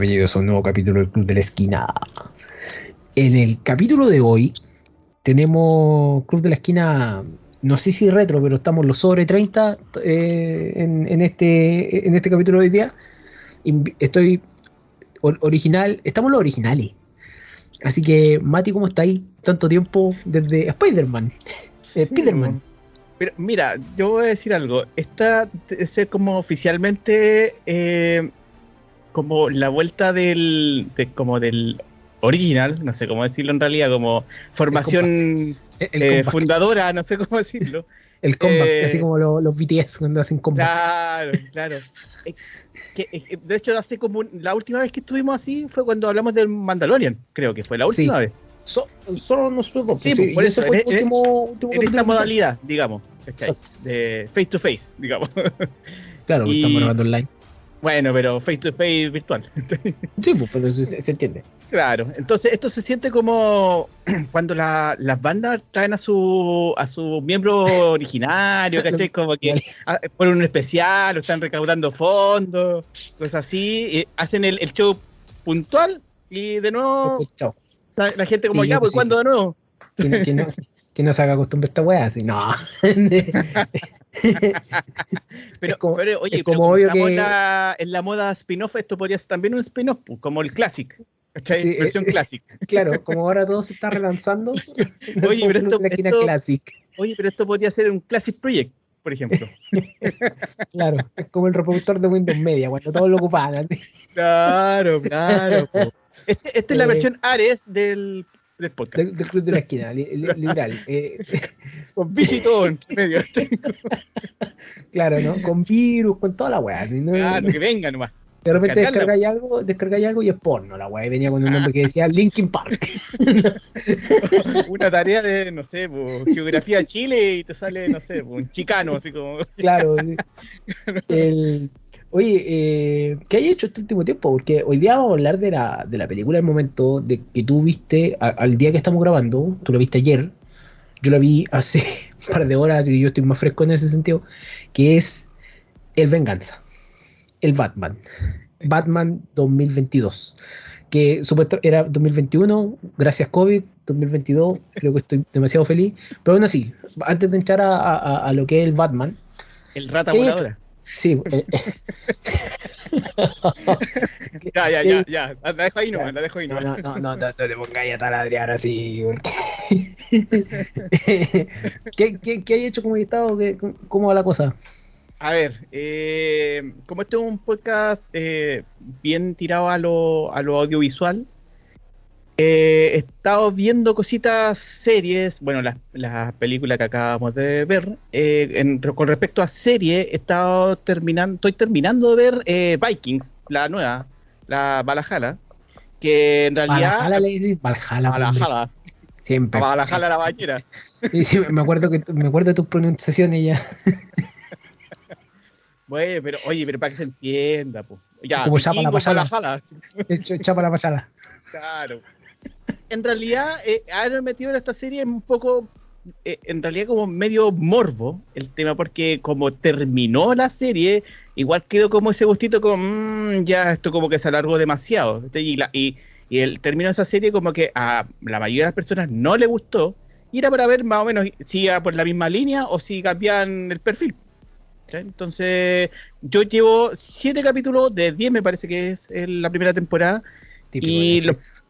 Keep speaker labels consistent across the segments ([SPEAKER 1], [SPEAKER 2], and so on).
[SPEAKER 1] bienvenidos a un nuevo capítulo del Club de la Esquina. En el capítulo de hoy tenemos Club de la Esquina, no sé si retro, pero estamos los sobre 30 eh, en, este, en este capítulo de hoy día. Estoy original, estamos los originales. Así que, Mati, ¿cómo estáis? Tanto tiempo desde Spider-Man. Spider-Man.
[SPEAKER 2] Pero mira, yo voy a decir algo. Esta es como oficialmente eh, como la vuelta del, como del original, no sé cómo decirlo en realidad, como formación eh, fundadora, no sé cómo decirlo.
[SPEAKER 1] El comeback, eh, así como los BTS cuando hacen comeback.
[SPEAKER 2] Claro, claro. de hecho, hace como la última vez que estuvimos así fue cuando hablamos del Mandalorian, creo que fue la última vez.
[SPEAKER 1] solo nosotros dos.
[SPEAKER 2] Sí, pues, por eso, en, esta modalidad, digamos, de face to face, digamos.
[SPEAKER 1] Claro, estamos grabando online.
[SPEAKER 2] Bueno, pero face to face virtual.
[SPEAKER 1] sí, pues, pero se, se, entiende.
[SPEAKER 2] Claro, entonces esto se siente como cuando las bandas traen a su a su miembro originario, ¿cachai? Como que por un especial o están recaudando fondos, cosas así, hacen el, show puntual y de nuevo la, gente como, ya, pues, pues ¿cuándo de nuevo?
[SPEAKER 1] que no se haga costumbre esta weá, así, no.
[SPEAKER 2] pero, oye, como obvio que... la, en la moda spin-off, esto podría ser también un spin-off, pues, como el Classic. Sí, Versión
[SPEAKER 1] eh,
[SPEAKER 2] Classic.
[SPEAKER 1] Claro, como ahora todo se está relanzando.
[SPEAKER 2] oye, pero esto, classic. oye, pero esto podría ser un Classic Project, por ejemplo.
[SPEAKER 1] claro, es como el reproductor de Windows Media, cuando todos lo ocupaban.
[SPEAKER 2] claro, claro. Este, esta es la eh, versión Ares del del
[SPEAKER 1] podcast. Del, Club de la Esquina, liberal. Eh.
[SPEAKER 2] con visitón en medio.
[SPEAKER 1] claro, ¿no? Con virus, con toda la weá.
[SPEAKER 2] Claro, que venga nomás.
[SPEAKER 1] De repente descargáis algo, descargáis algo y es porno la weá. Venía con un nombre que decía Linkin Park.
[SPEAKER 2] Una tarea de, no sé, geografía de Chile y te sale, no sé, un chicano, así como.
[SPEAKER 1] Claro. el, Oye, eh, ¿qué hay hecho este último tiempo? Porque hoy día vamos a hablar de la, de la película del momento, de que tú viste al día que estamos grabando, tú la viste ayer, yo la vi hace un par de horas, así que yo estoy más fresco en ese sentido, que es El Venganza, el Batman, Batman 2022, que supuestamente era 2021, gracias COVID, 2022, creo que estoy demasiado feliz, pero aún así, antes de entrar a, lo que es el Batman.
[SPEAKER 2] El rata voladora.
[SPEAKER 1] Sí. Eh,
[SPEAKER 2] ya, ya, ya, ya. La dejo ahí no, la dejo ahí
[SPEAKER 1] no. No, no, no, no, te pongas a taladrear así. ¿Qué, qué, qué hay hecho como estado? ¿Cómo va la cosa?
[SPEAKER 2] A ver, eh, como este es un podcast eh, bien tirado a lo, a lo audiovisual, eh, he estado viendo cositas, series, bueno, las la películas que acabamos de ver. Eh, con respecto a serie, he estado terminando, estoy terminando de ver eh, Vikings, la nueva, la Valhalla, que en realidad...
[SPEAKER 1] Valhalla le dices Valhalla.
[SPEAKER 2] Valhalla. Siempre. Valhalla la bañera.
[SPEAKER 1] Sí, sí, me acuerdo, que, me acuerdo de tus pronunciaciones ya.
[SPEAKER 2] Bueno, pero oye, pero para que se entienda, pues. Ya,
[SPEAKER 1] Como chapa la pasada. Chapa la pasada.
[SPEAKER 2] Claro en realidad, eh, haber metido en esta serie es un poco, eh, en realidad como medio morbo el tema, porque como terminó la serie, igual quedó como ese gustito como, mmm, ya esto como que se alargó demasiado. Y, y, el término de esa serie como que a la mayoría de las personas no le gustó, y era para ver más o menos si iba por la misma línea o si cambiaban el perfil. Entonces, yo llevo siete capítulos de diez, me parece que es la primera temporada. y los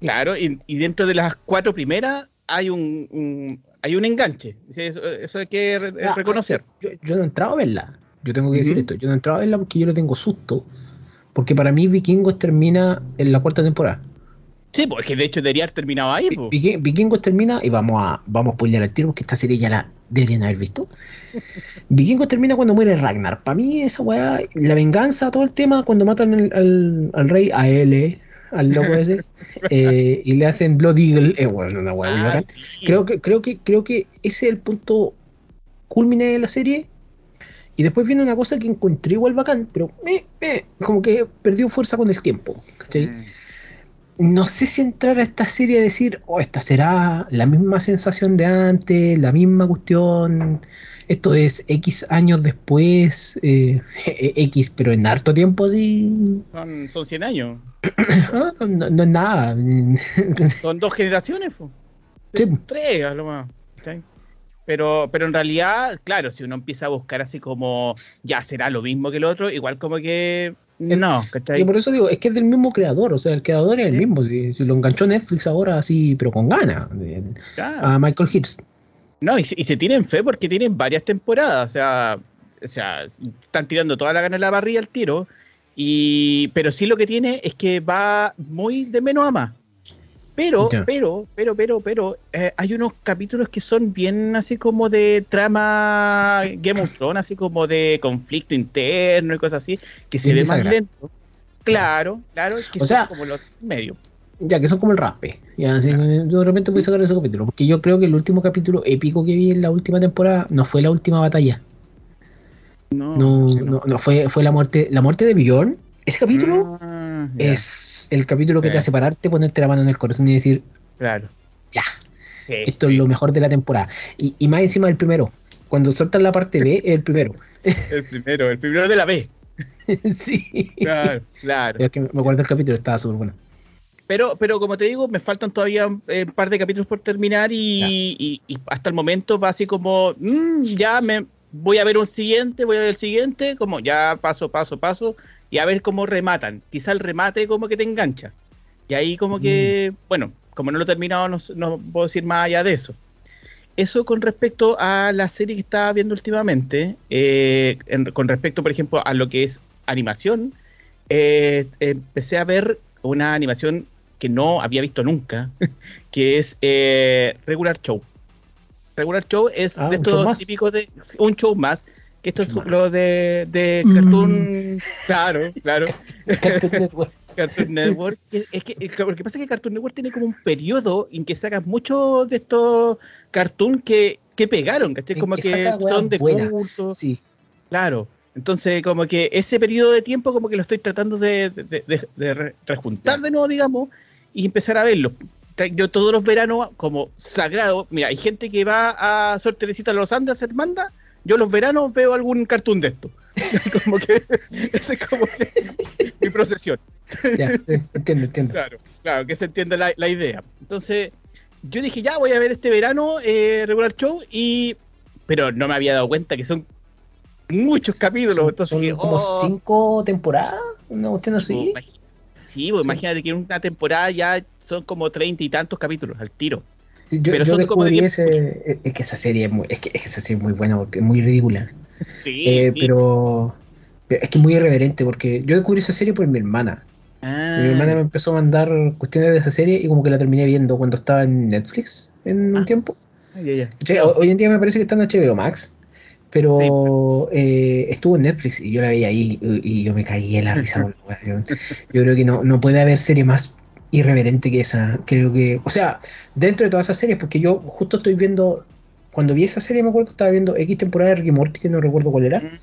[SPEAKER 2] Claro, y, dentro de las cuatro primeras hay un, hay un enganche. Eso, hay que ah, reconocer.
[SPEAKER 1] Yo, no he entrado a verla. Yo tengo que decir esto. Yo no he entrado a verla porque yo no tengo susto. Porque para mí Vikingos termina en la cuarta temporada.
[SPEAKER 2] Sí, porque de hecho debería haber terminado ahí.
[SPEAKER 1] Vikingos termina y vamos a vamos a spoiler al tiro porque esta serie ya la deberían haber visto. Vikingos termina cuando muere Ragnar. Para mí esa weá, la venganza, todo el tema, cuando matan al, al rey, a él, al loco ese eh, y le hacen Blood Eagle es bueno una ah, creo que creo que creo que ese es el punto culmine de la serie y después viene una cosa que encontré igual bacán pero como que perdió fuerza con el tiempo mm. no sé si entrar a esta serie y decir, oh, esta será la misma sensación de antes, la misma cuestión. Esto es X años después, eh, X, pero en harto tiempo sí.
[SPEAKER 2] Son, son 100 años.
[SPEAKER 1] Ah, no, no es nada.
[SPEAKER 2] Son dos generaciones. po.
[SPEAKER 1] Sí.
[SPEAKER 2] Tres, a lo más. Pero, pero en realidad, claro, si uno empieza a buscar así como ya será lo mismo que el otro, igual como que no, ¿cachai?
[SPEAKER 1] Y por eso digo, es que es del mismo creador, o sea, el creador es el mismo. Si, si lo enganchó Netflix ahora así, pero con ganas,
[SPEAKER 2] Claro.
[SPEAKER 1] a Michael Hibbs.
[SPEAKER 2] No, y, se- y se tienen fe porque tienen varias temporadas. O sea, o sea, están tirando toda la gana en la barriga al tiro. Y, pero sí lo que tiene es que va muy de menos a más. Pero, pero, pero, pero, pero, eh, hay unos capítulos que son bien así como de trama Game of Thrones, así como de conflicto interno y cosas así, que se
[SPEAKER 1] Bien
[SPEAKER 2] ve más lento. Claro, claro, que
[SPEAKER 1] O
[SPEAKER 2] son
[SPEAKER 1] sea-
[SPEAKER 2] como los medios.
[SPEAKER 1] Ya, que son como el raspe. Ya, así, yo de repente voy a sacar ese capítulo. Porque yo creo que el último capítulo épico que vi en la última temporada no fue la última batalla.
[SPEAKER 2] No,
[SPEAKER 1] No,
[SPEAKER 2] sí,
[SPEAKER 1] no, no, fue, fue la muerte. La muerte de Bjorn. Ese capítulo
[SPEAKER 2] Ah,
[SPEAKER 1] es el capítulo que
[SPEAKER 2] Sí.
[SPEAKER 1] te hace pararte, ponerte la mano en el corazón y decir,
[SPEAKER 2] Claro.
[SPEAKER 1] ya,
[SPEAKER 2] Sí,
[SPEAKER 1] esto es lo mejor de la temporada. Y, y más encima del primero. Cuando saltan la parte B, es el primero.
[SPEAKER 2] El primero, el primero de la B.
[SPEAKER 1] sí.
[SPEAKER 2] Claro, claro.
[SPEAKER 1] Es que me acuerdo del capítulo, estaba súper bueno.
[SPEAKER 2] Pero, pero como te digo, me faltan todavía eh, un par de capítulos por terminar y, y- y hasta el momento va así como, mm, ya me voy a ver un siguiente, voy a ver el siguiente, como ya paso, paso, paso, y a ver cómo rematan. Quizá el remate como que te engancha. Y ahí como que, bueno, como no lo he terminado, no, no puedo decir más allá de eso. Eso con respecto a la serie que estaba viendo últimamente, eh, en- con respecto, por ejemplo, a lo que es animación, eh, empecé a ver una animación que no había visto nunca, que es eh, Regular Show. Regular Show es
[SPEAKER 1] Ah,
[SPEAKER 2] de estos típicos de un show más, que esto es lo de, de
[SPEAKER 1] Mm.
[SPEAKER 2] Cartoon, claro, claro,
[SPEAKER 1] Cartoon Network.
[SPEAKER 2] Cartoon Network. Es, que lo que pasa es que Cartoon Network tiene como un periodo en que sacan muchos de estos cartoons que, que pegaron, ¿cachai? Como
[SPEAKER 1] que
[SPEAKER 2] son de
[SPEAKER 1] buenas.
[SPEAKER 2] culto.
[SPEAKER 1] Sí.
[SPEAKER 2] Claro. Entonces, como que ese periodo de tiempo, como que lo estoy tratando de, de- de- de re- rejuntar de nuevo, digamos, y empezar a verlo. Yo todos los veranos, como sagrado, mira, hay gente que va a Teresita de los Andes a hacer manda, yo los veranos veo algún cartoon de esto. como que, esa es como que mi procesión.
[SPEAKER 1] Ya, entiendo, entiendo.
[SPEAKER 2] Claro, claro, que se entienda la, la idea. Entonces, yo dije, ya voy a ver este verano eh, regular show, y pero no me había dado cuenta que son muchos capítulos.
[SPEAKER 1] Son,
[SPEAKER 2] entonces,
[SPEAKER 1] son
[SPEAKER 2] dije,
[SPEAKER 1] como
[SPEAKER 2] oh,
[SPEAKER 1] cinco temporadas, una cuestión así.
[SPEAKER 2] imagi- Sí, pues imagínate que en una temporada ya son como treinta y tantos capítulos al tiro.
[SPEAKER 1] Sí, yo
[SPEAKER 2] pero
[SPEAKER 1] yo
[SPEAKER 2] son como de
[SPEAKER 1] descubrí
[SPEAKER 2] diez
[SPEAKER 1] ese. Es que esa serie es muy, es que, es que esa serie es muy buena porque es muy ridícula.
[SPEAKER 2] Sí,
[SPEAKER 1] Eh,
[SPEAKER 2] sí.
[SPEAKER 1] pero, pero es que es muy irreverente porque yo descubrí esa serie por mi hermana.
[SPEAKER 2] Ah,
[SPEAKER 1] Mi hermana me empezó a mandar cuestiones de esa serie y como que la terminé viendo cuando estaba en Netflix en un
[SPEAKER 2] Ah,
[SPEAKER 1] tiempo. Che, ho- Hoy en día me parece que está en HBO Max, pero
[SPEAKER 2] Sí, pues.
[SPEAKER 1] eh, estuvo en Netflix y yo la veía ahí y, y yo me caí de la risa. yo, creo que no, no puede haber serie más irreverente que esa. Creo que, o sea, dentro de todas esas series, porque yo justo estoy viendo, cuando vi esa serie me acuerdo, estaba viendo X temporada de Ricky Morty, que no recuerdo cuál era,
[SPEAKER 2] Mm,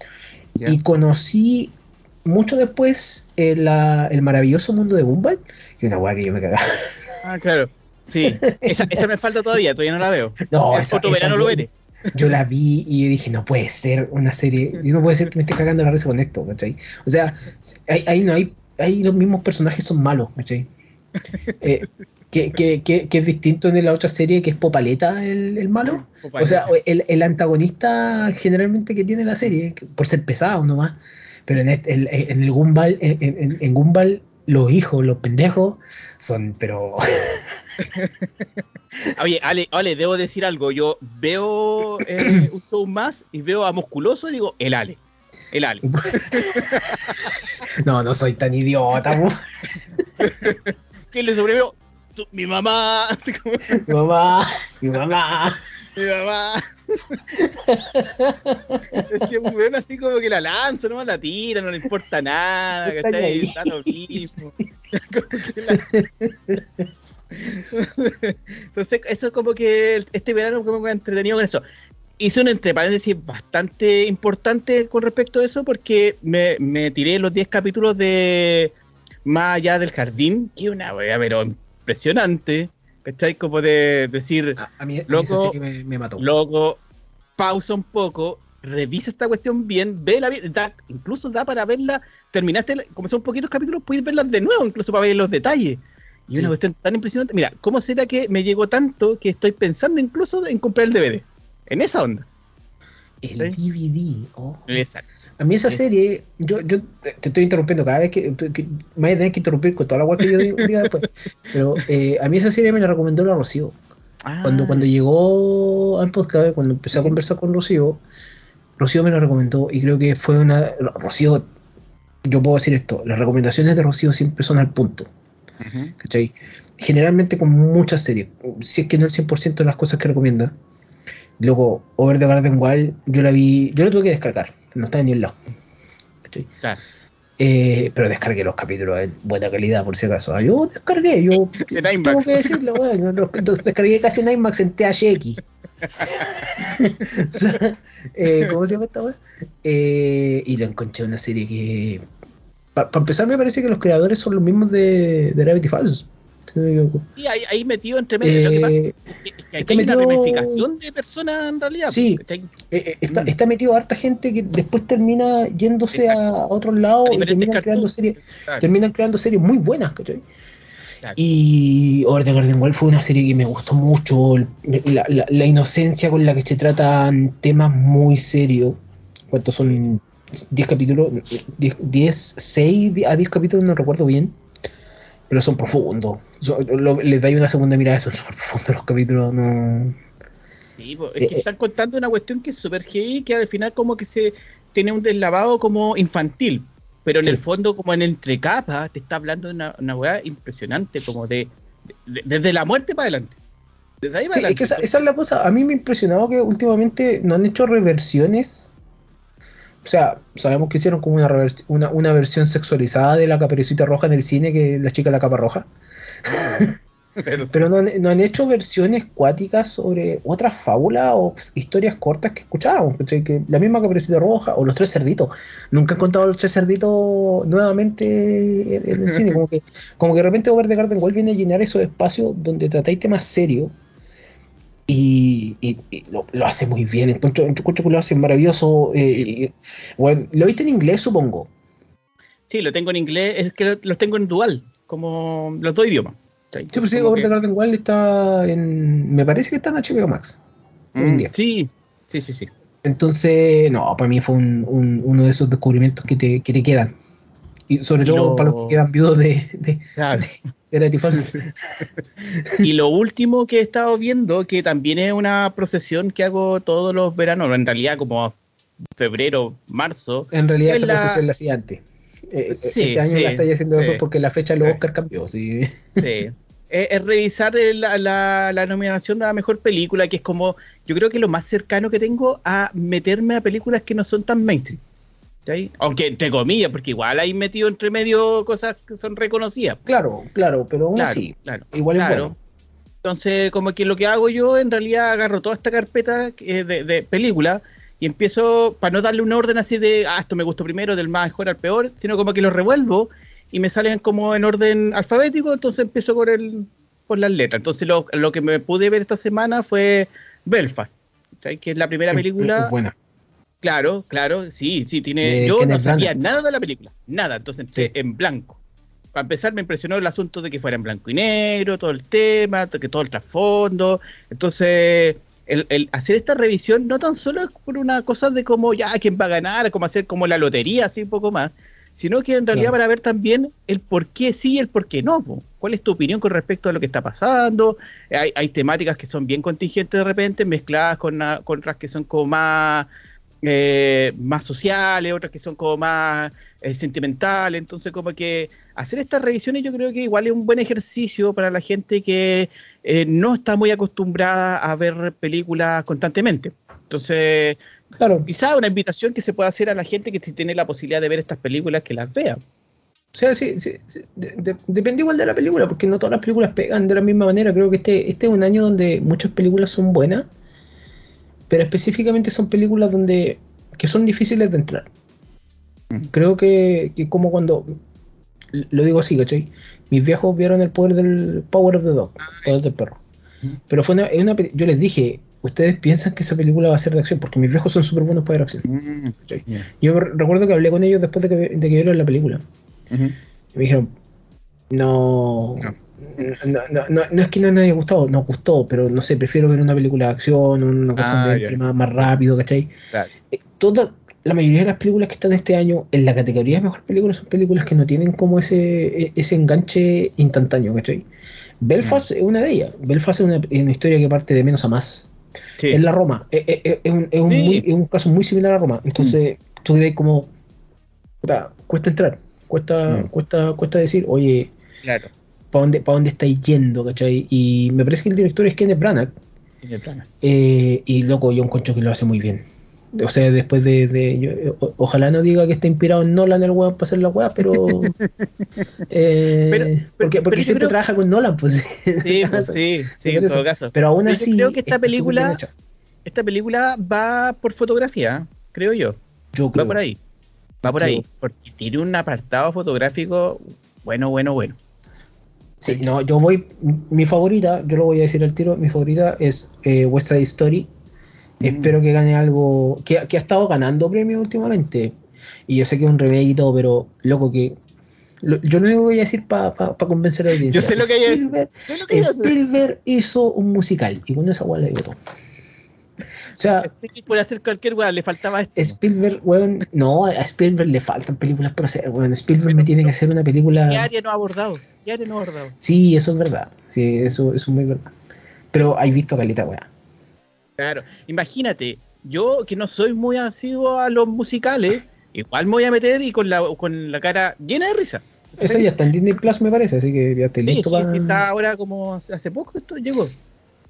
[SPEAKER 1] y conocí mucho después eh, la- el maravilloso mundo de Gumball, que una weá que yo me cagaba.
[SPEAKER 2] Ah, claro. Sí, esa, esa me falta todavía, todavía no la veo.
[SPEAKER 1] No,
[SPEAKER 2] El
[SPEAKER 1] esa- esa
[SPEAKER 2] verano lo veré.
[SPEAKER 1] Yo la vi y yo dije, no puede ser una serie, no puede ser que me esté cagando la risa con esto, ¿cachai? O sea, ahí, ahí no hay, ahí los mismos personajes son malos, ¿cachai? Eh, que, que, que, que es distinto en la otra serie que es Popaleta el, el malo. O sea, el, el antagonista generalmente que tiene la serie, por ser pesado nomás, pero en, este- el, en el Gumball, en, en- en Gumball, los hijos, los pendejos, son, pero...
[SPEAKER 2] Oye, Ale, Ale, debo decir algo. Yo veo eh, un show más y veo a Musculoso y digo, el Ale. El Ale.
[SPEAKER 1] no, no soy tan idiota.
[SPEAKER 2] ¿Quién le sobrevivió? Mi mamá.
[SPEAKER 1] Mi mamá, mi mamá.
[SPEAKER 2] mi mamá. es que weón así como que la lanza, no la tira, no le importa nada, ¿cachai? Está lo mismo. La- Entonces, eso es como que este verano como que me he entretenido con eso. Hice un entre paréntesis bastante importante con respecto a eso porque me, me tiré los 10 capítulos de más allá del jardín, que una wea, pero impresionante. ¿Cachai? Como de decir,
[SPEAKER 1] A, a mí
[SPEAKER 2] Loco,
[SPEAKER 1] me, me mató.
[SPEAKER 2] loco, pausa un poco, revisa esta cuestión bien, vela bien, da- incluso da para verla, terminaste, la- como son poquitos capítulos, puedes verlas de nuevo, incluso para ver los detalles. Y una cuestión tan impresionante. Mira, ¿cómo será que me llegó tanto que estoy pensando incluso en comprar el DVD? En esa onda.
[SPEAKER 1] El
[SPEAKER 2] ¿Sí?
[SPEAKER 1] DVD. oh.
[SPEAKER 2] Exacto.
[SPEAKER 1] A mí esa
[SPEAKER 2] Es-
[SPEAKER 1] serie, yo, yo te estoy interrumpiendo cada vez que, que me voy a tener que interrumpir con toda la guay que yo digo, diga después. Pero eh, a mí esa serie me la recomendó la Rocío. Cuando,
[SPEAKER 2] Ah,
[SPEAKER 1] cuando llegó al podcast, cuando empecé a conversar con Rocío, Rocío me lo recomendó y creo que fue una. Rocío, yo puedo decir esto: las recomendaciones de Rocío siempre son al punto, ¿cachai? Generalmente con muchas series, si es que no el 100% de las cosas que recomienda. Luego, Over the Garden Wall, yo la vi, yo la tuve que descargar, no estaba ni al lado. ¿cachai?
[SPEAKER 2] Claro.
[SPEAKER 1] Eh, pero descargué los capítulos en buena calidad, por si acaso. Ah, Yo descargué, yo
[SPEAKER 2] En
[SPEAKER 1] tengo
[SPEAKER 2] IMAX.
[SPEAKER 1] que decirlo, bueno, los descargué casi en IMAX en THX. Eh, ¿Cómo se llama esta weá? Eh, y lo encontré una serie que. Para empezar, me parece que los creadores son los mismos de, de Gravity Falls.
[SPEAKER 2] Y ahí, ahí metido entre medio. lo que pasa
[SPEAKER 1] Eh,
[SPEAKER 2] es que, es que
[SPEAKER 1] está
[SPEAKER 2] aquí hay una
[SPEAKER 1] metido-
[SPEAKER 2] ramificación de personas en realidad.
[SPEAKER 1] Sí.
[SPEAKER 2] ¿cachai?
[SPEAKER 1] eh, eh, está,
[SPEAKER 2] Mm.
[SPEAKER 1] está metido harta gente que después termina yéndose
[SPEAKER 2] Exacto.
[SPEAKER 1] a otros lados y terminan creando, series,
[SPEAKER 2] Claro,
[SPEAKER 1] terminan creando series muy buenas, ¿cachai?
[SPEAKER 2] claro.
[SPEAKER 1] Y Over the Garden Wall fue una serie que me gustó mucho. La, la- la inocencia con la que se tratan temas muy serios. ¿Cuántos son? 10 capítulos. 10, 10, 6 a 10 capítulos, no recuerdo bien. Pero son profundos. Son- lo- les dais una segunda mirada, son súper profundos los capítulos. No.
[SPEAKER 2] Sí, po,
[SPEAKER 1] Eh,
[SPEAKER 2] es que están contando una cuestión que es súper heavy, que al final como que se tiene un deslavado como infantil, pero en
[SPEAKER 1] Sí.
[SPEAKER 2] el fondo como en entrecapa te está hablando de una, una weá impresionante, como de, de- desde la muerte para adelante. Desde ahí para
[SPEAKER 1] Sí, es que esa, esa es la cosa. A mí me ha impresionado que últimamente no han hecho reversiones. O sea, sabemos que hicieron como una, una, una versión sexualizada de la caperucita roja en el cine, que es la chica de la capa roja.
[SPEAKER 2] Pero-
[SPEAKER 1] Pero no han, no han hecho versiones cuáticas sobre otras fábulas o historias cortas que escuchábamos. Que la misma caperucita roja o los tres cerditos. Nunca han contado los tres cerditos nuevamente en, en el cine. Como que, como que de repente Over the Garden Wall viene a llenar esos espacios donde tratáis temas serios. Y, y- y lo, lo hace muy bien. Encuentro, encuentro que lo hace maravilloso. eh, y- bueno, lo viste en inglés, supongo.
[SPEAKER 2] Sí, lo tengo en inglés, es que lo- los tengo en dual, como los dos idiomas.
[SPEAKER 1] Sí, pues sí, Over
[SPEAKER 2] que-
[SPEAKER 1] the Garden Wall está en. Me parece que está en HBO Max.
[SPEAKER 2] Mm,
[SPEAKER 1] día.
[SPEAKER 2] sí, sí, sí, sí.
[SPEAKER 1] Entonces, no, para mí fue un- un- uno de esos descubrimientos que te, que te quedan. Y sobre todo
[SPEAKER 2] lo-
[SPEAKER 1] para los que quedan viudos de, de,
[SPEAKER 2] Claro. Y lo último que he estado viendo, que también es una procesión que hago todos los veranos, en realidad como febrero, marzo.
[SPEAKER 1] En realidad,
[SPEAKER 2] Es
[SPEAKER 1] esta
[SPEAKER 2] la-
[SPEAKER 1] procesión la hacía antes. Eh,
[SPEAKER 2] Sí,
[SPEAKER 1] este año
[SPEAKER 2] sí,
[SPEAKER 1] la estoy haciendo
[SPEAKER 2] sí.
[SPEAKER 1] después porque la fecha de los. Oscar cambió. Sí.
[SPEAKER 2] Sí. es, es revisar la, la- la nominación de la mejor película, que es como, yo creo que lo más cercano que tengo a meterme a películas que no son tan mainstream. Aunque entre comillas, porque igual hay metido entre medio cosas que son reconocidas.
[SPEAKER 1] Claro, claro, pero aún
[SPEAKER 2] Claro,
[SPEAKER 1] así,
[SPEAKER 2] claro.
[SPEAKER 1] igual es bueno.
[SPEAKER 2] Entonces, como que lo que hago yo, en realidad agarro toda esta carpeta de, de película y empiezo, para no darle un orden así de, ah, esto me gustó primero, del más mejor al peor, sino como que lo revuelvo y me salen como en orden alfabético, entonces empiezo por, el, por las letras. Entonces, lo, lo que me pude ver esta semana fue Belfast, que es la primera
[SPEAKER 1] Es-
[SPEAKER 2] película.
[SPEAKER 1] es buena.
[SPEAKER 2] Claro, claro, sí, sí, tiene.
[SPEAKER 1] Eh,
[SPEAKER 2] yo no sabía
[SPEAKER 1] Branagh.
[SPEAKER 2] nada de la película, nada, entonces
[SPEAKER 1] Sí.
[SPEAKER 2] en blanco. Para empezar, me impresionó el asunto de que fuera en blanco y negro, todo el tema, que todo el trasfondo. Entonces, el, el hacer esta revisión no tan solo es por una cosa de como ya quién va a ganar, como hacer como la lotería, así un poco más, sino que en realidad
[SPEAKER 1] Claro.
[SPEAKER 2] para ver también el por qué sí y el por qué no. po. ¿Cuál es tu opinión con respecto a lo que está pasando? Hay, hay temáticas que son bien contingentes de repente, mezcladas con, una- con otras que son como más eh, más sociales, otras que son como más eh, sentimentales. Entonces, como que hacer estas revisiones yo creo que igual es un buen ejercicio para la gente que eh, no está muy acostumbrada a ver películas constantemente. Entonces,
[SPEAKER 1] Claro,
[SPEAKER 2] quizá una invitación que se pueda hacer a la gente que si tiene la posibilidad de ver estas películas, que las vea.
[SPEAKER 1] O sea, sí, sí, sí, de- de- depende igual de la película, porque no todas las películas pegan de la misma manera. Creo que este, este es un año donde muchas películas son buenas, pero específicamente son películas donde que son difíciles de entrar.
[SPEAKER 2] Mm.
[SPEAKER 1] Creo que, que como cuando lo digo así, ¿cachai? Mis viejos vieron el poder del Power of the Dog, el poder del perro. Pero fue una, una, yo les dije, ustedes piensan que esa película va a ser de acción, porque mis viejos son súper buenos para ver acción.
[SPEAKER 2] Mm,
[SPEAKER 1] Yo recuerdo que hablé con ellos después de que, de que vieron la película. Y me dijeron, no no. No, no, es que no haya gustado, nos gustó, pero no sé, prefiero ver una película de acción, una cosa
[SPEAKER 2] Ah,
[SPEAKER 1] más, más rápido, ¿cachai?
[SPEAKER 2] Claro.
[SPEAKER 1] Eh, toda, la mayoría de las películas que están de este año en la categoría de mejor película son películas que no tienen como ese, e- ese enganche instantáneo, ¿cachai? Belfast es una de ellas. Belfast es una, es una historia que parte de menos a más.
[SPEAKER 2] Sí.
[SPEAKER 1] Es la Roma. Es, es- es un, es un
[SPEAKER 2] Sí.
[SPEAKER 1] muy- es un caso muy similar a Roma. Entonces, tú ves como. puta, cuesta entrar. Cuesta,
[SPEAKER 2] Mm.
[SPEAKER 1] cuesta, cuesta decir, oye,
[SPEAKER 2] Claro.
[SPEAKER 1] ¿Para dónde, ¿para dónde estáis yendo? ¿cachai? Y me parece que el director es Kenneth Branagh.
[SPEAKER 2] Tiene plana.
[SPEAKER 1] eh, y loco, yo encuentro que lo hace muy bien. O sea, después de. de- yo- o- ojalá no diga que está inspirado en Nolan el weón para hacer la weá, pero. eh,
[SPEAKER 2] Pero- pero-
[SPEAKER 1] porque porque siempre
[SPEAKER 2] creo-
[SPEAKER 1] trabaja con Nolan, pues.
[SPEAKER 2] Sí, pues, sí, sí, en todo caso.
[SPEAKER 1] Pero aún
[SPEAKER 2] Yo
[SPEAKER 1] así.
[SPEAKER 2] creo que esta película-. Esta película va por fotografía, creo yo.
[SPEAKER 1] Yo
[SPEAKER 2] Va por ahí. Va por
[SPEAKER 1] Creo.
[SPEAKER 2] ahí. Porque tiene un apartado fotográfico bueno, bueno, bueno.
[SPEAKER 1] Sí, no, yo voy. Mi favorita, yo lo voy a decir al tiro, mi favorita es eh, West Side Story.
[SPEAKER 2] Mm.
[SPEAKER 1] Espero que gane algo. Que, que ha estado ganando premios últimamente. Y yo sé que es un remake y todo, pero loco que. yo no lo voy a decir para convencer a la audiencia.
[SPEAKER 2] Yo sé lo que hay.
[SPEAKER 1] Spielberg,
[SPEAKER 2] Sé lo que iba a hacer.
[SPEAKER 1] Spielberg hizo un musical. Y con esa weá le digo todo. O sea,
[SPEAKER 2] Spielberg puede hacer cualquier weá, le faltaba esto.
[SPEAKER 1] Spielberg, weón. No, a Spielberg le faltan películas por hacer, weón. Spielberg me tiene que hacer una película.
[SPEAKER 2] ¿Qué área no ha abordado? ¿Qué área no ha abordado?
[SPEAKER 1] Sí, eso es verdad. Sí, eso, eso es muy verdad. Pero hay visto caleta, weá.
[SPEAKER 2] Claro. Imagínate, yo que no soy muy asiduo a los musicales, igual me voy a meter y con la, con la cara llena de risa.
[SPEAKER 1] Esa ya está en Disney Plus, me parece, así que ya estoy
[SPEAKER 2] Sí,
[SPEAKER 1] listo
[SPEAKER 2] sí,
[SPEAKER 1] para-
[SPEAKER 2] sí, está ahora como hace poco esto llegó.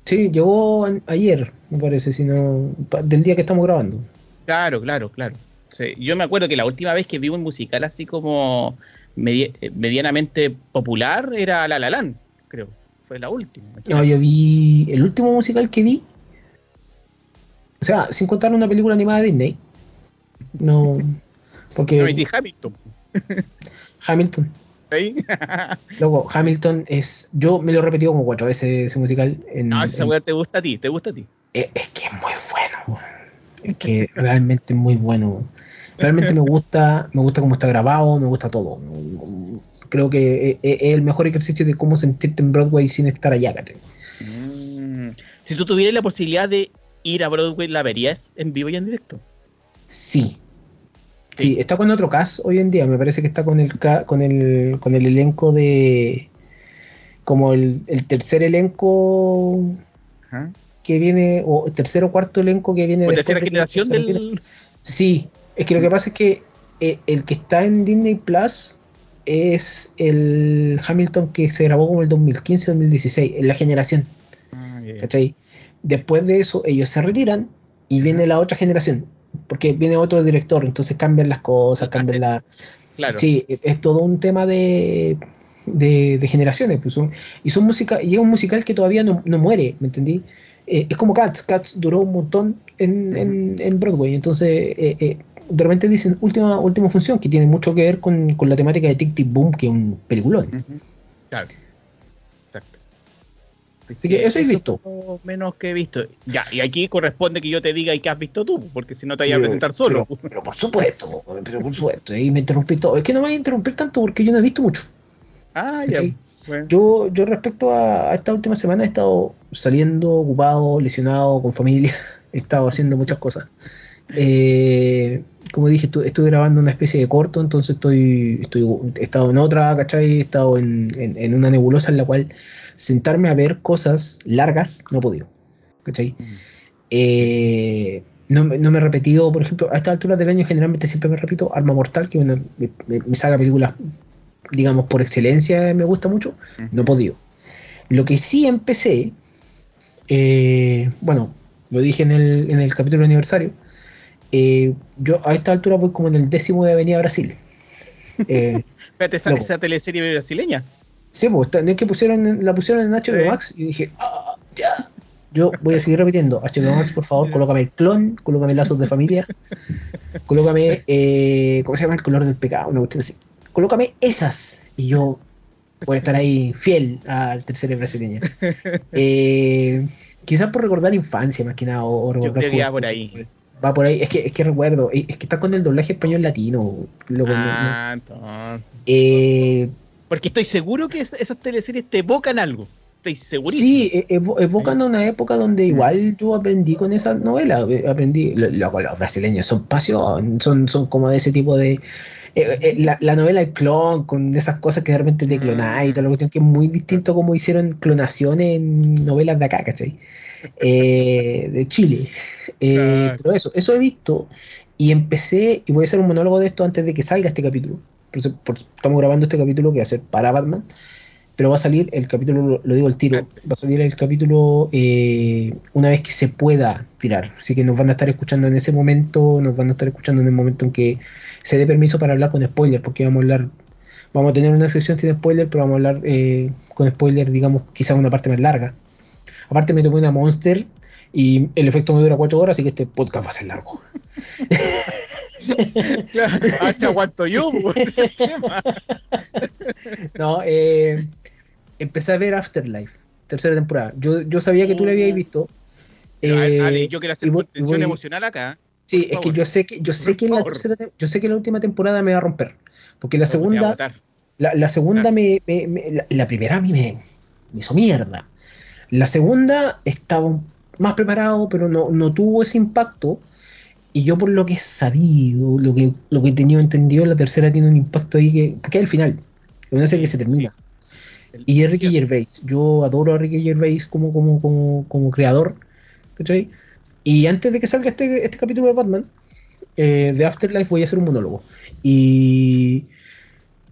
[SPEAKER 1] Sí, llegó ayer, me parece, sino del día que estamos grabando.
[SPEAKER 2] Claro, claro, claro. Sí, yo me acuerdo que la última vez que vi un musical así como medi- eh, medianamente popular era La La Land, creo. Fue la última.
[SPEAKER 1] No, yo vi el último musical que vi. O sea, sin contar una película animada de Disney. No. Porque
[SPEAKER 2] No, Hamilton.
[SPEAKER 1] Hamilton.
[SPEAKER 2] ¿Ahí?
[SPEAKER 1] Luego, Hamilton es. Yo me lo he repetido como cuatro veces ese musical. En,
[SPEAKER 2] No, esa weá te gusta a ti, te gusta a ti.
[SPEAKER 1] es, es que es muy bueno. Es que realmente es muy bueno. Realmente me gusta, me gusta cómo está grabado, me gusta todo. Creo que es, es el mejor ejercicio de cómo sentirte en Broadway sin estar allá.
[SPEAKER 2] Mm. Si tú tuvieras la posibilidad de ir a Broadway, ¿la verías en vivo y en directo?
[SPEAKER 1] Sí. Sí, está con otro cast hoy en día. Me parece que está con el con el con el elenco de como el, el tercer elenco que viene o tercer o cuarto elenco que viene después
[SPEAKER 2] tercera
[SPEAKER 1] de
[SPEAKER 2] generación del.
[SPEAKER 1] Sí, es que lo que pasa es que eh, el que está en Disney Plus es el Hamilton que se grabó como el 2015-2016, en la generación,
[SPEAKER 2] Ah.
[SPEAKER 1] Después de eso ellos se retiran y viene la otra generación, porque viene otro director, entonces cambian las cosas, cambian la...
[SPEAKER 2] Claro.
[SPEAKER 1] Sí, es, es todo un tema de, de, de generaciones, pues son, y son música, y es un musical que todavía no, no muere, ¿me entendí? Eh, es como Cats, Cats duró un montón en, en, en Broadway, entonces eh, eh, de repente dicen última, última función, que tiene mucho que ver con, con la temática de Tic Tic Boom, que es un peliculón.
[SPEAKER 2] Ujú. Claro.
[SPEAKER 1] Así que eso he visto.
[SPEAKER 2] menos que he visto. Ya, y aquí corresponde que yo te diga y qué has visto tú, porque si no te voy a presentar solo.
[SPEAKER 1] Pero, pero por supuesto, pero por supuesto, y me interrumpí todo. Es que no me voy a interrumpir tanto porque yo no he visto mucho.
[SPEAKER 2] Ah, ya.
[SPEAKER 1] Yo, yo respecto a, a esta última semana he estado saliendo ocupado, lesionado, con familia, he estado haciendo muchas cosas. Eh, como dije, estu- estuve grabando una especie de corto, entonces estoy, estoy he estado en otra, ¿cachai? He estado en, en- en una nebulosa en la cual sentarme a ver cosas largas no he podido, ¿cachai? Eh, no, me- no me he repetido, por ejemplo, a esta altura del año generalmente siempre me repito Arma Mortal, que es una, mi, mi- mi saga de películas, digamos, por excelencia me gusta mucho, no he podido. Lo que sí empecé, eh, bueno, lo dije en el, en el capítulo aniversario, eh, yo a esta altura voy como en el décimo de Avenida Brasil. Eh,
[SPEAKER 2] Espérate, esa, esa teleserie brasileña.
[SPEAKER 1] Sí, pues, no es que pusieron, la pusieron en HBO
[SPEAKER 2] Sí.
[SPEAKER 1] Max y dije, "Ah, ya. Yo voy a seguir repitiendo, HBO Max, por favor, colócame el clon, colócame lazos de familia, colócame, eh, ¿cómo se llama? El color del pecado, una cuestión así. Colócame esas Y yo voy a estar ahí fiel al tercer brasileño. Eh, quizás por recordar infancia, más que nada. O,
[SPEAKER 2] Yo creo que va por ahí.
[SPEAKER 1] Va por ahí. Es que, es que recuerdo. Es que está con el doblaje español latino. Lo,
[SPEAKER 2] ah, entonces.
[SPEAKER 1] Eh,
[SPEAKER 2] Porque estoy seguro que esas teleseries te evocan algo. Estoy segurísimo.
[SPEAKER 1] Sí, e, evo evocan una época donde igual yo aprendí con esa novela. Aprendí. Los, los brasileños son pasión. Son, son como de ese tipo de eh, eh, la, la, novela El Clon, con esas cosas que realmente te clonáis y toda la cuestión, que es muy distinto como hicieron clonaciones en novelas de acá, ¿cachai? Eh, de Chile. Eh, pero eso, eso he visto y empecé, y voy a hacer un monólogo de esto antes de que salga este capítulo. Por, estamos grabando este capítulo que va a ser para Batman pero va a salir el capítulo, lo digo al tiro, va a salir el capítulo eh, una vez que se pueda tirar. Así que nos van a estar escuchando en ese momento, nos van a estar escuchando en el momento en que se dé permiso para hablar con spoiler, porque vamos a hablar, vamos a tener una sección sin spoiler, pero vamos a hablar eh, con spoiler, digamos, quizás una parte más larga. Aparte me tomé una Monster y el efecto me dura cuatro horas, así que este podcast va a ser largo.
[SPEAKER 2] claro, se aguanto yo.
[SPEAKER 1] no, eh, empecé a ver Afterlife, tercera temporada. Yo, yo sabía que tú la habías
[SPEAKER 2] Oh.
[SPEAKER 1] visto.
[SPEAKER 2] Eh,
[SPEAKER 1] eh,
[SPEAKER 2] yo quiero hacer
[SPEAKER 1] y voy-
[SPEAKER 2] tensión
[SPEAKER 1] voy-
[SPEAKER 2] emocional acá.
[SPEAKER 1] Sí,
[SPEAKER 2] por
[SPEAKER 1] es que yo sé que yo sé que la tercera yo sé que la última temporada me va a romper, porque la segunda la, la segunda me, me- me- la, la primera a mí me, me hizo mierda. La segunda estaba más preparado, pero no, no tuvo ese impacto. Y yo por lo que he sabido, lo que, lo que he tenido entendido, la tercera tiene un impacto ahí que, que es el final. Es una serie que se termina. Y es Ricky Gervais. Yo adoro a Ricky Gervais como, como, como, como creador. ¿cachai? Y antes de que salga este, este capítulo de Batman, eh, de Afterlife, voy a hacer un monólogo. Y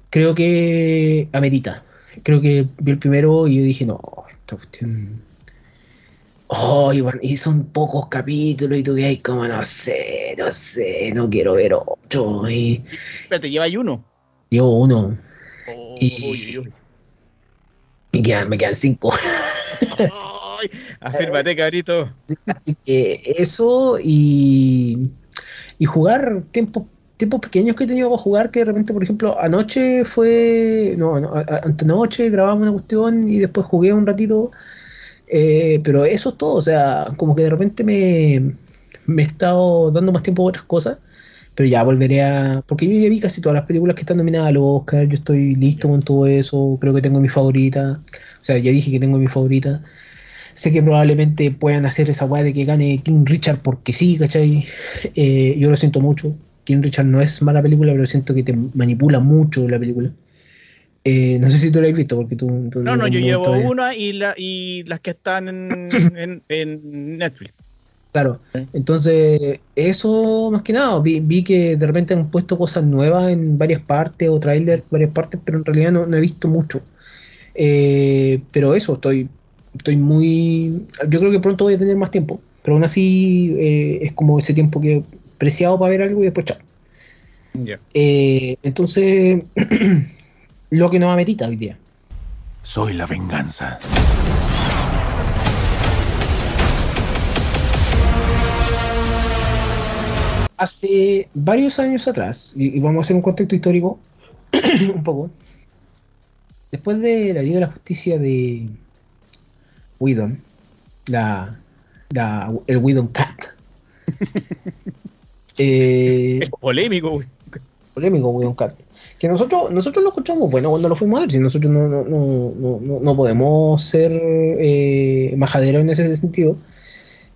[SPEAKER 1] creo que amerita. Creo que vi el primero y yo dije, no, esta cuestión. Oh, y, bueno, y son pocos capítulos y tú que hay como, no sé, no sé, no quiero ver ocho. Y
[SPEAKER 2] Espérate, lleva ahí uno.
[SPEAKER 1] yo uno,
[SPEAKER 2] Oh,
[SPEAKER 1] Y-
[SPEAKER 2] uy, uy.
[SPEAKER 1] quedan- me quedan cinco.
[SPEAKER 2] Ay, afírmate, cabrito.
[SPEAKER 1] Así que eso y, y jugar tiempos tiempos pequeños que he tenido para jugar, que de repente, por ejemplo, anoche fue, no, no, antenoche grabamos una cuestión y después jugué un ratito, eh, pero eso es todo, o sea, como que de repente me, me he estado dando más tiempo a otras cosas, pero ya volveré a, porque yo ya vi casi todas las películas que están nominadas al Oscar, yo estoy listo con todo eso, creo que tengo mi favorita, o sea, ya dije que tengo mi favorita. Sé que probablemente puedan hacer esa weá de que gane King Richard porque sí, ¿cachai? Eh, yo lo siento mucho. King Richard no es mala película, pero siento que te manipula mucho la película. Eh, no sé si tú la has visto, porque tú... tú-
[SPEAKER 2] No, no, yo llevo
[SPEAKER 1] todavía-
[SPEAKER 2] una y, la, y las que están en, en, en Netflix.
[SPEAKER 1] Claro. Entonces, eso más que nada, vi, vi que de repente han puesto cosas nuevas en varias partes o trailers varias partes, pero en realidad no, no he visto mucho. Eh, pero eso, estoy, estoy muy... Yo creo que pronto voy a tener más tiempo, pero aún así eh, es como ese tiempo que he preciado para ver algo y después chao.
[SPEAKER 2] Ya.
[SPEAKER 1] Eh, entonces, lo que nos amerita hoy día.
[SPEAKER 3] Soy la venganza.
[SPEAKER 1] Hace varios años atrás, y, y vamos a hacer un contexto histórico un poco, después de la Liga de la Justicia de Whedon, la, la- el Whedon Cat, eh,
[SPEAKER 2] Es polémico,
[SPEAKER 1] polémico Whedon Cat, que nosotros, nosotros lo escuchamos bueno cuando lo fuimos a ver, si nosotros no, no, no, no, podemos ser eh, majaderos en ese sentido.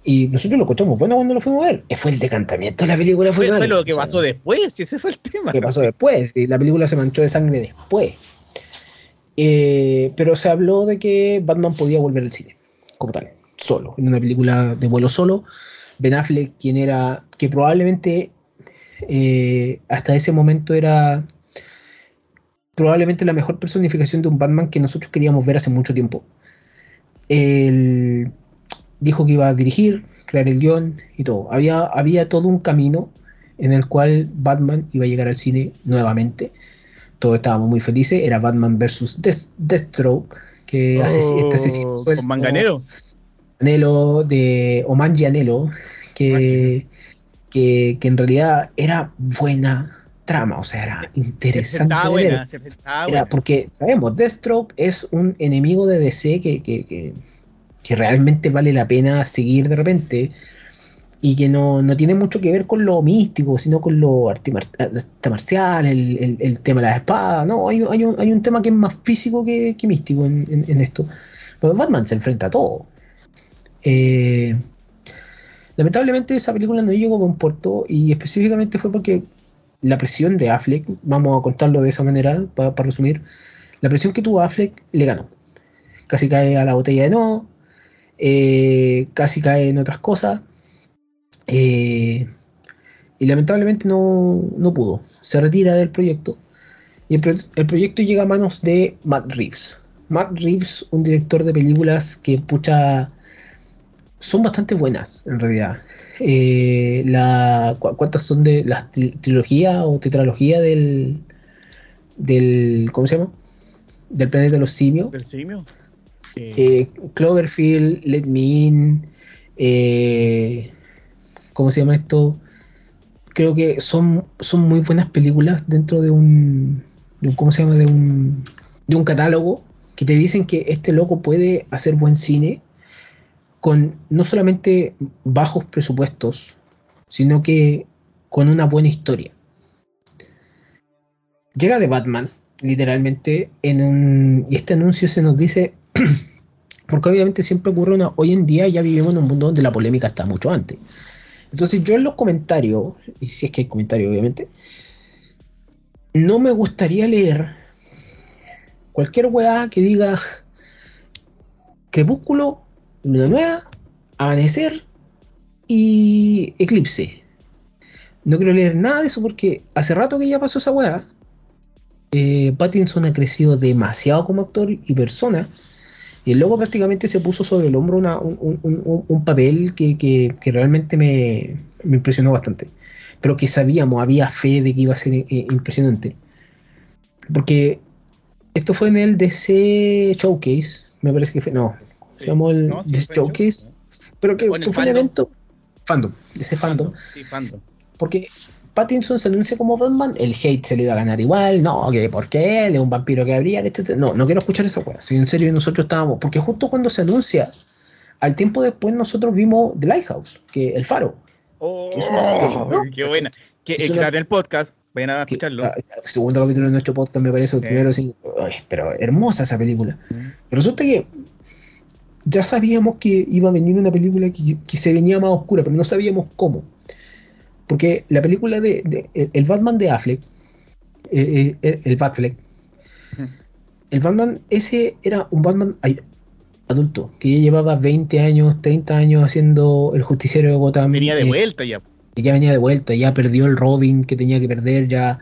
[SPEAKER 1] Y nosotros lo escuchamos bueno cuando lo fuimos a ver. Fue el decantamiento de la película. Fue malo.
[SPEAKER 2] lo que
[SPEAKER 1] O sea,
[SPEAKER 2] pasó después, si ese fue el tema.
[SPEAKER 1] que pasó después. Y la película se manchó de sangre después. Eh, pero se habló de que Batman podía volver al cine, como tal, solo, en una película de vuelo solo. Ben Affleck, quien era, que probablemente eh, hasta ese momento era probablemente la mejor personificación de un Batman que nosotros queríamos ver hace mucho tiempo. Él dijo que iba a dirigir, crear el guion y todo. Había, había todo un camino en el cual Batman iba a llegar al cine nuevamente. Todos estábamos muy felices. Era Batman versus Death- Deathstroke, que este asesino
[SPEAKER 2] Oh, con Manganero.
[SPEAKER 1] Anhelo de Omanji Anhelo, que, que, que en realidad era buena, trama, o sea, era interesante. Ver.
[SPEAKER 2] buena,
[SPEAKER 1] Era porque sabemos, Deathstroke es un enemigo de DC que, que, que- que realmente vale la pena seguir de repente y que no, no tiene mucho que ver con lo místico, sino con lo arte, mar- arte marcial, el, el- el tema de las espadas. No, hay, hay un, hay un tema que es más físico que, que místico en, en- en esto. Pero Batman se enfrenta a todo. Eh, lamentablemente esa película no llegó a buen puerto y específicamente fue porque la presión de Affleck, vamos a contarlo de esa manera para resumir, la presión que tuvo Affleck le ganó. Casi cae a la botella de no, eh, casi cae en otras cosas. eh, y lamentablemente no, no pudo. Se retira del proyecto. Y el, el proyecto llega a manos de Matt Reeves. Matt Reeves, un director de películas que, pucha, son bastante buenas, en realidad. Eh, la, ¿cu- ¿Cuántas son de la tri- trilogía o tetralogía del, del. ¿Cómo se llama? Del planeta de los simios.
[SPEAKER 2] ¿Del simio? Eh,
[SPEAKER 1] Eh, Cloverfield, Let Me In, eh, ¿cómo se llama esto? Creo que son, son muy buenas películas dentro de un, de un- ¿cómo se llama? De un, de un catálogo que te dicen que este loco puede hacer buen cine con no solamente bajos presupuestos, sino que con una buena historia. Llega de Batman, literalmente, en y este anuncio se nos dice porque obviamente siempre ocurre una. Hoy en día ya vivimos en un mundo donde la polémica está mucho antes. Entonces, yo en los comentarios, y si es que hay comentarios, obviamente, no me gustaría leer cualquier weá que diga Crepúsculo, Luna Nueva, Amanecer y Eclipse. No quiero leer nada de eso porque hace rato que ya pasó esa weá. Eh, Pattinson ha crecido demasiado como actor y persona. Y el prácticamente se puso sobre el hombro una- un, un- un- un papel que, que- que realmente me, me impresionó bastante. Pero que sabíamos, había fe de que iba a ser eh, impresionante. Porque esto fue en el DC Showcase, me parece que fue, no, se
[SPEAKER 2] Sí.
[SPEAKER 1] llamó el
[SPEAKER 2] No, sí,
[SPEAKER 1] Showcase, pero que, que fue un evento fandom, DC fandom.
[SPEAKER 2] Sí, fandom.
[SPEAKER 1] Porque Pattinson se anuncia como Batman, el hate se lo iba a ganar igual, no, que porque él es un vampiro que habría, etc. No, no quiero escuchar esa cosa. Si en serio nosotros estábamos, porque justo cuando se anuncia, al tiempo después nosotros vimos The Lighthouse, que el faro.
[SPEAKER 2] Oh,
[SPEAKER 1] Que es una-
[SPEAKER 2] qué buena. Que
[SPEAKER 1] Es una-
[SPEAKER 2] claro, en el podcast, vayan a
[SPEAKER 1] que-
[SPEAKER 2] escucharlo.
[SPEAKER 1] ah, segundo capítulo de nuestro podcast me parece, el
[SPEAKER 2] Sí.
[SPEAKER 1] primero sí, ay, pero hermosa esa película.
[SPEAKER 2] Mm.
[SPEAKER 1] Pero resulta que ya sabíamos que iba a venir una película que, que se venía más oscura, pero no sabíamos cómo. Porque la película de, de- el- el Batman de Affleck, eh, eh, el, Batfleck, el Batman ese era un Batman adulto, que ya llevaba 20 años, 30 años haciendo el justiciero de Gotham.
[SPEAKER 2] Venía de
[SPEAKER 1] eh,
[SPEAKER 2] vuelta ya.
[SPEAKER 1] ya venía de vuelta, ya perdió el Robin que tenía que perder, ya,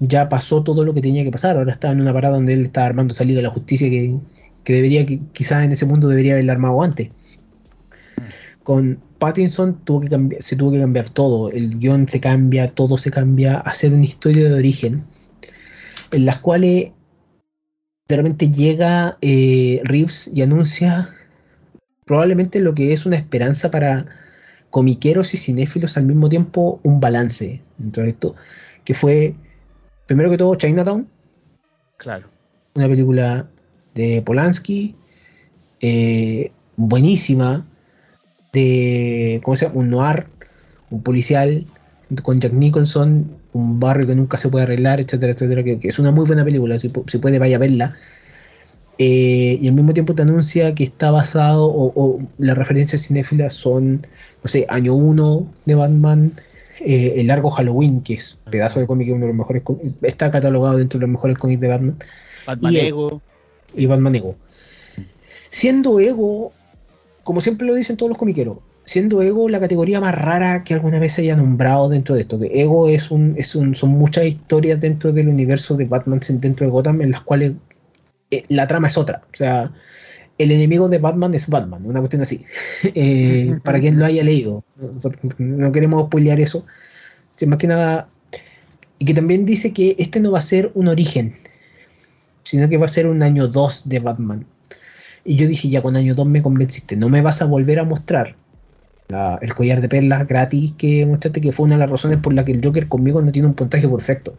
[SPEAKER 1] ya pasó todo lo que tenía que pasar. Ahora está en una parada donde él está armando salir a la justicia que, que debería, que quizás en ese mundo debería haberla armado antes. Con Pattinson tuvo que cambiar, se tuvo que cambiar todo. El guion se cambia, todo se cambia, hacer una historia de origen. En las cuales de repente llega eh, Reeves y anuncia probablemente lo que es una esperanza para comiqueros y cinéfilos al mismo tiempo un balance dentro de esto, que fue, primero que todo, Chinatown,
[SPEAKER 2] Claro.
[SPEAKER 1] una película de Polanski, eh, buenísima, de, ¿cómo se llama? Un noir, un policial, con Jack Nicholson, un barrio que nunca se puede arreglar, etcétera, etcétera, que, que es una muy buena película, si, pu- si puede vaya a verla. Eh, y al mismo tiempo te anuncia que está basado, o, o las referencias cinéfilas son, no sé, año 1 de Batman, eh, el largo Halloween, que es pedazo de cómic, uno de los mejores, está catalogado dentro de los mejores cómics de Batman,
[SPEAKER 2] Batman
[SPEAKER 1] Y-
[SPEAKER 2] Ego.
[SPEAKER 1] Y Batman Ego. Siendo Ego, como siempre lo dicen todos los comiqueros, siendo Ego la categoría más rara que alguna vez se haya nombrado dentro de esto. Que Ego es un, es un, son muchas historias dentro del universo de Batman, dentro de Gotham, en las cuales eh, la trama es otra. O sea, el enemigo de Batman es Batman, una cuestión así. Eh, para quien lo haya leído. No, queremos spoilear eso. Sí, más que nada. Y que también dice que este no va a ser un origen, sino que va a ser un año 2 de Batman. Y yo dije, ya con año 2 me convenciste, no me vas a volver a mostrar la- el collar de perlas gratis que mostraste, que fue una de las razones por la que el Joker conmigo no tiene un puntaje perfecto.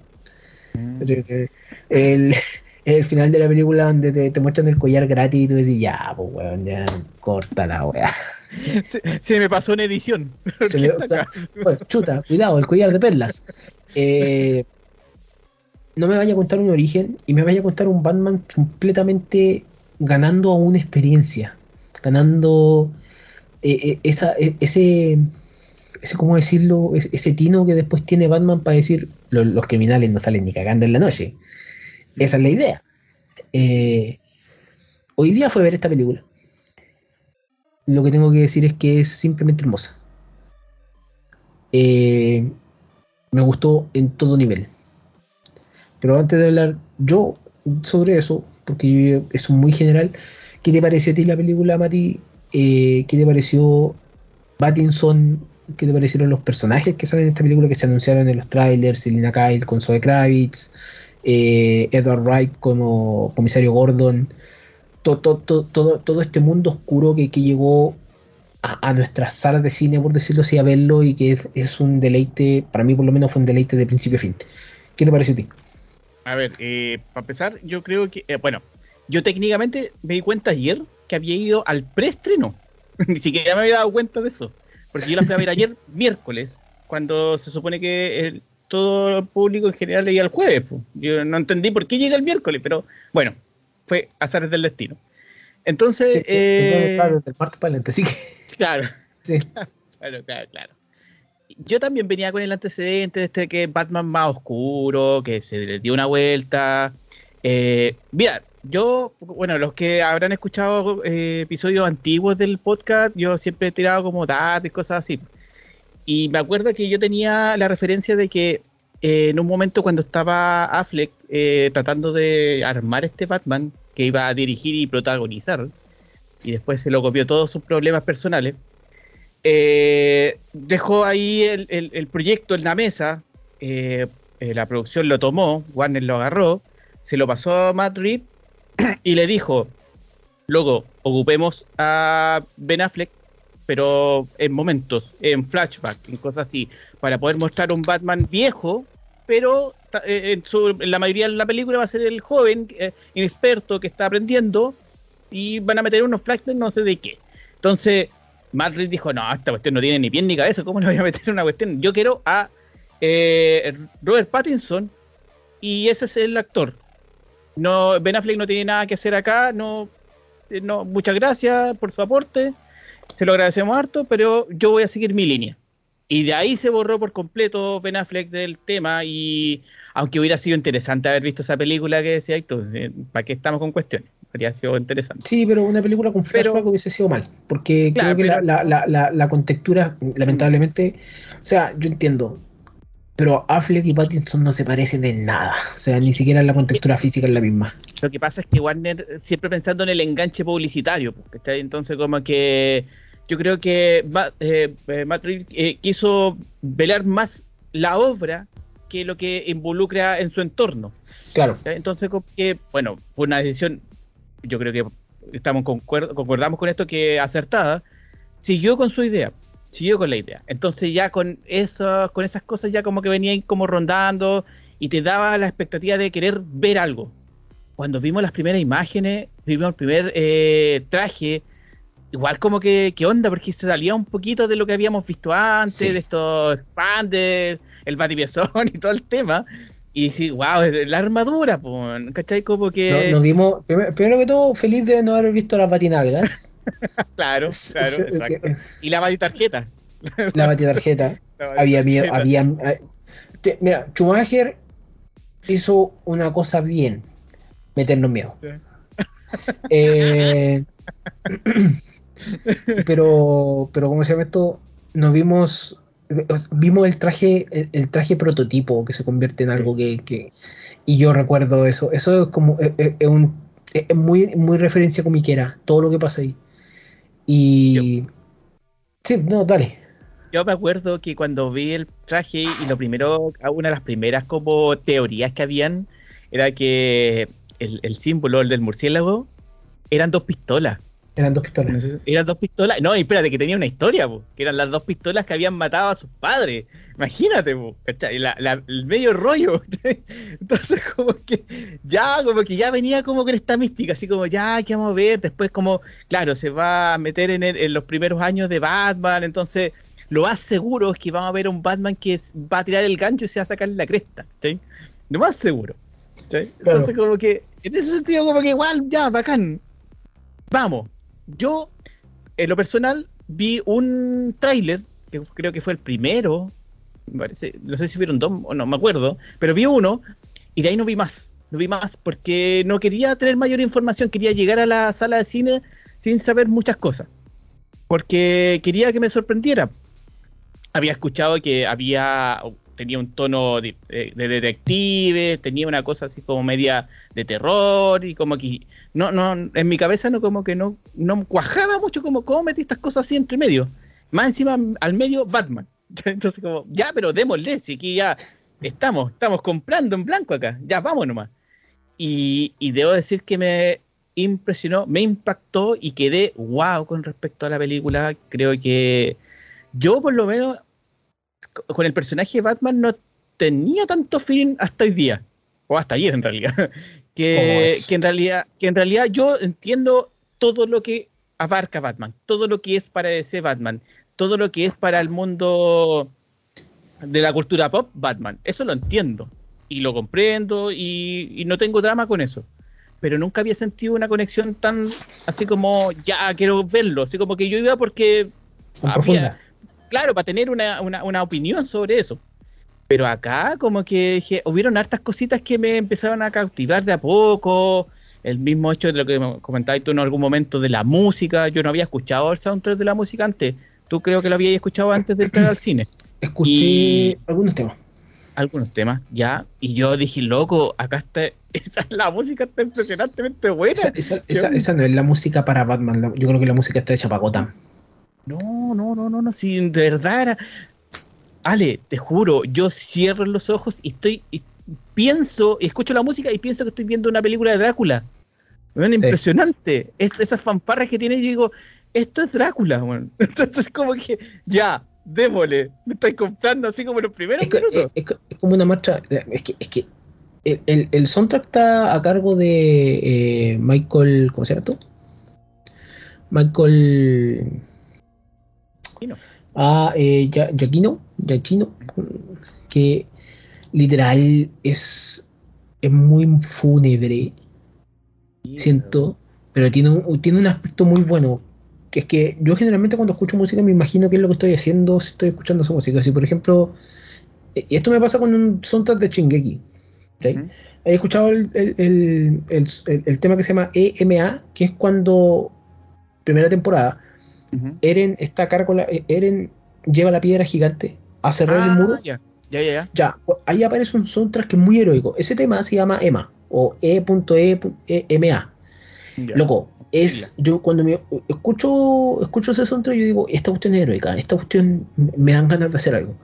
[SPEAKER 1] El, el final de la película donde te, te muestran el collar gratis y tú dices, ya, pues weón, ya corta la weá.
[SPEAKER 2] Se, se me pasó en edición.
[SPEAKER 1] Se le- Bueno, chuta, cuidado, el collar de perlas. Eh, no me vaya a contar un origen y me vaya a contar un Batman completamente ganando a una experiencia, ganando eh, eh, esa, eh, ese, ese, ¿cómo decirlo? Es- Ese tino que después tiene Batman para decir "Lo- los criminales no salen ni cagando en la noche. Esa es la idea. Eh, hoy día fue ver esta película. Lo que tengo que decir es que es simplemente hermosa. Me gustó en todo nivel. Pero antes de hablar yo sobre eso, porque es muy general, ¿qué te pareció a ti la película, Mati? Eh, ¿Qué te pareció Pattinson? ¿Qué te parecieron los personajes que salen en esta película que se anunciaron en los trailers? Selina Kyle con Zoe Kravitz, eh, Edward Wright como comisario Gordon, todo, todo, todo, todo, todo este mundo oscuro que, que llegó a, a nuestras salas de cine, por decirlo así, a verlo y que es, es un deleite, para mí por lo menos fue un deleite de principio a fin. ¿Qué te pareció a ti?
[SPEAKER 2] A ver, eh, para empezar, yo creo que, eh, bueno, yo técnicamente me di cuenta ayer que había ido al preestreno. Ni siquiera me había dado cuenta de eso. Porque yo la fui a ver ayer, miércoles, cuando se supone que el- todo el público en general leía el jueves. po. Yo no entendí por qué llega el miércoles, pero bueno, fue azares del destino. Entonces,
[SPEAKER 1] Sí,
[SPEAKER 2] eh,
[SPEAKER 1] claro, del martes para adelante, así que
[SPEAKER 2] claro,
[SPEAKER 1] sí.
[SPEAKER 2] Claro, claro, claro. Yo también venía con el antecedente de este que Batman más oscuro, que se le dio una vuelta. Eh, mira, yo, bueno, los que habrán escuchado eh, episodios antiguos del podcast, yo siempre he tirado como datos y cosas así. Y me acuerdo que yo tenía la referencia de que eh, en un momento cuando estaba Affleck eh, tratando de armar este Batman que iba a dirigir y protagonizar, y después se lo copió todos sus problemas personales, eh, dejó ahí el, el- proyecto en la mesa, eh, eh, la producción lo tomó, Warner lo agarró, se lo pasó a Reeves y le dijo, luego ocupemos a Ben Affleck, pero en momentos, en flashback, en cosas así, para poder mostrar un Batman viejo, pero eh, en, su- la mayoría de la película va a ser el joven, eh, inexperto que está aprendiendo, y van a meter unos flashbacks no sé de qué. Entonces, Madrid dijo, no, esta cuestión no tiene ni pie ni cabeza, ¿cómo le voy a meter una cuestión? Yo quiero a eh, Robert Pattinson y ese es el actor. No, Ben Affleck no tiene nada que hacer acá, no, eh, no, muchas gracias por su aporte, se lo agradecemos harto, pero yo voy a seguir mi línea. Y de ahí se borró por completo Ben Affleck del tema y aunque hubiera sido interesante haber visto esa película que decía, entonces, ¿para qué estamos con cuestiones? Habría sido interesante.
[SPEAKER 1] Sí, pero una película con
[SPEAKER 2] Pero-
[SPEAKER 1] flashback hubiese sido mal, porque
[SPEAKER 2] Claro,
[SPEAKER 1] creo que la,
[SPEAKER 2] pero-
[SPEAKER 1] la, la, la, la contextura, lamentablemente, o sea, yo entiendo, pero Affleck y Pattinson no se parecen en nada, o sea, ni siquiera la contextura física es la misma.
[SPEAKER 2] Lo que pasa es que Warner siempre pensando en el enganche publicitario, pues, ¿cachai? Entonces como que yo creo que Ma- eh, eh, Matt Reeves eh, quiso velar más la obra que lo que involucra en su entorno.
[SPEAKER 1] Claro.
[SPEAKER 2] Entonces como que, bueno, fue una decisión, yo creo que estamos concuer- concordamos con esto que acertada, siguió con su idea, siguió con la idea. Entonces ya con eso, con esas cosas ya como que venían como rondando y te daba la expectativa de querer ver algo. Cuando vimos las primeras imágenes, vimos el primer eh, traje, igual como que, ¿qué onda? Porque se salía un poquito de lo que habíamos visto antes,
[SPEAKER 1] Sí.
[SPEAKER 2] de estos expanders, el batipiezón y todo el tema. Y decir, wow, la armadura, pues, ¿cachai? Como que...
[SPEAKER 1] no- nos dimos, primero, primero que todo, feliz de no haber visto las batinalgas.
[SPEAKER 2] Claro, claro,
[SPEAKER 1] Sí,
[SPEAKER 2] exacto. Y la batitarjeta.
[SPEAKER 1] La batitarjeta.
[SPEAKER 2] La
[SPEAKER 1] había miedo, había. Mira, Schumacher hizo una cosa bien: meternos miedo.
[SPEAKER 2] Sí.
[SPEAKER 1] Eh, pero, pero, ¿cómo se llama esto? Nos vimos. Vimos el traje, el, el traje prototipo que se convierte en algo que, que- Y yo recuerdo eso. Eso es como. Es, es- es un, es muy, muy referencia comiquera, todo lo que pasa ahí. Y. Sí, no, dale.
[SPEAKER 2] Yo me acuerdo que cuando vi el traje y lo primero, una de las primeras como teorías que habían era que el, el símbolo, el del murciélago, eran dos pistolas.
[SPEAKER 1] Eran dos pistolas.
[SPEAKER 2] Eran dos pistolas. No, espérate, que tenía una historia, po, que eran las dos pistolas que habían matado a sus padres. Imagínate, po, el medio rollo. Entonces, como que ya, como que ya venía como con esta mística, así como ya, ¿qué vamos a ver? Después, como, claro, se va a meter en, en los primeros años de Batman. Entonces, lo más seguro es que vamos a ver un Batman que va a tirar el gancho y se va a sacar la cresta. ¿sí? Lo más seguro. Entonces, como que, en ese sentido, como que igual, ya, bacán. Vamos yo, en lo personal, vi un tráiler, que creo que fue el primero, parece, no sé si fueron dos o no me acuerdo, pero vi uno y de ahí no vi más, no vi más porque no quería tener mayor información, quería llegar a la sala de cine sin saber muchas cosas, porque quería que me sorprendiera. Había escuchado que había tenía un tono de, de, detective, tenía una cosa así como media de terror y como que no, no, en mi cabeza no como que no, no cuajaba mucho como cómo metí estas cosas así entre medio. Más encima al medio Batman. Entonces como, ya, pero démosle, si aquí ya estamos, estamos comprando en blanco acá, ya vamos nomás. Y, y debo decir que me impresionó, me impactó y quedé wow con respecto a la película. Creo que yo por lo menos con el personaje de Batman no tenía tanto fin hasta hoy día, o hasta ayer en realidad. que, en realidad, que en realidad yo entiendo todo lo que abarca Batman, todo lo que es para ese Batman, todo lo que es para el mundo de la cultura pop, Batman. Eso lo entiendo y lo comprendo y, no tengo drama con eso. Pero nunca había sentido una conexión tan así como ya quiero verlo, así como que yo iba porque claro, para tener una, una opinión sobre eso. Pero acá como que dije, hubieron hartas cositas que me empezaron a cautivar de a poco. El mismo hecho de lo que comentabas tú en algún momento de la música. Yo no había escuchado el soundtrack de la música antes. Tú creo que lo habías escuchado antes de entrar al cine.
[SPEAKER 1] Escuché algunos temas.
[SPEAKER 2] Algunos temas, ya. Y yo dije, loco, acá está, la música está impresionantemente buena.
[SPEAKER 1] Esa, esa, no es la música para Batman. Yo creo que la música está hecha para Gotham.
[SPEAKER 2] No, no, no, no, no. Si de verdad Ale, te juro, yo cierro los ojos y estoy, y pienso, y escucho la música y pienso que estoy viendo una película de Drácula. Es impresionante. esas fanfarras que tiene, yo digo, esto es Drácula, Entonces, como que, ya, démosle, me estáis comprando así como los primeros
[SPEAKER 1] es minutos. Es, como una marcha, es que, es que el, el, soundtrack está a cargo de eh, Michael, ¿cómo se llama tú? Michael a eh, Giacchino, que literal es, es muy fúnebre, siento, pero tiene un, tiene un aspecto muy bueno, que es que yo generalmente cuando escucho música me imagino qué es lo que estoy haciendo si estoy escuchando su música. Si por ejemplo, eh, y esto me pasa con un soundtrack de Chingeki, He escuchado el, el, el, tema que se llama EMA, que es cuando, primera temporada, Eren está a cargo, la, Eren lleva la piedra gigante a cerrar el ah, muro.
[SPEAKER 2] Ya, ya, ya.
[SPEAKER 1] Ya, pues, ahí aparece un soundtrack que es muy heroico. Ese tema se llama EMA o E.E.M.A. Loco, es yo cuando me escucho escucho ese soundtrack yo digo, esta cuestión es heroica, esta cuestión me dan ganas de hacer algo.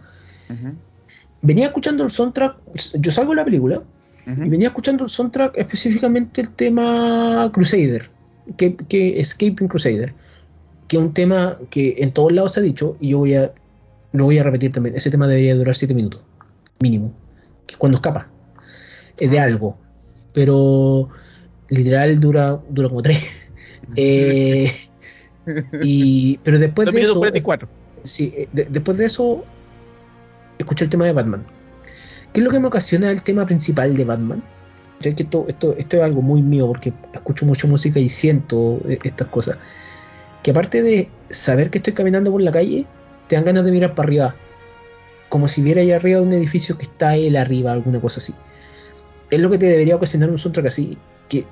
[SPEAKER 1] Venía escuchando el soundtrack, yo salgo de la película y venía escuchando el soundtrack específicamente el tema Crusader, que, que Escaping Crusader que es un tema que en todos lados se ha dicho, y yo voy a, lo voy a repetir también, ese tema debería durar 7 minutos, mínimo, que cuando escapa, es de algo, pero literal dura, dura como 3. eh, y, pero después de eso... Sí, eh, después de eso, escuché el tema de Batman. ¿Qué es lo que me ocasiona el tema principal de Batman? Ya que esto, esto, esto es algo muy mío porque escucho mucha música y siento eh, estas cosas que aparte de saber que estoy caminando por la calle, te dan ganas de mirar para arriba, como si viera allá arriba un edificio que está él arriba, alguna cosa así. Es lo que te debería ocasionar un soundtrack así, que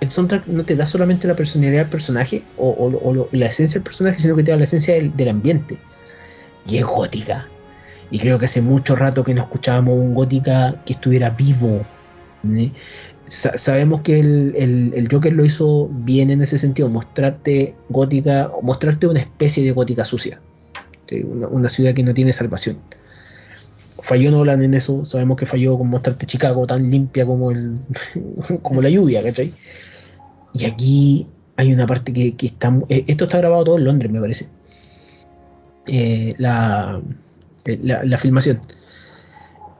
[SPEAKER 1] el soundtrack no te da solamente la personalidad del personaje o, la esencia del personaje, sino que te da la esencia del, ambiente. Y es gótica. Y creo que hace mucho rato que no escuchábamos un gótica que estuviera vivo sabemos que el, Joker lo hizo bien en ese sentido, mostrarte gótica, mostrarte una especie de gótica sucia, una, ciudad que no tiene salvación. Falló Nolan en eso, sabemos que falló con mostrarte Chicago tan limpia como, el, como la lluvia, ¿cachai? Y aquí hay una parte que, que está. eh, Esto está grabado todo en Londres, me parece. Eh, eh, la, la filmación.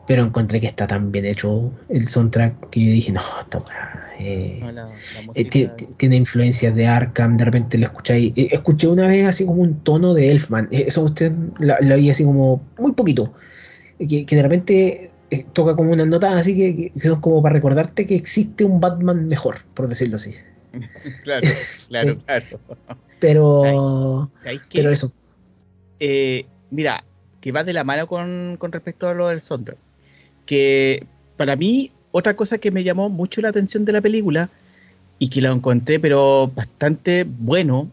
[SPEAKER 1] Pero encontré que está tan bien hecho el soundtrack que yo dije, no, esta eh,
[SPEAKER 2] No, la- la
[SPEAKER 1] eh, tiene influencias de Arkham, de repente lo escucháis. eh, escuché una vez así como un tono de Elfman. eh, Eso usted la oí así como muy poquito. eh, Que, que de repente toca como unas notas así que, que- son como para recordarte que existe un Batman mejor, por decirlo así.
[SPEAKER 2] Claro, claro, claro.
[SPEAKER 1] Pero, pero eso.
[SPEAKER 2] Mira, que va de la mano con, con respecto a lo del soundtrack. Que para mí, otra cosa que me llamó mucho la atención de la película y que lo encontré, pero bastante bueno,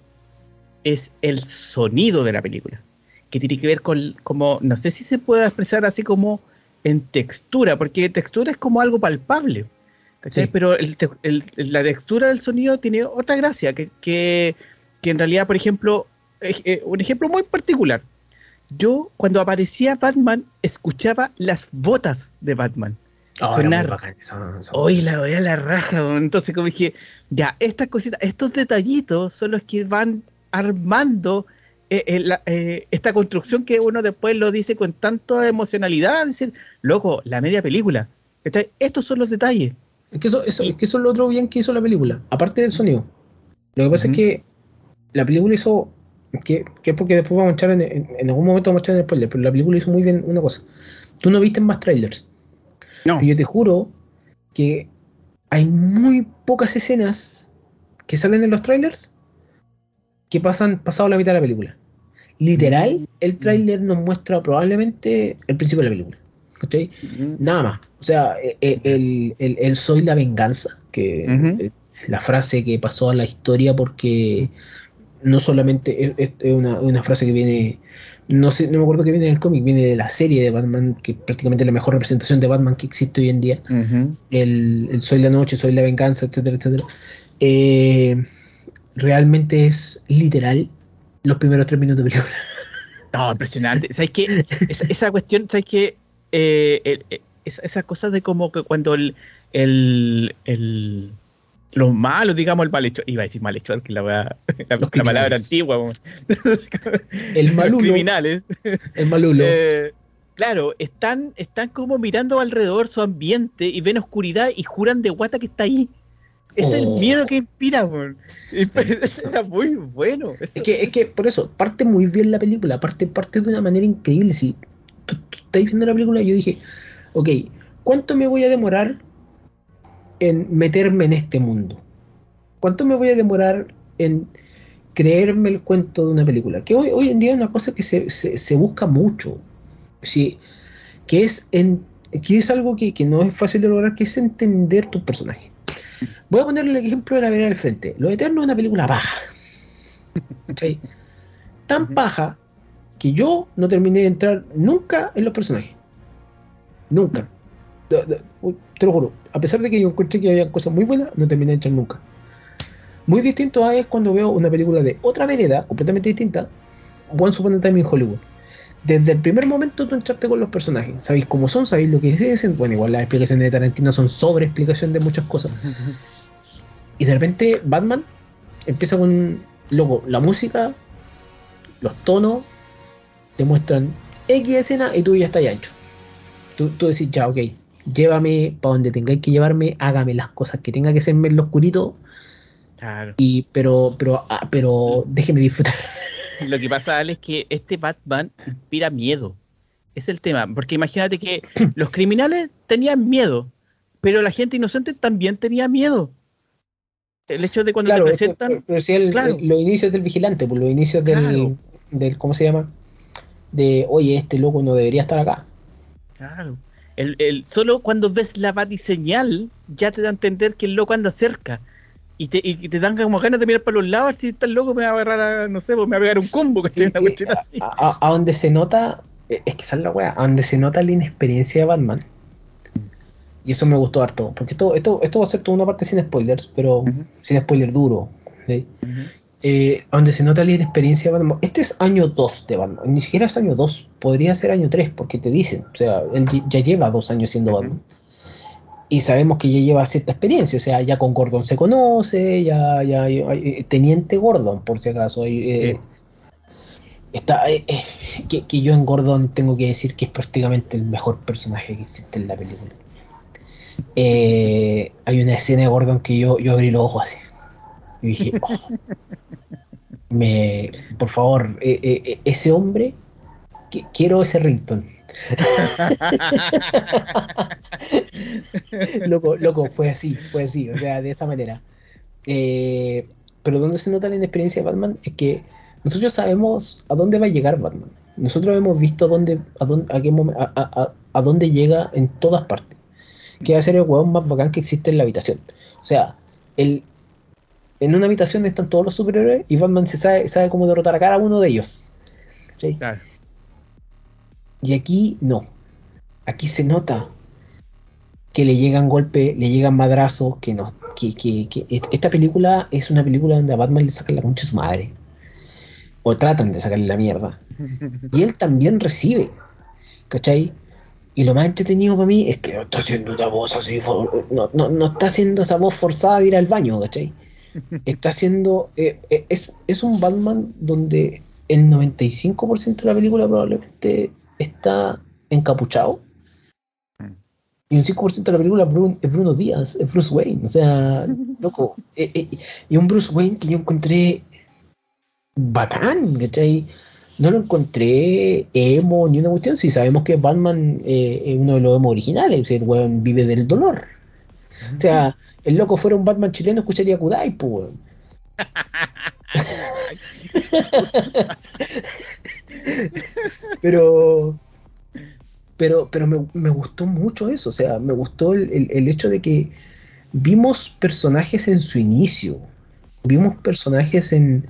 [SPEAKER 2] es el sonido de la película. Que tiene que ver con, como, no sé si se puede expresar así como en textura, porque textura es como algo palpable. Pero el el- la textura del sonido tiene otra gracia, que, que, que en realidad, por ejemplo, eh, eh, un ejemplo muy particular. Yo, cuando aparecía Batman, escuchaba las botas de Batman.
[SPEAKER 1] Oh, era
[SPEAKER 2] sonar.
[SPEAKER 1] bacán, son- son-
[SPEAKER 2] Hoy la voy a la raja. Entonces, como dije, ya, estas cositas, estos detallitos son los que van armando eh, eh, la- eh, esta construcción que uno después lo dice con tanta emocionalidad. Decir, loco, la media película. ¿cachai? Estos son los detalles.
[SPEAKER 1] Es que eso, eso,
[SPEAKER 2] Y-
[SPEAKER 1] es que eso es lo otro bien que hizo la película, aparte del sonido. Lo que pasa es que la película hizo, que, que es porque después vamos a echar en, en- en algún momento vamos a echar en spoiler, pero la película hizo muy bien una cosa. Tú no viste más trailers.
[SPEAKER 2] No.
[SPEAKER 1] Pero yo te juro que hay muy pocas escenas que salen en los trailers que pasan pasado la mitad de la película. Literal, el trailer nos muestra probablemente el principio de la película. ¿cachai? Nada más. O sea, e- e- el, el- el soy la venganza, que
[SPEAKER 2] Ujú.
[SPEAKER 1] eh, la frase que pasó a la historia porque no solamente es, es- es una, una frase que viene, no sé, no me acuerdo que viene del cómic, viene de la serie de Batman, que es prácticamente la mejor representación de Batman que existe hoy en día.
[SPEAKER 2] Ujú.
[SPEAKER 1] El, el soy la noche, soy la venganza, etcétera, etcétera. Eh, realmente es literal los primeros tres minutos de película.
[SPEAKER 2] No, impresionante. ¿Sabes qué? Esa, esa cuestión, ¿sabes qué? Eh, el- eh, esa, esa cosa de como que cuando el, el, el- los malos, digamos, el malhechor, iba a decir malhechor, que la, la,
[SPEAKER 1] Los
[SPEAKER 2] la palabra antigua.
[SPEAKER 1] El
[SPEAKER 2] los
[SPEAKER 1] malulo,
[SPEAKER 2] criminales,
[SPEAKER 1] el malulo.
[SPEAKER 2] eh, claro, están, están como mirando alrededor su ambiente y ven oscuridad y juran de guata que está ahí. Es el
[SPEAKER 1] Oh.
[SPEAKER 2] miedo que inspira, Eso era muy bueno. Eso-
[SPEAKER 1] Es que, es que por eso, parte muy bien la película, parte, parte de una manera increíble. Si tú, tú estás viendo la película, yo dije, ok, ¿cuánto me voy a demorar en meterme en este mundo? ¿Cuánto me voy a demorar en creerme el cuento de una película? Que hoy, hoy en día es una cosa que se, se- se busca mucho. Sí, que es, en, que es algo que, que no es fácil de lograr, que es entender tu personaje. Voy a ponerle el ejemplo de la vereda del frente. Lo Eterno es una película baja. Tan paja que yo no terminé de entrar nunca en los personajes. Nunca. Te lo juro. A pesar de que yo encontré que había cosas muy buenas, no terminé de entrar nunca. Muy distinto a es cuando veo una película de otra vereda, completamente distinta, Once Upon a Time in Hollywood. Desde el primer momento tú entraste con los personajes. Sabéis cómo son, sabéis lo que dicen. Bueno, igual las explicaciones de Tarantino son sobre explicación de muchas cosas. Y de repente Batman empieza con, loco, la música, los tonos, te muestran X escena y tú ya estás ancho. Tú, tú decís, ya, ok, llévame para donde tengáis que llevarme, hágame las cosas que tenga que hacerme en lo oscurito,
[SPEAKER 2] Claro.
[SPEAKER 1] y, pero, pero, ah, pero déjeme disfrutar.
[SPEAKER 2] Lo que pasa, Ale, es que este Batman inspira miedo. Es el tema. Porque imagínate que los criminales tenían miedo, pero la gente inocente también tenía miedo. El hecho de cuando
[SPEAKER 1] Claro,
[SPEAKER 2] te presentan.
[SPEAKER 1] pero si el-
[SPEAKER 2] claro.
[SPEAKER 1] los inicios del vigilante, pues los inicios del,
[SPEAKER 2] Claro.
[SPEAKER 1] del, ¿cómo se llama? De, oye, este loco no debería estar acá.
[SPEAKER 2] Claro. El, el- solo cuando ves la batiseñal ya te da a entender que el loco anda cerca. Y te, y te dan como ganas de mirar para los lados, si estás loco me va a agarrar, a, no sé, pues me va a pegar un combo.
[SPEAKER 1] Sí,
[SPEAKER 2] Una
[SPEAKER 1] sí,
[SPEAKER 2] así.
[SPEAKER 1] a, donde se nota, eh, es que es la wea, a donde se nota la inexperiencia de Batman. Y eso me gustó harto, porque esto, esto, esto va a ser toda una parte sin spoilers, pero sin spoiler duro. ¿sí? Eh, donde se nota la inexperiencia de Batman. Este es año 2 de Batman, ni siquiera es año 2, podría ser año 3, porque te dicen, o sea, él ya lleva dos años siendo. Batman. y sabemos que ya lleva cierta experiencia, o sea, ya con Gordon se conoce, ya, ya, ya- eh, Teniente Gordon, por si acaso. eh, Está, eh, eh, que, que yo en Gordon tengo que decir que es prácticamente el mejor personaje que existe en la película. Eh, hay una escena de Gordon que yo, yo abrí los ojos así. Y dije, "Oh, me, por favor, eh, eh, eh, ese hombre, que- quiero ese rington. loco, loco, fue así, fue así, o sea, de esa manera. Eh, pero donde se nota la inexperiencia de Batman es que nosotros sabemos a dónde va a llegar Batman. Nosotros hemos visto a dónde, a dónde, a qué momen- a, a- a- dónde llega en todas partes. Que va a ser el huevón más bacán que existe en la habitación. O sea, el, en una habitación están todos los superhéroes y Batman se sabe, sabe cómo derrotar a cada uno de ellos. ¿Sí?
[SPEAKER 2] Claro.
[SPEAKER 1] Y aquí no. Aquí se nota que le llegan golpes, le llegan madrazos, que no. Que, que- que est- esta película es una película donde a Batman le sacan la concha a su madre. O tratan de sacarle la mierda. Y él también recibe. ¿Cachai? Y lo más entretenido para mí es que no está haciendo una voz así. No, no, no está haciendo esa voz forzada de ir al baño, ¿cachai? Está haciendo. eh, eh, es, es un Batman donde el 95% de la película probablemente está encapuchado. Y un 5% de la película es Bruno, es Bruno Díaz, es Bruce Wayne. O sea, loco. eh, eh, y un Bruce Wayne que yo encontré bacán, ¿cachai? No lo encontré emo ni una cuestión. Si sabemos que Batman es uno de los emo originales, el weón vive del dolor. O sea, el loco fuera un Batman chileno, escucharía Kudai, pero pero pero me, me gustó mucho eso o sea me gustó el, el- el hecho de que vimos personajes en su inicio vimos personajes en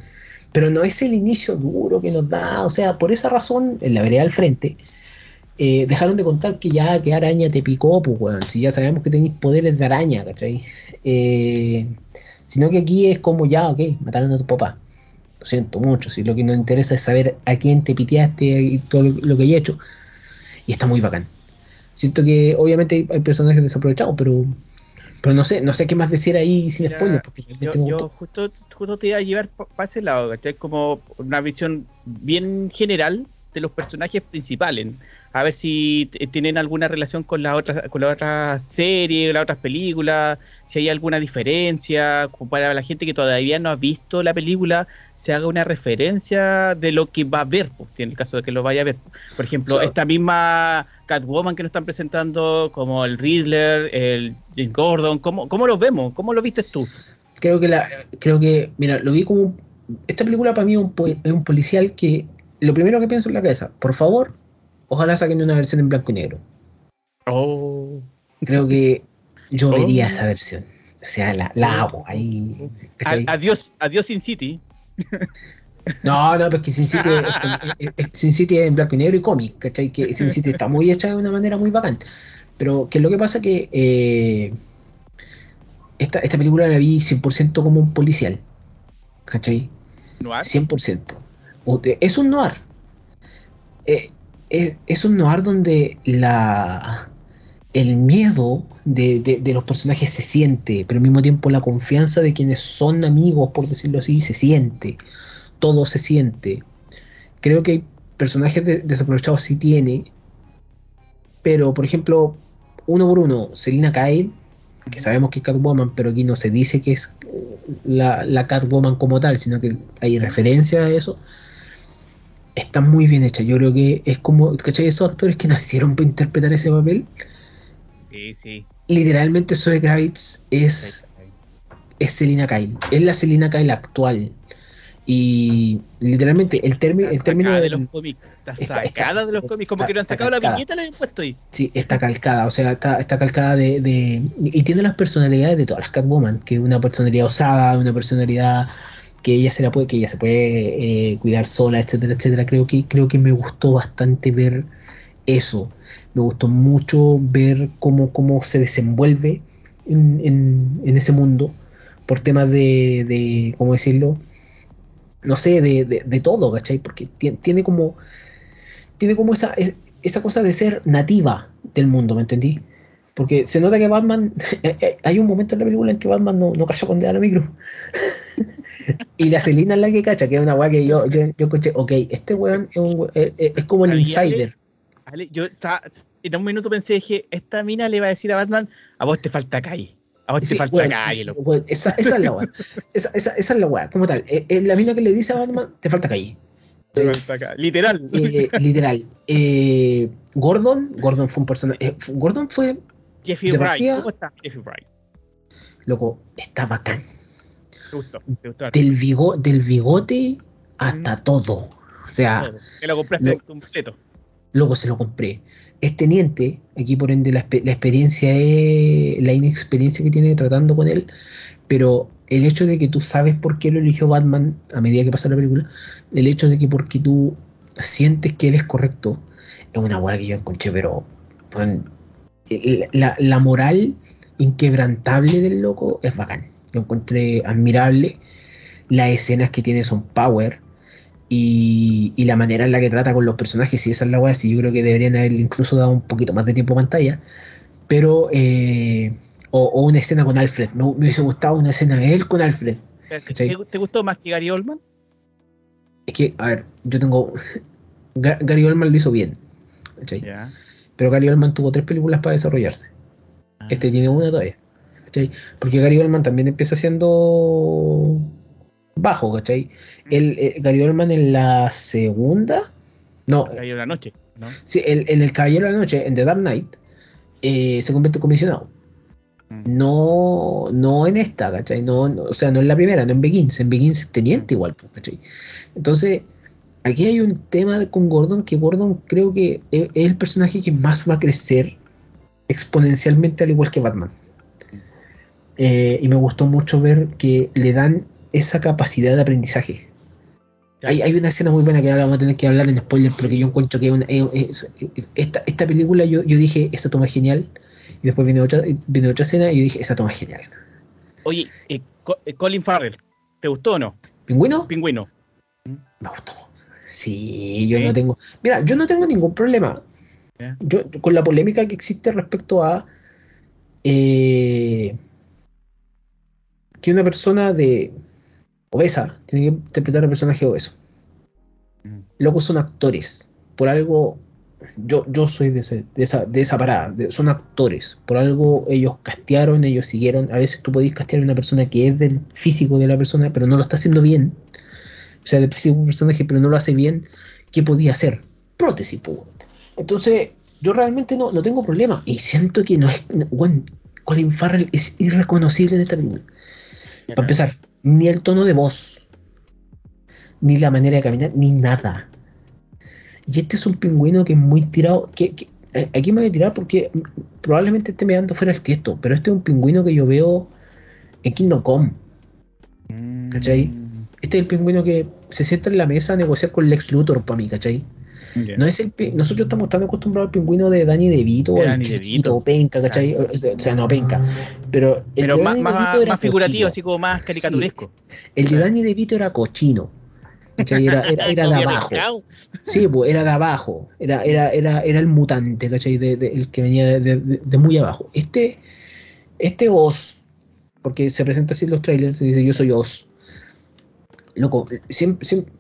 [SPEAKER 1] pero no es el inicio duro que nos da o sea por esa razón en la vereda al frente eh, dejaron de contar que ya que araña te picó pues weón si ya sabemos que tenéis poderes de araña ¿cachai? Eh, sino que aquí es como ya ok mataron a tu papá lo siento mucho, si lo que nos interesa es saber a quién te piteaste y todo lo, lo que hay hecho. Y está muy bacán. Siento que obviamente hay, personajes desaprovechados, pero pero no sé, no sé qué más decir ahí sin
[SPEAKER 2] Mira,
[SPEAKER 1] spoilers, porque
[SPEAKER 2] Yo, justo, justo te iba a llevar para ese lado, ¿cachai? Como una visión bien general de los personajes principales. A ver si tienen alguna relación con la otra, con la otra serie, las otras películas, si hay alguna diferencia, para la gente que todavía no ha visto la película, se haga una referencia de lo que va a ver, pues, en el caso de que lo vaya a ver. Por ejemplo,
[SPEAKER 1] Claro.
[SPEAKER 2] esta misma Catwoman que nos están presentando, como el Riddler, el Jim Gordon, ¿cómo, cómo los vemos? ¿Cómo lo viste tú?
[SPEAKER 1] Creo que la, creo que, mira, lo vi como esta película para mí es un, es un policial que lo primero que pienso en la cabeza, por favor, ojalá saquen una versión en blanco y negro.
[SPEAKER 2] Oh.
[SPEAKER 1] Creo que yo
[SPEAKER 2] Oh.
[SPEAKER 1] vería esa versión. O sea, la, la hago ahí. ¿cachai?
[SPEAKER 2] adiós, adiós Sin City.
[SPEAKER 1] No, no, pues que Sin City, es, es- es- Sin City es en blanco y negro y cómic, ¿cachai? Que Sin City está muy hecha de una manera muy bacán. Pero que lo que pasa que eh, esta, esta película la vi 100% como un policial, ¿cachai?
[SPEAKER 2] Noir.
[SPEAKER 1] 100%. Es un noir. Eh, es, un noir donde la el miedo de, de- los personajes se siente, pero al mismo tiempo la confianza de quienes son amigos, por decirlo así, se siente. Todo se siente. Creo que hay personajes de- desaprovechados sí tiene, pero por ejemplo, uno por uno, Selina Kyle, que sabemos que es Catwoman, pero aquí no se dice que es eh, la, la Catwoman como tal, sino que hay referencia a eso. Está muy bien hecha. Yo creo que es como, ¿cachai? Esos actores que nacieron para interpretar ese papel.
[SPEAKER 2] Sí, sí.
[SPEAKER 1] Literalmente Zoe Kravitz es, es Selina Kyle. Es la Selina Kyle actual. Y literalmente el, término el término
[SPEAKER 2] de los cómics. Está, sacada
[SPEAKER 1] está-
[SPEAKER 2] de los cómics. Como
[SPEAKER 1] está-
[SPEAKER 2] que no han sacado la viñeta la han puesto ahí.
[SPEAKER 1] Sí, está calcada, o sea, está, está calcada de, de- Y tiene las personalidades de todas las Catwoman, que una personalidad osada, una personalidad que ella se la puede, que ella se puede eh, cuidar sola, etcétera, etcétera. Creo que, creo que me gustó bastante ver eso. Me gustó mucho ver cómo, cómo se desenvuelve en, en- ese mundo, por temas de, de ¿cómo decirlo? No sé, de, de- todo, ¿cachai? Porque tie- tiene como. Tiene como esa, es- esa cosa de ser nativa del mundo, ¿me entendí? Porque se nota que Batman. eh, eh, hay un momento en la película en que Batman no, no cayó con dedo a. y la Celina es la que cacha, que es una weá que yo, yo, yo escuché, ok, este weón es, un es como el
[SPEAKER 2] ¿Sabía
[SPEAKER 1] insider.
[SPEAKER 2] Ale, yo estaba, en un minuto pensé, dije, esta mina le va a decir a Batman, a vos te falta calle. A vos te falta
[SPEAKER 1] weón,
[SPEAKER 2] calle, loco.
[SPEAKER 1] weón, esa, esa es la weá. Esa, esa, esa es la weá, como tal. Eh, eh, la mina que le dice a Batman, te falta calle.
[SPEAKER 2] Te falta calle. Literal.
[SPEAKER 1] Eh, literal. Eh, Gordon, Gordon fue un personaje. eh, Gordon fue,
[SPEAKER 2] Jeffrey
[SPEAKER 1] de
[SPEAKER 2] Wright. ¿Cómo está Jeffrey Wright?
[SPEAKER 1] loco, está bacán.
[SPEAKER 2] ¿Te gustó? ¿Te gustó?
[SPEAKER 1] Del, bigo- del bigote hasta todo. O sea,
[SPEAKER 2] Todo. Lo compraste completo.
[SPEAKER 1] loco, se lo compré. Es teniente, aquí por ende la, expe- la experiencia es la inexperiencia que tiene tratando con él, pero el hecho de que tú sabes por qué lo eligió Batman a medida que pasa la película, el hecho de que porque tú sientes que él es correcto, es una weá que yo encontré, pero la moral inquebrantable del loco es bacán. Lo encontré admirable. Las escenas que tiene son power y, y la manera en la que trata con los personajes, y esa es la weá, sí, yo creo que deberían haberle incluso dado un poquito más de tiempo a pantalla, pero, eh, o, o una escena con Alfred, me, me hubiese gustado una escena de él con Alfred.
[SPEAKER 2] ¿Te, gustó más que Gary Oldman?
[SPEAKER 1] Es que, a ver, yo tengo, Ga- Gary Oldman lo hizo bien, ¿cachai?
[SPEAKER 2] Ya.
[SPEAKER 1] pero Gary Oldman tuvo tres películas para desarrollarse, este tiene una todavía, ¿cachai? Porque Gary Oldman también empieza siendo bajo, ¿cachai? El, eh, Gary Oldman en la segunda, no,
[SPEAKER 2] Cayó la noche, ¿no?
[SPEAKER 1] Sí, el- en El Caballero de la Noche, en The Dark Knight, eh, se convierte en comisionado.
[SPEAKER 2] Mm.
[SPEAKER 1] No, no en esta, ¿cachai? No, no, o sea, no en la primera, no en Begins. En Begins es teniente igual, pues, ¿cachai? Entonces, aquí hay un tema de- con Gordon que Gordon creo que es el personaje que más va a crecer exponencialmente, al igual que Batman. Eh, y me gustó mucho ver que le dan esa capacidad de aprendizaje. Hay, hay una escena muy buena que ahora vamos a tener que hablar en spoiler, pero que yo encuentro que una- es- esta, esta película yo, yo dije, esa toma es genial. Y después viene otra, viene otra escena y yo dije, esa toma es genial.
[SPEAKER 2] Oye, eh, eh, Colin Farrell, ¿te gustó o no?
[SPEAKER 1] ¿Pingüino?
[SPEAKER 2] Pingüino.
[SPEAKER 1] Me gustó. Sí, yo no tengo. Mira, yo no tengo ningún problema. Yo, con la polémica que existe respecto a eh, que una persona de obesa tiene que interpretar a personaje obeso.
[SPEAKER 2] Mm.
[SPEAKER 1] Locos son actores. Por algo, yo, yo soy de, ese- de esa, de esa parada. de- son actores. Por algo ellos castearon, ellos siguieron. A veces tú podés castear a una persona que es del físico de la persona, pero no lo está haciendo bien. O sea, del físico de un personaje, pero no lo hace bien. ¿Qué podía hacer? Prótesis, weón. Entonces, yo realmente no, no tengo problema. Y siento que no es. no- weón, Colin Farrell es irreconocible en esta película. Para empezar, ni el tono de voz, ni la manera de caminar, ni nada. Y este es un pingüino que es muy tirado. Que, que- eh, aquí me voy a tirar porque probablemente esté mirando fuera el tiesto, pero este es un pingüino que yo veo en Kingdom Come. ¿Cachai?
[SPEAKER 2] Mm,
[SPEAKER 1] Este es el pingüino que se sienta en la mesa a negociar con Lex Luthor para mí, ¿cachai? No es el nosotros estamos tan acostumbrados al pingüino de Danny DeVito,
[SPEAKER 2] De
[SPEAKER 1] el
[SPEAKER 2] Danny
[SPEAKER 1] chiquitito,
[SPEAKER 2] DeVito.
[SPEAKER 1] penca, ¿cachai? O o sea, no penca. Pero el
[SPEAKER 2] Pero
[SPEAKER 1] de
[SPEAKER 2] más, más,
[SPEAKER 1] era
[SPEAKER 2] más figurativo,
[SPEAKER 1] cochino.
[SPEAKER 2] así como más caricaturesco.
[SPEAKER 1] El de Danny DeVito era cochino. ¿cachai? Era, era, era de abajo. Sí, pues era de abajo. Era, era, era, era el mutante, ¿cachai? De, de- el que venía de muy abajo. Este, este Oz, porque se presenta así en los trailers, se dice yo soy Oz. Loco,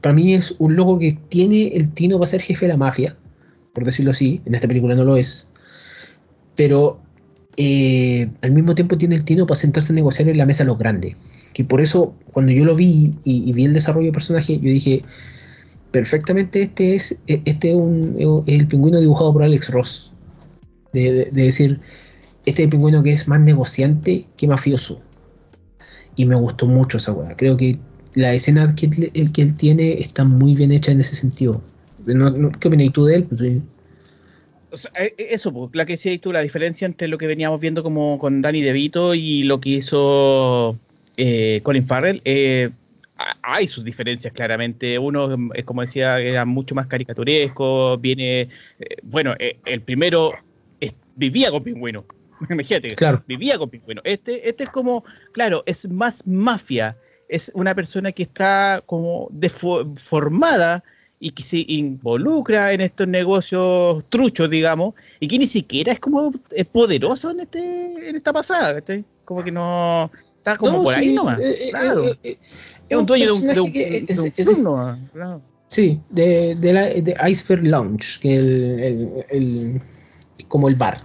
[SPEAKER 1] para mí es un loco que tiene el tino para ser jefe de la mafia, por decirlo así. En esta película no lo es. Pero eh, al mismo tiempo tiene el tino para sentarse a negociar en la mesa a los grandes. Que por eso, cuando yo lo vi y, vi el desarrollo de personaje, yo dije, perfectamente este es este es, un, es el pingüino dibujado por Alex Ross. De decir, este es el pingüino que es más negociante que mafioso. Y me gustó mucho esa weá. Creo que la escena que, él- el que él tiene está muy bien hecha en ese sentido. No- no- ¿Qué opinas tú de él? Pues, sí.
[SPEAKER 2] O sea, eh, eh, eso, pues, la que decías tú, la diferencia entre lo que veníamos viendo como con Danny DeVito y lo que hizo eh, Colin Farrell, eh, ha- hay sus diferencias claramente. Uno, es como decía, era mucho más caricaturesco, viene, eh, bueno, el primero es- vivía con pingüino, imagínate,
[SPEAKER 1] Claro.
[SPEAKER 2] vivía con pingüino. Este, este es como, claro, es más mafia, es una persona que está como deformada y que se involucra en estos negocios truchos, digamos, y que ni siquiera es como es poderoso en este en esta pasada. Como que no está como
[SPEAKER 1] No,
[SPEAKER 2] por ahí nomás.
[SPEAKER 1] eh, eh,
[SPEAKER 2] claro.
[SPEAKER 1] eh, eh,
[SPEAKER 2] es un dueño de un, de un,
[SPEAKER 1] personaje que es-
[SPEAKER 2] de un
[SPEAKER 1] es-
[SPEAKER 2] club nomás, claro.
[SPEAKER 1] Sí, de, de, la, de Iceberg Lounge, que el, el, el- como el bar.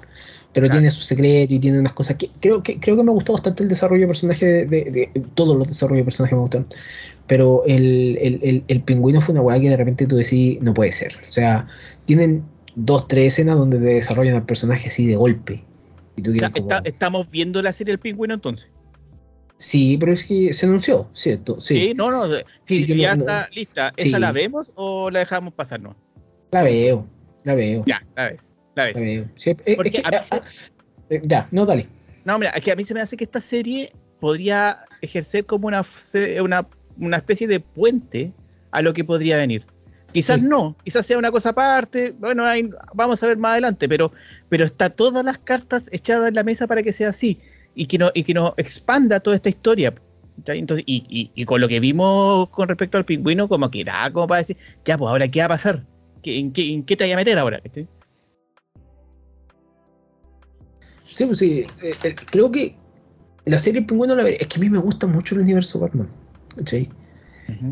[SPEAKER 1] Pero
[SPEAKER 2] Claro.
[SPEAKER 1] tiene su secreto y tiene unas cosas que creo que creo que me gustó bastante el desarrollo de personaje de, de- de- todos los desarrollos de personajes me gustan. Pero el, el, el, el pingüino fue una weá que de repente tú decís, no puede ser. O sea, tienen dos, tres escenas donde te desarrollan al personaje así de golpe. Y tú
[SPEAKER 2] O sea,
[SPEAKER 1] quedas como,
[SPEAKER 2] está- estamos viendo la serie El Pingüino entonces.
[SPEAKER 1] Sí, pero es que se anunció, ¿cierto? Sí,
[SPEAKER 2] Sí, no, no. Si
[SPEAKER 1] Sí,
[SPEAKER 2] ya
[SPEAKER 1] no- no-
[SPEAKER 2] está lista,
[SPEAKER 1] Sí.
[SPEAKER 2] ¿esa la vemos o la dejamos pasar? No.
[SPEAKER 1] la veo, la veo,
[SPEAKER 2] Ya, la ves. La.
[SPEAKER 1] Sí, es- es
[SPEAKER 2] Porque
[SPEAKER 1] que-
[SPEAKER 2] a mí
[SPEAKER 1] ah,
[SPEAKER 2] se-
[SPEAKER 1] eh, ya, no, dale.
[SPEAKER 2] No, mira, que a mí se me hace que esta serie podría ejercer como una, una, una especie de puente a lo que podría venir. Quizás
[SPEAKER 1] Sí.
[SPEAKER 2] no, quizás sea una cosa aparte, bueno, ahí vamos a ver más adelante, pero, pero está todas las cartas echadas en la mesa para que sea así y que, no, y que nos expanda toda esta historia. Entonces, y, y- y con lo que vimos con respecto al pingüino, como que era como para decir, ya, pues ahora, ¿qué va a pasar? ¿Qué- en, qué, ¿En qué te voy a meter ahora? ¿cachai?
[SPEAKER 1] Sí, pues sí, eh, eh, creo que la serie Pingüino la. Es que a mí me gusta mucho el universo Batman. ¿cachai?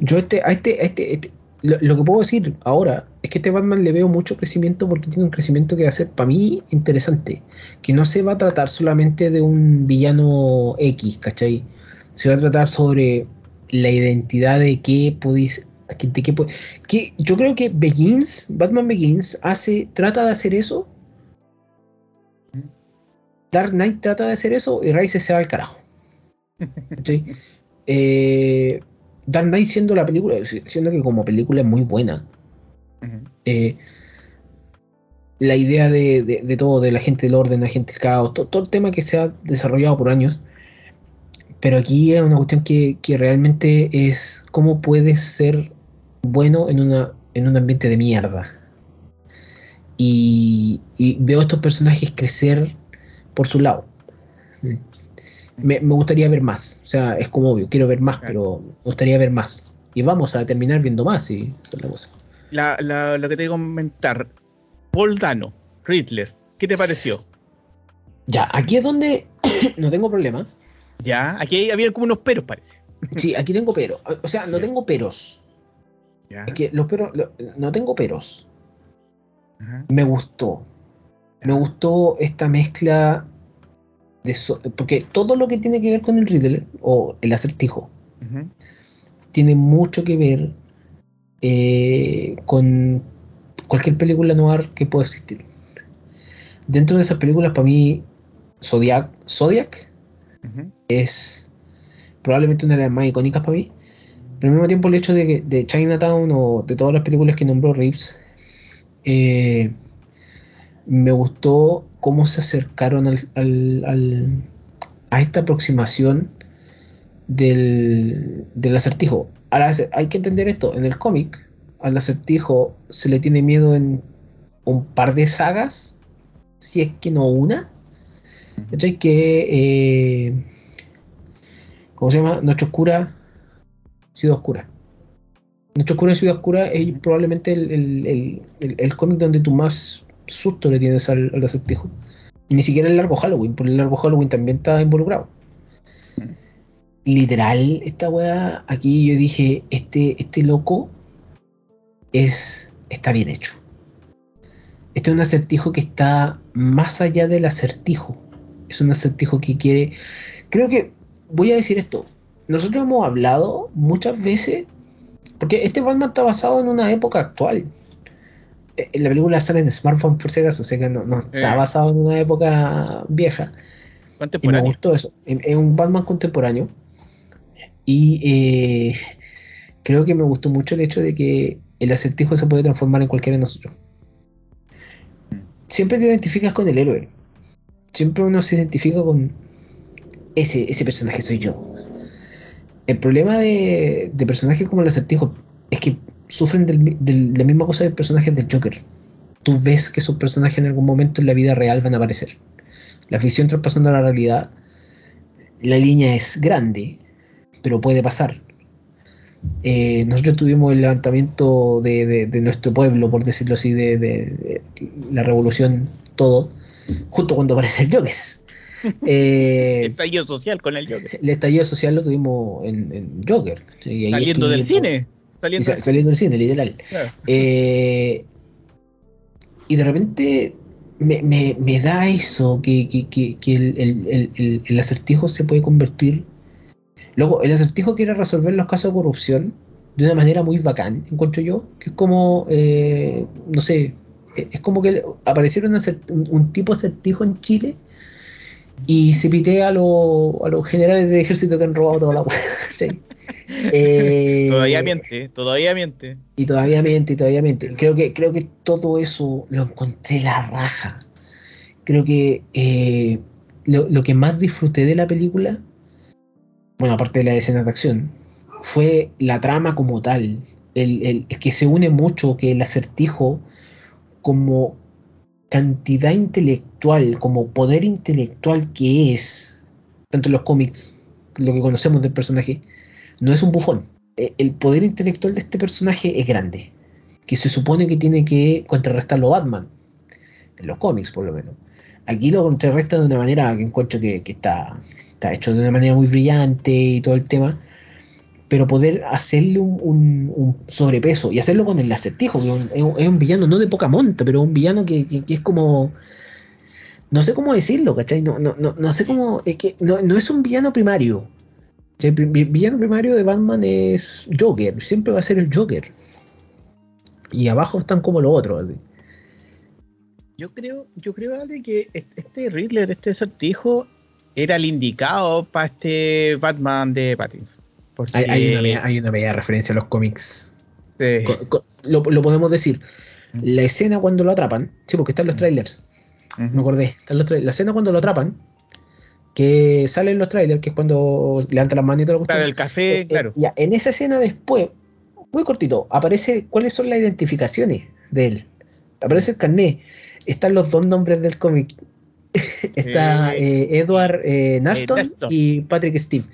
[SPEAKER 1] Yo este, a este, a este, este- lo, lo que puedo decir ahora es que a este Batman le veo mucho crecimiento porque tiene un crecimiento que va a ser para mí interesante. Que no se va a tratar solamente de un villano X, ¿cachai? Se va a tratar sobre la identidad de qué podéis. que yo creo que Begins, Batman Begins, hace, trata de hacer eso. Dark Knight trata de hacer eso y Rises se va al carajo. ¿Cachai? Eh, Dark Knight siendo la película, siendo que como película es muy buena. eh, la idea de, de- de todo, de la gente del orden, la gente del caos, to- todo, el tema que se ha desarrollado por años. Pero aquí es una cuestión que, que realmente es cómo puedes ser bueno en, una, en un ambiente de mierda. Y, y veo a estos personajes crecer por su lado. Me, me gustaría ver más. O sea, es como obvio, quiero ver más,
[SPEAKER 2] Claro.
[SPEAKER 1] pero me gustaría ver más. Y vamos a terminar viendo más, y esa es la cosa.
[SPEAKER 2] La- la- lo que te iba a comentar, Paul Dano, Riddler, ¿qué te pareció?
[SPEAKER 1] Ya, aquí es donde no tengo problema.
[SPEAKER 2] Ya, aquí había como unos peros, parece.
[SPEAKER 1] Sí, aquí tengo pero. O sea, no tengo peros.
[SPEAKER 2] Ya,
[SPEAKER 1] Es que los peros, lo- no tengo peros.
[SPEAKER 2] ajá,
[SPEAKER 1] Me gustó. Me gustó esta mezcla de... so- porque todo lo que tiene que ver con el Riddler o el acertijo tiene mucho que ver eh, con cualquier película noir que pueda existir. Dentro de esas películas, para mí, Zodiac, Zodiac es probablemente una de las más icónicas para mí. Pero al mismo tiempo el hecho de, que- de Chinatown o de todas las películas que nombró Reeves, eh, me gustó cómo se acercaron al, al- a esta aproximación del, del acertijo. Ahora, hay que entender esto, en el cómic al acertijo se le tiene miedo en un par de sagas, si es que no una. ¿Cachai? Que. eh, ¿Cómo se llama? Noche Oscura, Ciudad Oscura. Noche Oscura y Ciudad Oscura es probablemente el- el- el- el cómic donde tú más susto le tienes al, al acertijo. Y ni siquiera el largo Halloween, porque el largo Halloween también está involucrado. Literal, esta weá, aquí yo dije, este, este loco es, está bien hecho. Este es un acertijo que está más allá del acertijo. Es un acertijo que quiere. Creo que voy a decir esto. Nosotros hemos hablado muchas veces. Porque este Batman está basado en una época actual. Eh, la película sale en smartphone por si acaso, o sea que no, no está
[SPEAKER 2] Eh.
[SPEAKER 1] basado en una época vieja. Y me gustó eso. Es es un Batman contemporáneo. Y eh, creo que me gustó mucho el hecho de que el acertijo se puede transformar en cualquiera de nosotros. Siempre te identificas con el héroe. Siempre uno se identifica con ese, ese personaje soy yo. El problema de, de personajes como el acertijo es que sufren del del- de la misma cosa de personajes del Joker. Tú ves que esos personajes en algún momento en la vida real van a aparecer. La ficción traspasando a la realidad, la línea es grande, pero puede pasar. eh, nosotros tuvimos el levantamiento de, nuestro pueblo, por decirlo así, de, la revolución, todo, justo cuando aparece el Joker.
[SPEAKER 2] Eh, el estallido social con el Joker.
[SPEAKER 1] El estallido social lo tuvimos en, Joker.
[SPEAKER 2] saliendo del cine.
[SPEAKER 1] Saliendo, del cine, literal. Eh, y de repente me, da eso, que, el, acertijo se puede convertir. Luego, el acertijo quiere resolver los casos de corrupción de una manera muy bacán, encuentro yo, que es como, eh, no sé, es como que aparecieron un, un, tipo acertijo en Chile y se pitea a, a los generales de ejército que han robado toda la web.
[SPEAKER 2] Eh, todavía miente, todavía miente.
[SPEAKER 1] Y todavía miente, y todavía miente. Creo que, creo que todo eso lo encontré la raja. Creo que eh, lo, que más disfruté de la película, bueno, aparte de la escena de acción, fue la trama como tal. El, que se une mucho, que el acertijo como cantidad intelectual, como poder intelectual que es, tanto en los cómics, lo que conocemos del personaje, no es un bufón. E, el poder intelectual de este personaje es grande, que se supone que tiene que contrarrestarlo Batman, en los cómics por lo menos. Aquí lo contrarresta de una manera que encuentro que, está, está hecho de una manera muy brillante y todo el tema, pero poder hacerle un, sobrepeso y hacerlo con el acertijo, que es un, villano no de poca monta, pero un villano que, es como... No sé cómo decirlo, ¿cachai? No, no, no, no sé cómo... Es que no, no es un villano primario, el villano primario de Batman es Joker, siempre va a ser el Joker. Y abajo están como los otros.
[SPEAKER 2] Yo creo, yo creo que este Riddler, este acertijo, era el indicado para este Batman de Pattinson.
[SPEAKER 1] Hay, una, bella referencia a los cómics. lo, podemos decir. La escena cuando lo atrapan, sí, porque están los mm. trailers. Me acordé. Están los la escena cuando lo atrapan, que sale en los trailers, que es cuando levanta las manos y todo
[SPEAKER 2] lo que Claro, el café,
[SPEAKER 1] eh, eh,
[SPEAKER 2] claro.
[SPEAKER 1] ya, en esa escena después, muy cortito, aparece cuáles son las identificaciones de él. Aparece el carnet. Están los dos nombres del cómic. Está eh, Edward Naston, y Patrick Steve.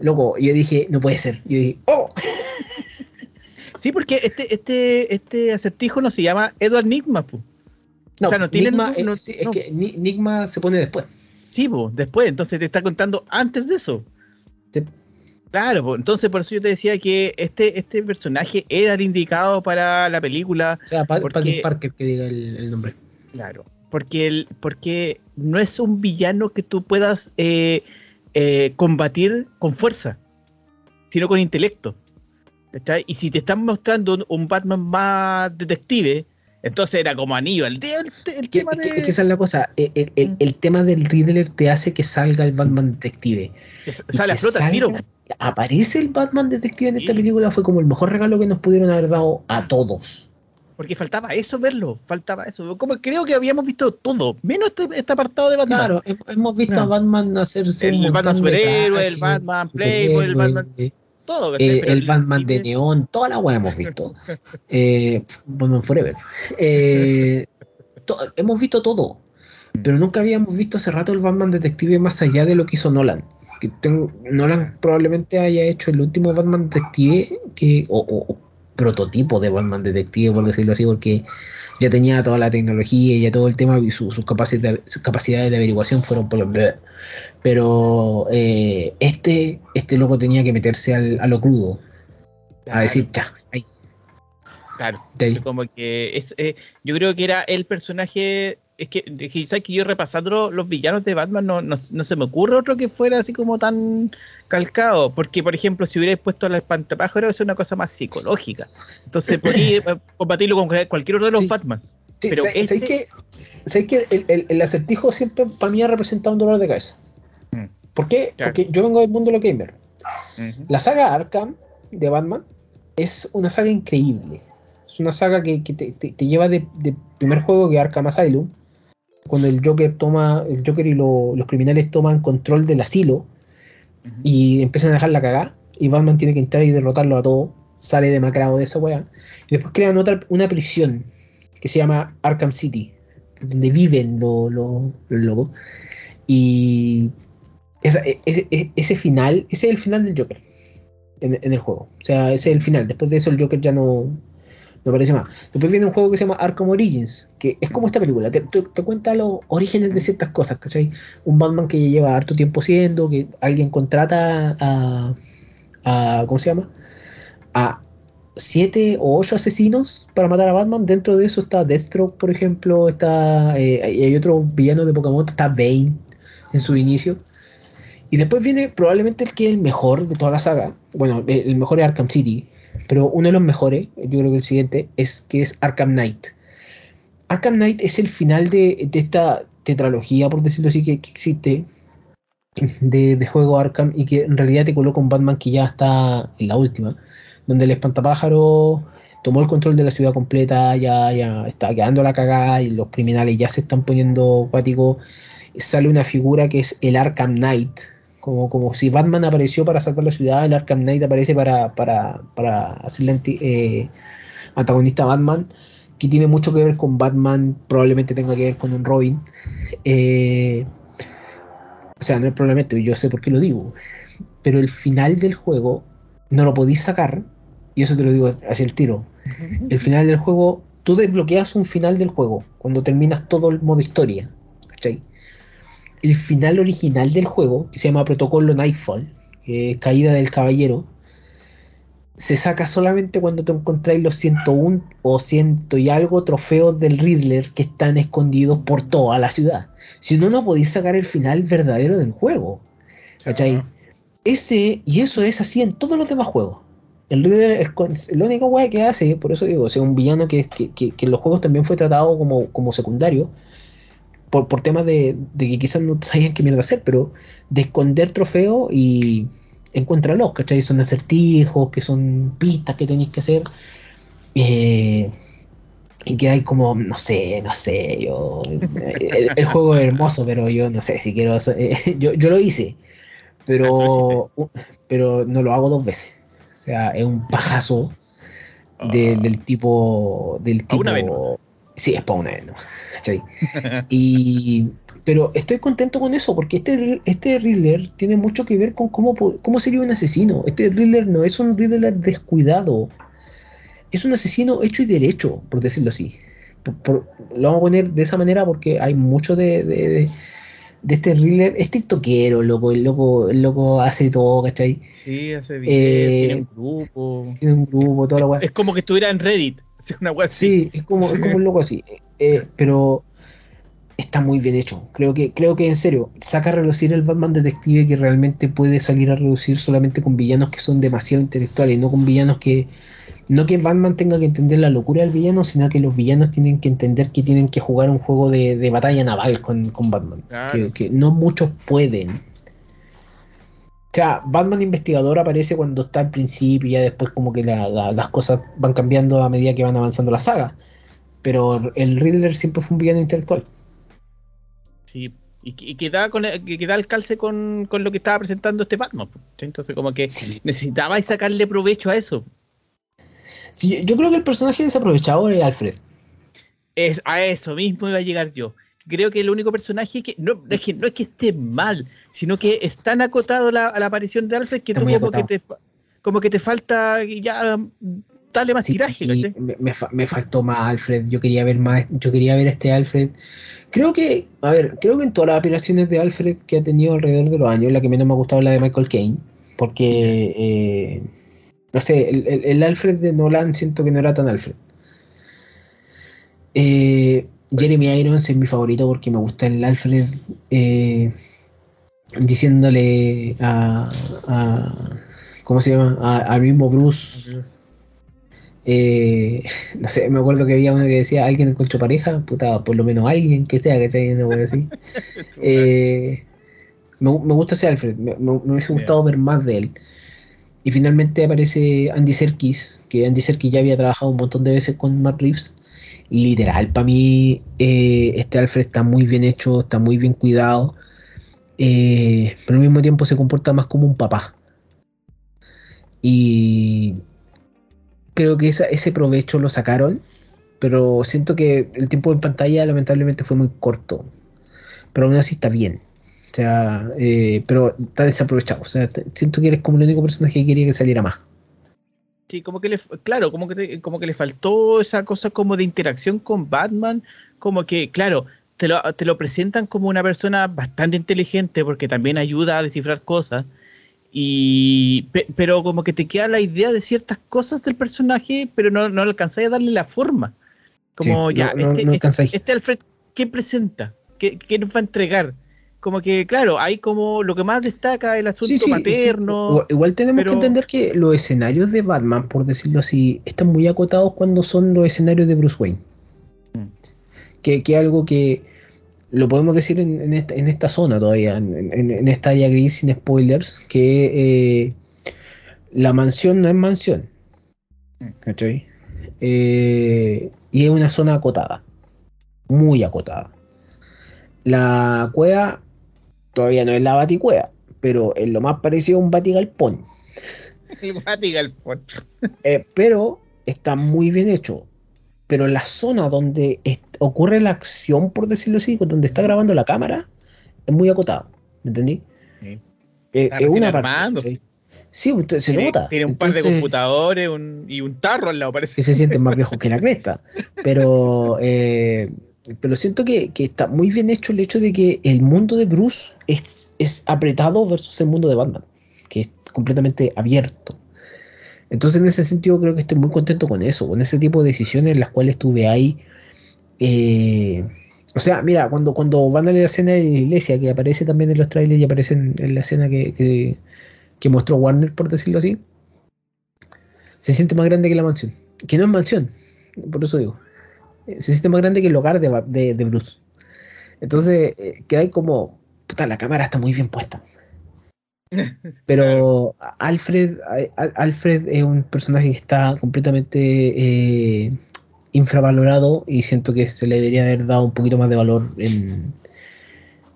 [SPEAKER 1] Luego, yo dije, no puede ser. Yo dije, ¡oh!
[SPEAKER 2] Sí, porque este, este, este acertijo no se llama Edward Nigma,
[SPEAKER 1] No, o sea, no tiene. es, es que Nigma se pone después.
[SPEAKER 2] Sí, después, entonces te está contando antes de eso. Claro, entonces por eso yo te decía que este, este personaje era el indicado para la película.
[SPEAKER 1] O sea, porque, Parker que diga el, nombre.
[SPEAKER 2] Claro, porque, el, porque no es un villano que tú puedas eh, eh, combatir con fuerza, sino con intelecto. Y si te están mostrando un Batman más detective, entonces era como anillo. El, el, tema de.
[SPEAKER 1] Es que esa es la cosa. El, el, tema del Riddler te hace que salga el Batman Detective.
[SPEAKER 2] sale a flota tiro.
[SPEAKER 1] Aparece el Batman Detective en esta película. Fue como el mejor regalo que nos pudieron haber dado a todos.
[SPEAKER 2] Porque faltaba eso verlo, faltaba eso. Como creo que habíamos visto todo, menos este, este apartado de Batman. Claro,
[SPEAKER 1] hemos visto a Batman hacerse.
[SPEAKER 2] El, Batman superhéroe, el Batman Playboy, el Batman. Todo,
[SPEAKER 1] eh, el Batman de Neón, toda la weá hemos visto. eh, Batman Forever. Eh, hemos visto todo, pero nunca habíamos visto hace rato el Batman Detective más allá de lo que hizo Nolan. Que Nolan probablemente haya hecho el último Batman Detective que, o, prototipo de Batman Detective, por decirlo así, porque ya tenía toda la tecnología y ya todo el tema y sus capacidades, sus capacidades de averiguación fueron por los pero eh, este este loco tenía que meterse al, a lo crudo. A decir ya ahí
[SPEAKER 2] claro. Como que es eh, yo creo que era el personaje es que quizás que yo repasando los villanos de Batman no, no, se me ocurre otro que fuera así como tan calcado, porque por ejemplo si hubierais puesto la espantapájaro es una cosa más psicológica, entonces podría eh, combatirlo con cualquier otro de los Batman.
[SPEAKER 1] pero este... que, que el, el, acertijo siempre para mí ha representado un dolor de cabeza? Mm. ¿Por qué? Porque yo vengo del mundo de lo gamer. La saga Arkham de Batman es una saga increíble. Es una saga que, te, te, lleva de, de, primer juego que Arkham Asylum cuando el Joker toma, el Joker y los criminales toman control del asilo y empiezan a dejar la cagada, y Batman tiene que entrar y derrotarlo a todo, sale demacrado de esa weá, y después crean otra, una prisión que se llama Arkham City, donde viven los locos, y ese, ese, final, ese es el final del Joker. en, el juego. O sea, ese es el final. Después de eso el Joker ya no, no aparece más. Después viene un juego que se llama Arkham Origins, que es como esta película, te, cuenta los orígenes de ciertas cosas, ¿cachai? Un Batman que lleva harto tiempo siendo, que alguien contrata a, a ¿cómo se llama? A siete o ocho asesinos para matar a Batman. Dentro de eso está Deathstroke, por ejemplo, está eh, hay otro villano de Pokémon, está Bane en su inicio. Y después viene probablemente el que es el mejor de toda la saga. Bueno, el mejor es Arkham City, pero uno de los mejores, yo creo que el siguiente, es que es Arkham Knight. Arkham Knight es el final de, esta tetralogía, por decirlo así, que, existe de, juego Arkham y que en realidad te coloca un Batman que ya está en la última, donde el espantapájaro tomó el control de la ciudad completa, ya, ya está quedando la cagada y los criminales ya se están poniendo acuáticos. Sale una figura que es el Arkham Knight, como, como si Batman apareció para salvar la ciudad, el Arkham Knight aparece para, para, para hacerle eh, antagonista a Batman, que tiene mucho que ver con Batman, probablemente tenga que ver con un Robin. Eh, o sea, no es probablemente, yo sé por qué lo digo. Pero el final del juego no lo podéis sacar, y eso te lo digo hacia el tiro. El final del juego, tú desbloqueas un final del juego cuando terminas todo el modo historia. El final original del juego, que se llama Protocolo Nightfall, que Caída del Caballero, se saca solamente cuando te encontráis los 101 o 100 y algo trofeos del Riddler que están escondidos por toda la ciudad. Si no, no podéis sacar el final verdadero del juego. ¿Cachai? Ese, y eso es así en todos los demás juegos. El Riddler es lo único guay que hace, por eso digo, sea, un villano que, que, en los juegos también fue tratado como, como secundario, por, por temas de, que quizás no sabían qué mierda hacer, pero de esconder trofeos y encuéntralos, ¿cachai? Son acertijos, que son pistas que tenéis que hacer. Eh, y que hay como, no sé, no sé, yo. El, juego es hermoso, pero yo no sé si quiero. Eh, yo, yo lo hice, pero, pero no lo hago dos veces. O sea, es un pajazo ah. del tipo. Del tipo. Sí, es para una vez, ¿no? y, pero estoy contento con eso, porque este, este Riddler tiene mucho que ver con cómo, cómo sería un asesino. Este Riddler no es un Riddler descuidado, es un asesino hecho y derecho, por decirlo así. lo vamos a poner de esa manera porque hay mucho de, este Riddler. Es tiktokero, loco, el loco, el loco hace todo, ¿cachai?
[SPEAKER 2] Sí, hace eh, tiene un grupo.
[SPEAKER 1] Tiene un grupo, toda la
[SPEAKER 2] Es como que estuviera en Reddit.
[SPEAKER 1] Sí, es como, es como un loco así. Eh, pero está muy bien hecho. Creo que, creo que en serio, saca a relucir el Batman detective que realmente puede salir a reducir solamente con villanos que son demasiado intelectuales, no con villanos que. No que Batman tenga que entender la locura del villano, sino que los villanos tienen que entender que tienen que jugar un juego de, batalla naval con, Batman. Que, no muchos pueden. O sea, Batman investigador aparece cuando está al principio y ya después como que las cosas van cambiando a medida que van avanzando la saga. Pero el Riddler siempre fue un villano intelectual.
[SPEAKER 2] Sí, y que, da, con que, da el calce con, lo que estaba presentando este Batman. Entonces, como que necesitabais sacarle provecho a eso.
[SPEAKER 1] Sí, yo creo que el personaje desaprovechado es Alfred.
[SPEAKER 2] Es, a eso mismo iba a llegar yo. Creo que el único personaje que no, es que no es que esté mal, sino que es tan acotado la, a la aparición de Alfred que tú como que, te, como que te falta ya dale más tiraje.
[SPEAKER 1] me, faltó más Alfred. Yo quería ver más, yo quería ver este Alfred Creo que, a ver, creo que en todas las operaciones de Alfred que ha tenido alrededor de los años, la que menos me ha gustado es la de Michael Caine, porque, eh, no sé, el, Alfred de Nolan siento que no era tan Alfred. Eh, Jeremy Irons es mi favorito porque me gusta el Alfred eh, diciéndole a, ¿cómo se llama? al mismo Bruce eh, no sé, me acuerdo que había uno que decía, alguien encontró pareja, puta, por lo menos alguien que sea, ¿cachai? No así. eh, me, me, gusta ese Alfred, me, me, hubiese gustado ver más de él. Y finalmente aparece Andy Serkis, que Andy Serkis ya había trabajado un montón de veces con Matt Reeves. Literal, para mí eh, este Alfred está muy bien hecho, está muy bien cuidado, pero al mismo tiempo se comporta más como un papá. Y creo que ese provecho lo sacaron, pero siento que el tiempo en pantalla lamentablemente fue muy corto. Pero aún así está bien. O sea, eh, pero está desaprovechado. O sea, siento que eres como el único personaje que quería que saliera más.
[SPEAKER 2] Sí, como que le, claro, como que, te- como que le faltó esa cosa como de interacción con Batman, como que, claro, te lo, te lo presentan como una persona bastante inteligente porque también ayuda a descifrar cosas, y, pe- pero como que te queda la idea de ciertas cosas del personaje, pero no, no alcanzáis a darle la forma. Como
[SPEAKER 1] Sí,
[SPEAKER 2] ya,
[SPEAKER 1] no-
[SPEAKER 2] este,
[SPEAKER 1] no
[SPEAKER 2] este- este Alfred, ¿qué presenta? ¿Qué, qué nos va a entregar? Como que, claro, hay como lo que más destaca el asunto
[SPEAKER 1] Sí, sí, sí.
[SPEAKER 2] materno.
[SPEAKER 1] Igual, tenemos
[SPEAKER 2] pero-
[SPEAKER 1] que entender que los escenarios de Batman, por decirlo así, están muy acotados cuando son los escenarios de Bruce Wayne.
[SPEAKER 2] Mm.
[SPEAKER 1] Que, que algo que lo podemos decir en, en esta, en esta zona todavía, en, en- esta área gris sin spoilers, que eh, la mansión no es mansión. ¿Cachai? Eh, y es una zona acotada. Muy acotada. La cueva todavía no es la baticueva, pero es lo más parecido a un batigalpón.
[SPEAKER 2] El Batigalpón.
[SPEAKER 1] Eh, pero está muy bien hecho. Pero la zona donde ocurre la acción, por decirlo así, donde está grabando la cámara, es muy acotada. ¿Me entendí?
[SPEAKER 2] Sí.
[SPEAKER 1] Eh, es una parte. Sí, usted se
[SPEAKER 2] Tiene,
[SPEAKER 1] nota.
[SPEAKER 2] tiene un par de computadores un- y un tarro al lado, parece.
[SPEAKER 1] que se sienten más viejos que la cresta. Pero, eh, pero siento que, que está muy bien hecho el hecho de que el mundo de Bruce es, es apretado versus el mundo de Batman, que es completamente abierto. Entonces, en ese sentido, creo que estoy muy contento con eso, con ese tipo de decisiones en las cuales tuve ahí. eh, o sea, mira, cuando, cuando van a la escena de la iglesia, que aparece también en los trailers y aparece en, la escena que, que, que mostró Warner, por decirlo así, se siente más grande que la mansión. Que no es mansión, por eso digo. Eh, Se siente más grande que el hogar de, de, Bruce. Entonces, eh, queda ahí como. Puta, la cámara está muy bien puesta. Pero Alfred, a- Alfred es un personaje que está completamente eh, infravalorado y siento que se le debería haber dado un poquito más de valor en,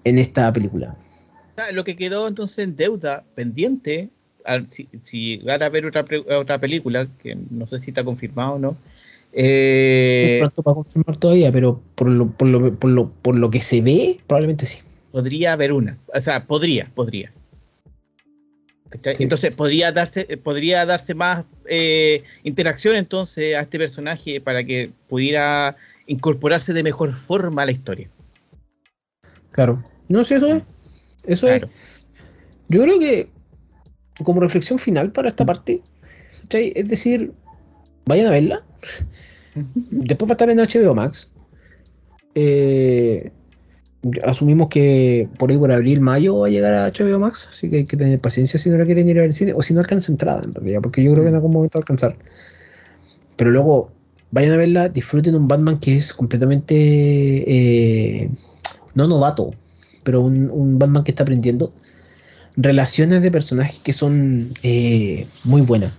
[SPEAKER 1] en esta película.
[SPEAKER 2] Ah, Lo que quedó entonces en deuda pendiente, si, si van a ver otra, otra película, que no sé si está confirmado o no,
[SPEAKER 1] Es
[SPEAKER 2] eh,
[SPEAKER 1] pronto para confirmar todavía, pero por lo, por, lo, por, lo, por lo que se ve, probablemente sí.
[SPEAKER 2] podría haber una. O sea, podría, podría. Entonces podría darse, eh, podría darse más eh, interacción entonces a este personaje para que pudiera incorporarse de mejor forma a la historia.
[SPEAKER 1] Claro. No sé, eso es. Eso
[SPEAKER 2] Claro.
[SPEAKER 1] es. Yo creo que, como reflexión final para esta parte, es decir, vayan a verla. Después va a estar en HBO Max. Eh, asumimos que por ahí por abril, mayo va a llegar a HBO Max, así que hay que tener paciencia si no la quieren ir al cine, o si no alcanza entrada en realidad, porque yo creo que en algún momento va a alcanzar. Pero luego, vayan a verla, disfruten un Batman que es completamente eh, no novato, pero un, un Batman que está aprendiendo. Relaciones de personajes que son eh, muy buenas.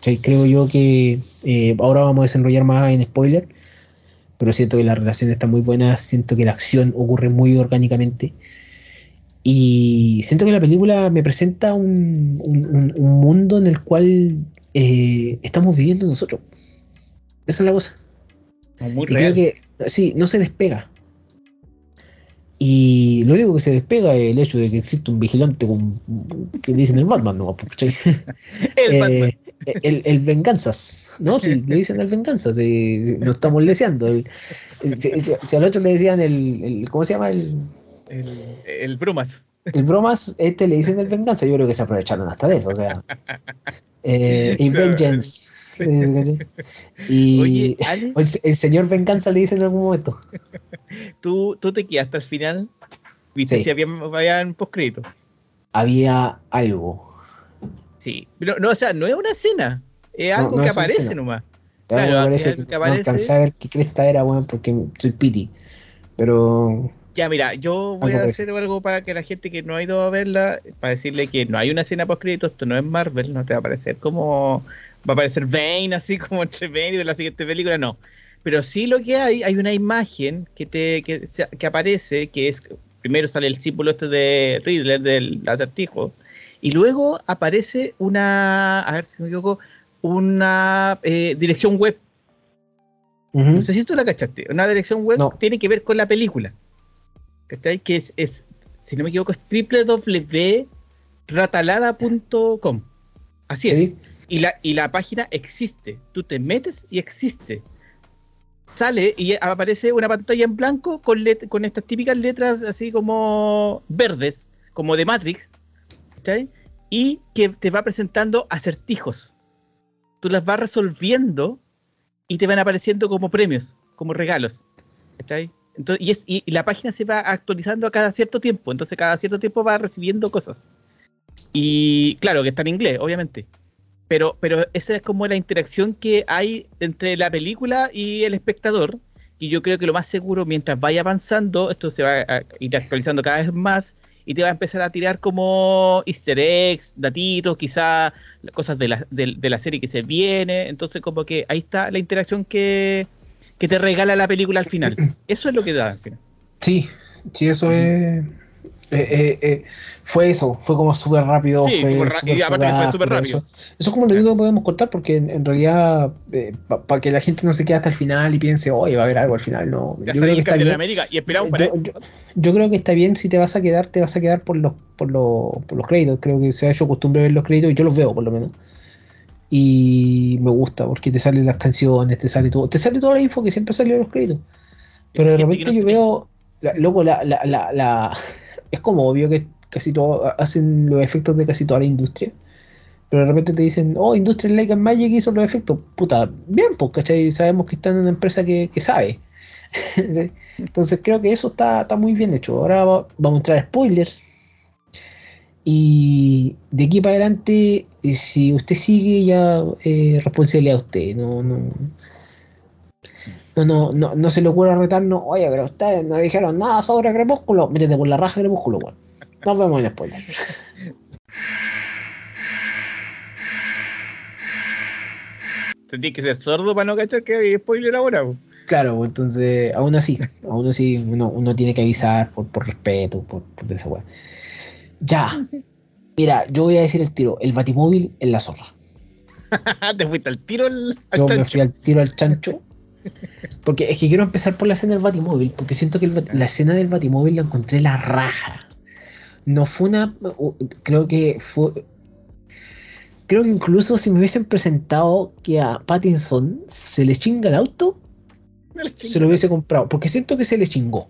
[SPEAKER 1] Creo yo que eh, ahora vamos a desarrollar más en spoiler, pero siento que las relaciones están muy buenas, siento que la acción ocurre muy orgánicamente. Y siento que la película me presenta un, un- un- un mundo en el cual eh, estamos viviendo nosotros. Esa es la cosa.
[SPEAKER 2] Muy
[SPEAKER 1] Y
[SPEAKER 2] real.
[SPEAKER 1] creo que, sí, no se despega. Y lo único que se despega es el hecho de que existe un vigilante con, que le dicen el Batman, ¿no?
[SPEAKER 2] El
[SPEAKER 1] Eh,
[SPEAKER 2] Batman.
[SPEAKER 1] El, el Venganzas, ¿no? Si le dicen el Venganzas, si, si lo estamos leseando. El- el- si, si- al otro le decían el, el- ¿cómo se llama? El,
[SPEAKER 2] El, el Brumas.
[SPEAKER 1] el bromas, este le dicen el Venganza, yo creo que se aprovecharon hasta de eso, o sea. Eh, Vengeance. Y
[SPEAKER 2] Oye, Ale,
[SPEAKER 1] o el, el señor Venganza le dicen en algún momento.
[SPEAKER 2] ¿tú, tú te quedaste al final. ¿Viste
[SPEAKER 1] Sí.
[SPEAKER 2] si habían, habían postcrédito?
[SPEAKER 1] Había algo.
[SPEAKER 2] Sí. Pero, no, o sea, no es una escena. Es algo
[SPEAKER 1] no
[SPEAKER 2] que
[SPEAKER 1] es
[SPEAKER 2] aparece nomás. Claro,
[SPEAKER 1] me parece
[SPEAKER 2] algo
[SPEAKER 1] que no
[SPEAKER 2] aparece.
[SPEAKER 1] alcancé a ver qué cresta era, weón, porque soy piti. Pero
[SPEAKER 2] Ya, mira, yo voy
[SPEAKER 1] Algo
[SPEAKER 2] a hacer algo para que la gente que no ha ido a verla, para decirle que no hay una escena post crédito, esto no es Marvel, no te va a aparecer como. Va a aparecer Bane, así como entre medio de la siguiente película, no. Pero sí lo que hay, hay una imagen que te que, que aparece, que es. Primero sale el símbolo este de Riddler, del acertijo, y luego aparece una. A ver si me equivoco, una eh, dirección web. No sé si tú la cachaste. Una dirección web
[SPEAKER 1] No.
[SPEAKER 2] tiene que ver con la película. ¿Cachai? Que es, es si no me equivoco, es www.ratalada.com. Así es.
[SPEAKER 1] Sí.
[SPEAKER 2] Y la, y la página existe. Tú te metes y existe. Sale y aparece una pantalla en blanco con, con estas típicas letras así como verdes, como de Matrix. ¿Cachai? Y que te va presentando acertijos. Tú las vas resolviendo y te van apareciendo como premios, como regalos. ¿cachai? Entonces, y, es- y- y la página se va actualizando a cada cierto tiempo. Entonces, cada cierto tiempo va recibiendo cosas. Y claro, que está en inglés, obviamente. Pero, pero esa es como la interacción que hay entre la película y el espectador. Y yo creo que lo más seguro, mientras vaya avanzando, esto se va a ir actualizando cada vez más y te va a empezar a tirar como easter eggs, datitos, quizá cosas de la, de, de la serie que se viene. Entonces, como que ahí está la interacción que, que te regala la película al final. Eso es lo que da al final.
[SPEAKER 1] Sí, sí, eso es. Eh, eh, eh, fue eso, fue como súper rápido.
[SPEAKER 2] Sí,
[SPEAKER 1] fue
[SPEAKER 2] como ra- y aparte que fue
[SPEAKER 1] fugaz,
[SPEAKER 2] súper
[SPEAKER 1] pero
[SPEAKER 2] rápido.
[SPEAKER 1] Eso, eso es como lo único que podemos contar, porque en, en realidad, para que la gente no se quede hasta el final y piense, oye, va a haber algo al final, no.
[SPEAKER 2] Ya
[SPEAKER 1] Yo creo que está bien.
[SPEAKER 2] América y esperamos para
[SPEAKER 1] Yo, yo- yo creo que está bien si te vas a quedar, te vas a quedar por los, por los, por los créditos. Creo que se ha hecho costumbre ver los créditos y yo los veo por lo menos. Y me gusta porque te salen las canciones, te sale todo, te sale toda la info que siempre salió en los créditos. Pero de repente
[SPEAKER 2] no
[SPEAKER 1] yo veo, la- loco, la, la, la, la- es como obvio que casi todo hacen los efectos de casi toda la industria. Pero de repente te dicen, oh, Industrial Light and Magic hizo los efectos. Puta, bien, pues, ¿cachai? Sabemos que están en una empresa que, sabe. Entonces creo que eso está, está muy bien hecho. Ahora va- vamos a entrar spoilers. Y de aquí para adelante, eh, si usted sigue, ya eh, responsabilidad a usted. No, no, no, no, no, no se le ocurra retarnos. Oye, pero ustedes no dijeron nada sobre Crepúsculo. Métete por la raja de Crepúsculo, weón. Nos vemos en spoilers.
[SPEAKER 2] Tendrías que ser sordo para no cachar que hay spoiler ahora. po.
[SPEAKER 1] Claro, entonces, aún así, aún así, uno, uno tiene que avisar por, por respeto, por, por esa. Ya. Mira, yo voy a decir el tiro. El batimóvil en la zorra.
[SPEAKER 2] Te fuiste al tiro al, al
[SPEAKER 1] Yo me fui al tiro al chancho. Porque es que quiero empezar por la escena del batimóvil. Porque siento que el la escena del batimóvil la encontré la raja. No fue una. Creo que fue. Creo que incluso si me hubiesen presentado que a Pattinson se le chinga el auto, se lo hubiese comprado. Porque siento que se le chingó.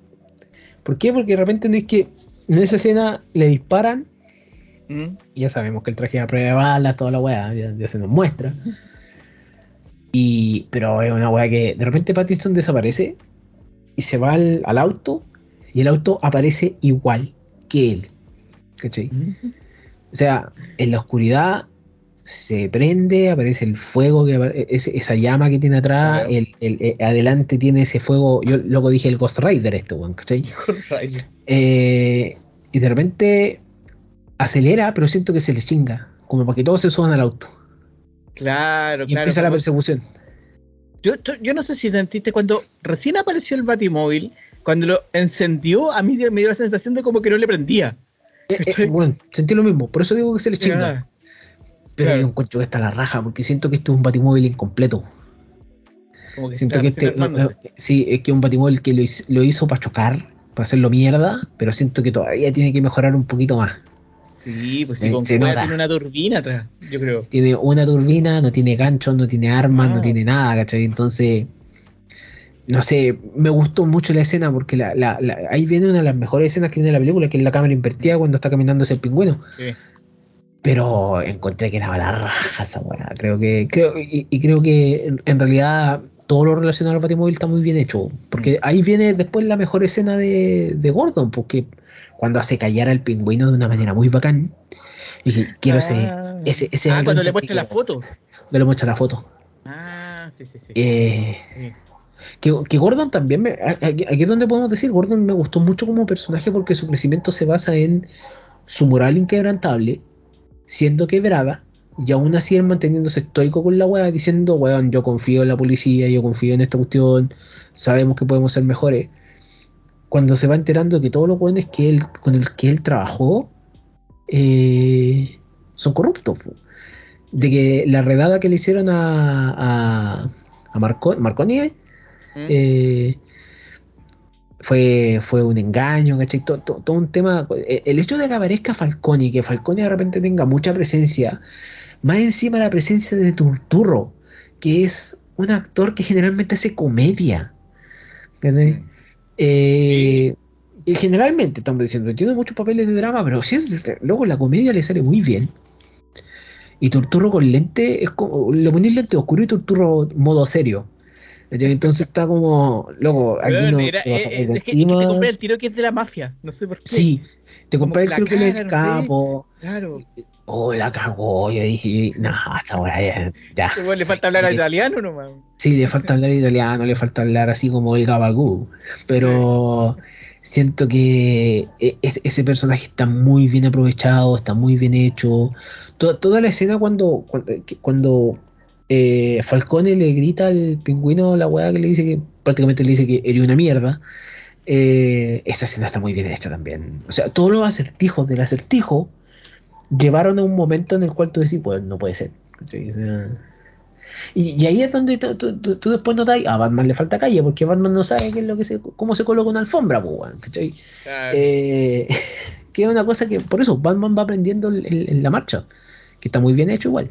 [SPEAKER 1] ¿Por qué? Porque de repente no es que en esa escena le disparan.
[SPEAKER 2] Mm.
[SPEAKER 1] Y ya sabemos que el traje a prueba de balas, toda la weá, ya, ya se nos muestra. Y, pero es una weá que de repente Pattinson desaparece y se va al, al auto y el auto aparece igual que él. ¿Cachai? O sea, en la oscuridad se prende, aparece el fuego, que ese- esa llama que tiene atrás,
[SPEAKER 2] Claro.
[SPEAKER 1] el, el- eh, adelante tiene ese fuego. Yo luego dije el Ghost Rider, este weón, ¿cachai? Eh, y de repente acelera, pero siento que se le chinga, como para que todos se suban al auto.
[SPEAKER 2] Claro,
[SPEAKER 1] Y
[SPEAKER 2] claro.
[SPEAKER 1] empieza la persecución.
[SPEAKER 2] yo, yo- no sé si sentiste cuando recién apareció el Batimóvil, cuando lo encendió, a mí me dio la sensación de como que no le prendía.
[SPEAKER 1] Eh, eh, bueno, sentí lo mismo, por eso digo que se le chinga. Pero
[SPEAKER 2] claro.
[SPEAKER 1] yo encuentro que está la raja, porque siento que este es un batimóvil incompleto.
[SPEAKER 2] Como que
[SPEAKER 1] Siento que este, sí, es que un batimóvil que lo hizo, lo hizo para chocar, para hacerlo mierda, pero siento que todavía tiene que mejorar un poquito más.
[SPEAKER 2] Sí, pues sí,
[SPEAKER 1] Se-
[SPEAKER 2] con
[SPEAKER 1] se nota.
[SPEAKER 2] tiene una turbina atrás, yo creo.
[SPEAKER 1] Tiene una turbina, no tiene ganchos, no tiene armas, no
[SPEAKER 2] Ah.
[SPEAKER 1] tiene nada, ¿cachai? Entonces, no sé, me gustó mucho la escena porque la, la- la- ahí viene una de las mejores escenas que tiene la película, que es la cámara invertida cuando está caminando ese pingüino.
[SPEAKER 2] Sí.
[SPEAKER 1] Pero encontré que era la raja esa weá. Creo que, creo, y, y creo que en, en realidad todo lo relacionado al Batimóvil está muy bien hecho. Porque
[SPEAKER 2] Mm.
[SPEAKER 1] ahí viene después la mejor escena de, de Gordon, porque cuando hace callar al pingüino de una manera muy bacán. Y dije, quiero ese,
[SPEAKER 2] Ah.
[SPEAKER 1] ese, ese
[SPEAKER 2] Ah, cuando le muestra la foto.
[SPEAKER 1] Me lo muestra la foto.
[SPEAKER 2] Ah, sí, sí, sí.
[SPEAKER 1] Eh,
[SPEAKER 2] Sí.
[SPEAKER 1] que, que Gordon también, me, aquí, aquí es donde podemos decir, Gordon me gustó mucho como personaje porque su crecimiento se basa en su moral inquebrantable, siendo quebrada, y aún así él manteniéndose estoico con la weá, diciendo, weón, yo confío en la policía, yo confío en esta cuestión, sabemos que podemos ser mejores. Cuando se va enterando de que todos los weones que él, con el que él trabajó eh, son corruptos. po. De que la redada que le hicieron a, a, a Marco- Marconi,
[SPEAKER 2] Mm.
[SPEAKER 1] eh, fue, fue un engaño, ¿cachai? Todo, todo- todo un tema. eh, El hecho de que aparezca Falcone y que Falcone de repente tenga mucha presencia, más encima la presencia de Turturro, que es un actor que generalmente hace comedia. ¿cachai? Eh, y generalmente estamos diciendo, tiene muchos papeles de drama, pero sí, luego la comedia le sale muy bien. Y Turturro con lente, es como, le ponéis lente oscuro y Turturro modo serio. Entonces está como, loco, aquí no
[SPEAKER 2] era-
[SPEAKER 1] te vas a
[SPEAKER 2] eh, es que, es que te compré el tiro que es de la mafia. No sé por qué.
[SPEAKER 1] Sí, te compré el
[SPEAKER 2] la
[SPEAKER 1] truco del
[SPEAKER 2] cara, no sé.
[SPEAKER 1] capo.
[SPEAKER 2] Claro.
[SPEAKER 1] Oh, la cagó. Yo dije, no, esta weá ya.
[SPEAKER 2] le falta hablar
[SPEAKER 1] sí,
[SPEAKER 2] italiano nomás.
[SPEAKER 1] Sí, le falta hablar italiano, le falta hablar así como el Gabagú. Pero siento que e- es- ese personaje está muy bien aprovechado, está muy bien hecho. To- toda la escena cuando, cuando, que- cuando, eh, Falcone le grita al pingüino la weá que le dice que prácticamente le dice que eres una mierda. eh, esta escena está muy bien hecha también. O sea, todos los acertijos del acertijo llevaron a un momento en el cual tú decís, pues no puede ser. ¿cachai? O sea, y, y ahí es donde tú, tú- tú- tú después notas, a Batman le falta calle, porque Batman no sabe qué es lo que se, cómo se coloca una alfombra, pues, ¿cachai?
[SPEAKER 2] Claro.
[SPEAKER 1] Eh, que es una cosa que, por eso, Batman va aprendiendo en, en- en la marcha, que está muy bien hecho igual.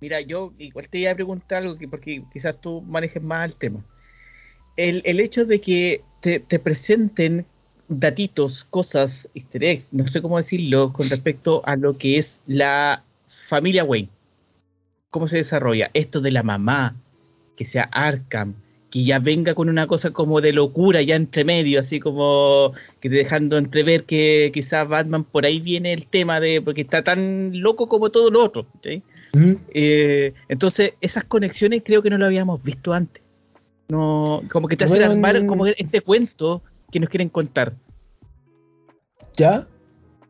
[SPEAKER 2] Mira, yo igual te iba a preguntar algo que porque quizás tú manejes más el tema. El, el hecho de que te, te presenten datitos, cosas, easter eggs, no sé cómo decirlo, con respecto a lo que es la familia Wayne. ¿Cómo se desarrolla? Esto de la mamá, que sea Arkham, que ya venga con una cosa como de locura ya entre medio, así como que dejando entrever que quizás Batman por ahí viene el tema de, porque está tan loco como todo lo otro. ¿sí? Eh, entonces, esas conexiones creo que no lo habíamos visto antes. No, como que te hacen
[SPEAKER 1] Bueno,
[SPEAKER 2] armar
[SPEAKER 1] en-
[SPEAKER 2] como este cuento que nos quieren contar.
[SPEAKER 1] ¿Ya?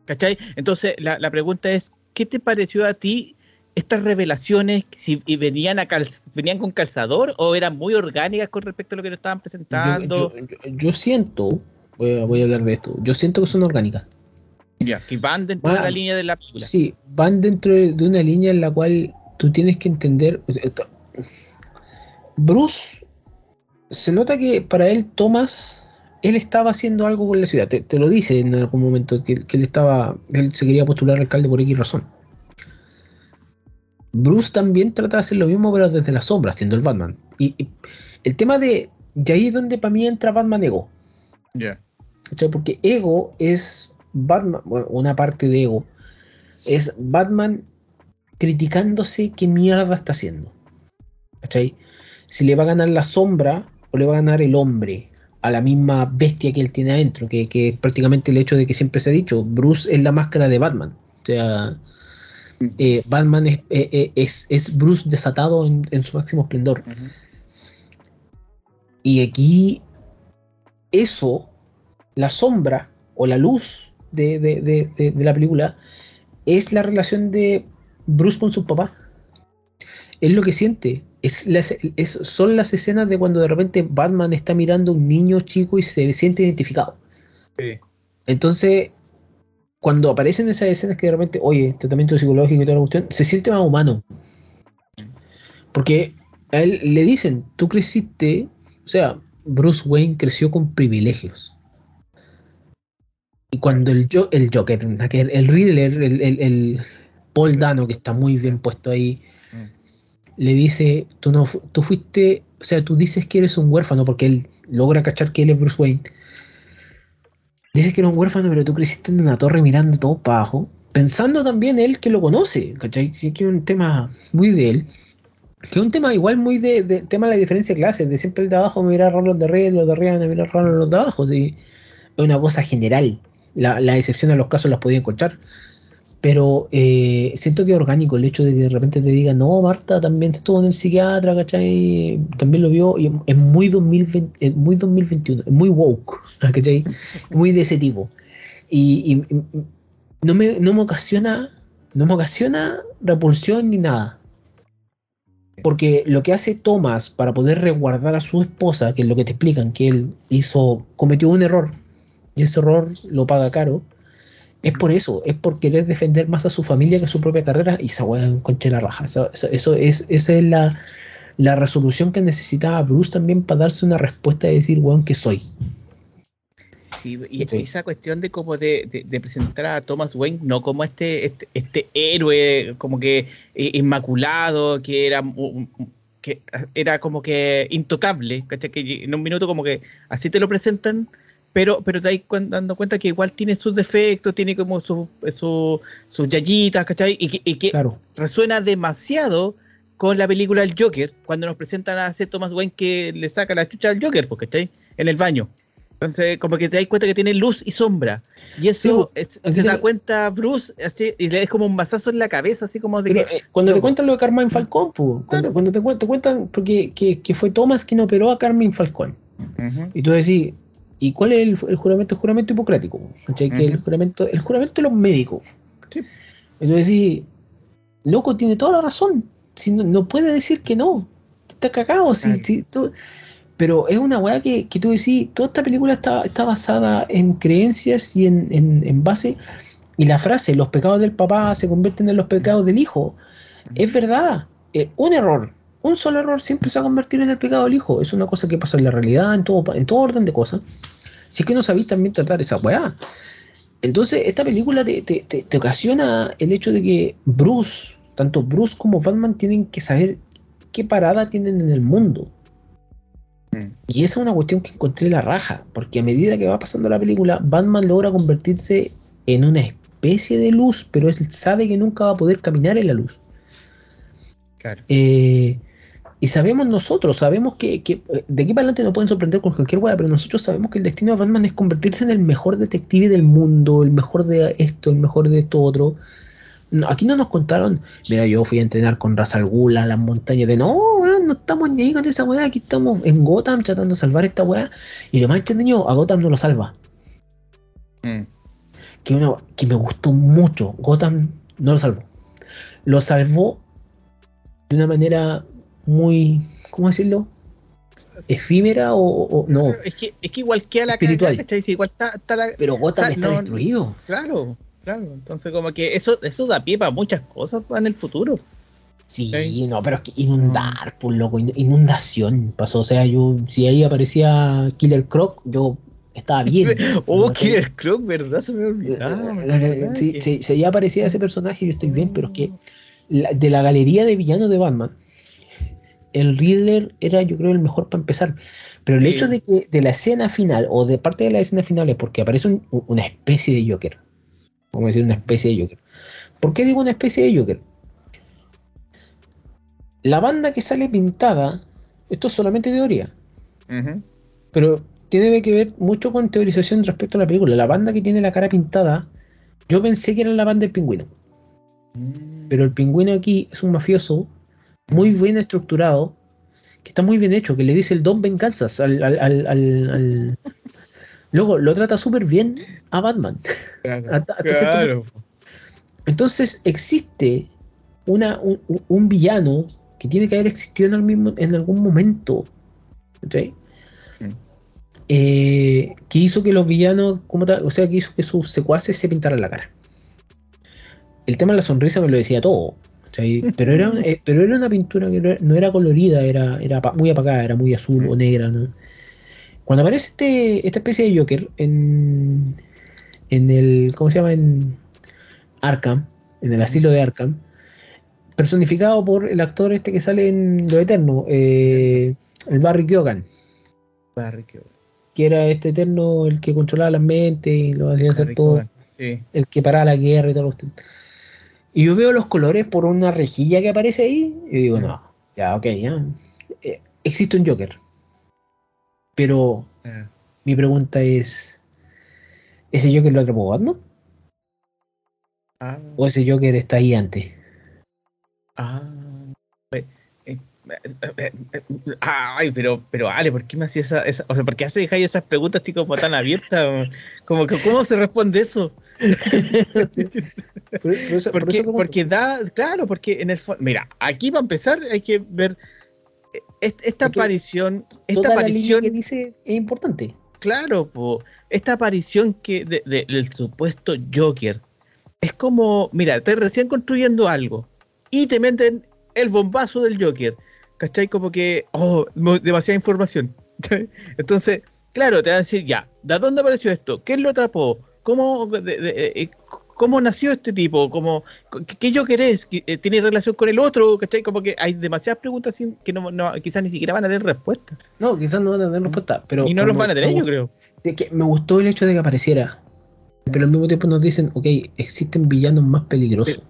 [SPEAKER 2] ¿Cachai? Entonces, la, la pregunta es, ¿qué te pareció a ti estas revelaciones? Si y venían, a cal- venían con calzador o eran muy orgánicas con respecto a lo que nos estaban presentando?
[SPEAKER 1] yo- yo- yo siento, voy a, voy a hablar de esto, yo siento que son orgánicas.
[SPEAKER 2] Ya, que van dentro de la línea de la película.
[SPEAKER 1] Sí, van dentro de una línea en la cual tú tienes que entender. Bruce se nota que para él Thomas, él estaba haciendo algo con la ciudad. Te, te lo dice en algún momento que, que él estaba, él se quería postular alcalde por X razón. Bruce también trata de hacer lo mismo, pero desde la sombra, siendo el Batman. Y, y el tema de, y ahí es donde para mí entra Batman Ego.
[SPEAKER 2] Ya.
[SPEAKER 1] Porque Ego es Batman, bueno, una parte de Ego, es Batman criticándose qué mierda está haciendo. ¿Cachai? Si le va a ganar la sombra o le va a ganar el hombre a la misma bestia que él tiene adentro, que, que es prácticamente el hecho de que siempre se ha dicho, Bruce es la máscara de Batman. O sea, eh, Batman es, eh, eh, es, es Bruce desatado en, en su máximo esplendor. Y aquí eso, la sombra o la luz de- de- de la película, es la relación de Bruce con su papá. Es lo que siente. Es las- es- son las escenas de cuando de repente Batman está mirando a un niño chico y se siente identificado.
[SPEAKER 2] Sí.
[SPEAKER 1] Entonces, cuando aparecen esas escenas que de repente, oye, tratamiento psicológico y toda la cuestión, se siente más humano. Porque a él le dicen, tú creciste, o sea, Bruce Wayne creció con privilegios. Y cuando el, Jo- el Joker, el, el Riddler, el, el- el Paul Dano, que está muy bien puesto ahí, le dice, tú no tú fuiste, o sea, tú dices que eres un huérfano porque él logra cachar que él es Bruce Wayne. Dices que eres un huérfano, pero tú creciste en una torre mirando todo para abajo, pensando también él que lo conoce, ¿cachai? Que es un tema muy de él. Que es un tema igual muy de, tema de la diferencia de clases, de siempre el de abajo mirar raro los de arriba los de arriba van a mirar raro los de abajo. ¿sí? Es una cosa general. La, la excepción a los casos las podía encontrar. Pero eh, siento que es orgánico el hecho de que de repente te digan, no, Marta también estuvo en el psiquiatra, ¿cachai? También lo vio, y es muy, 2020, es muy 2021, es muy woke, ¿cachai? Muy de ese tipo. Y, no, me, no me ocasiona, no me ocasiona repulsión ni nada. Porque lo que hace Thomas para poder resguardar a su esposa, que es lo que te explican, que él hizo, cometió un error, y ese error lo paga caro, es por eso, es por querer defender más a su familia que a su propia carrera, y esa weá conche de la raja. Eso, eso- es, esa es la, la resolución que necesitaba Bruce también para darse una respuesta de decir, weón, que soy.
[SPEAKER 2] Sí, y esa cuestión de como de, presentar a Thomas Wayne no como este, este, este héroe como que eh, inmaculado, que era que era como que intocable, ¿cachai? Que en un minuto como que así te lo presentan, pero, pero te das dando cuenta que igual tiene sus defectos, tiene como sus su, sus yayitas, ¿cachai? Y que, y que resuena demasiado con la película El Joker, cuando nos presentan a ese Thomas Wayne que le saca la chucha al Joker, porque está en el baño. Entonces, como que te das cuenta que tiene luz y sombra. Y eso se da cuenta Bruce y le es como un mazazo en la cabeza, así como de que.
[SPEAKER 1] Eh, cuando te cuentan lo de Carmine Falcón, cuando, te, cuentan, porque que, fue Thomas quien operó a Carmine Falcón. Y tú decís, ¿y cuál es el, juramento? El juramento hipocrático. Que el juramento, el juramento de los médicos. Tú decís, loco, tiene toda la razón. Si no, puede decir que no. Está cagado. Si, tú, pero es una weá que, que, tú decís, toda esta película está, está basada en creencias y en, en, base. Y la frase, los pecados del papá se convierten en los pecados del hijo. Es verdad. Eh, un error, un solo error siempre se va a convertir en el pecado del hijo. Es una cosa que pasa en la realidad, en todo, en todo orden de cosas. Si es que no sabéis también tratar esa weá. Entonces, esta película te, te, te, ocasiona el hecho de que Bruce, tanto Bruce como Batman, tienen que saber qué parada tienen en el mundo. Mm. Y esa es una cuestión que encontré la raja, porque a medida que va pasando la película, Batman logra convertirse en una especie de luz, pero él sabe que nunca va a poder caminar en la luz. Claro. Eh, y sabemos nosotros, sabemos que, de aquí para adelante nos pueden sorprender con cualquier hueá, pero nosotros sabemos que el destino de Batman es convertirse en el mejor detective del mundo, el mejor de esto, el mejor de esto otro aquí no nos contaron, mira, yo fui a entrenar con Ra's Gula a las montañas de no, no estamos ni ahí con esa weá, aquí estamos en Gotham tratando de salvar esta weá, y lo más entretenido, a Gotham no lo salva. Mm. Que, una, que me gustó mucho, Gotham no lo salvó. Lo salvó de una manera muy, ¿cómo decirlo? efímera o, no.
[SPEAKER 2] Es que, es que igual que a la
[SPEAKER 1] espiritual.
[SPEAKER 2] igual está, la,
[SPEAKER 1] Pero Gotham está destruido.
[SPEAKER 2] Claro. Claro, entonces como que eso, eso da pie para muchas cosas en el futuro.
[SPEAKER 1] Sí, no, pero es que inundar, por loco, inundación pasó. O sea, yo, si ahí aparecía Killer Croc, yo estaba bien.
[SPEAKER 2] oh, Killer Croc, ¿verdad? Se me olvidaba.
[SPEAKER 1] Si, si, ahí aparecía ese personaje, yo estoy bien, pero es que de la galería de villanos de Batman, el Riddler era, yo creo, el mejor para empezar. Pero el hecho de que de la escena final, o de parte de la escena final, es porque aparece una especie de Joker Vamos a decir una especie de Joker. ¿Por qué digo una especie de Joker? La banda que sale pintada, esto es solamente teoría, pero tiene que ver mucho con teorización respecto a la película. La banda que tiene la cara pintada, yo pensé que era la banda del pingüino. Mm. Pero el pingüino aquí es un mafioso muy bien estructurado, que está muy bien hecho, que le dice el Don Venganzas al, al, Luego lo trata súper bien a Batman. Claro, Entonces existe una, un, villano que tiene que haber existido en, el mismo, en algún momento. Mm. Eh, que hizo que los villanos, como o sea, que hizo que sus secuaces se pintaran la cara. El tema de la sonrisa me lo decía todo. Pero era, eh, pero era una pintura que no era colorida, era, era muy apagada, era muy azul o negra. ¿no? Cuando aparece este, esta especie de Joker en, en el. ¿Cómo se llama? En Arkham, en el asilo de Arkham, personificado por el actor este que sale en Lo Eterno, eh, el Barry Keoghan.
[SPEAKER 2] Barry Keoghan.
[SPEAKER 1] Que era este eterno, el que controlaba las mentes y lo hacía hacer todo. El que paraba la guerra y todo. Y yo veo los colores por una rejilla que aparece ahí. Y digo, no, ya, ok, ya. Eh, existe un Joker. Pero eh. mi pregunta es: ¿ese Joker lo atrapó Batman? Ah. ¿O ese Joker está ahí antes?
[SPEAKER 2] Ah. Eh, eh, ay, pero, pero Ale, ¿por qué me hacía esa, o sea, ¿por qué hace esas preguntas así como tan abiertas? Como que, ¿cómo se responde eso? porque, porque da, claro, porque en el mira, aquí para empezar hay que ver esta aparición, esta aparición
[SPEAKER 1] que dice es importante.
[SPEAKER 2] Claro, esta aparición que del supuesto Joker es como, mira, te recién construyendo algo y te meten el bombazo del Joker, ¿cachai? Como que, oh, demasiada información. Entonces, claro, te van a decir, ya, ¿de dónde apareció esto? ¿Quién lo atrapó? ¿Cómo, de- de- de- eh, ¿Cómo nació este tipo? ¿Cómo, ¿Qué, yo querés? ¿Qué- eh, ¿Tiene relación con el otro? ¿Cachai? Como que hay demasiadas preguntas sin- que no, no- quizás ni siquiera van a tener respuesta.
[SPEAKER 1] No, quizás no van a tener respuesta, pero.
[SPEAKER 2] y no los van a tener, yo creo.
[SPEAKER 1] de que me gustó el hecho de que apareciera. Pero al mismo tiempo nos dicen, ok, existen villanos más peligrosos.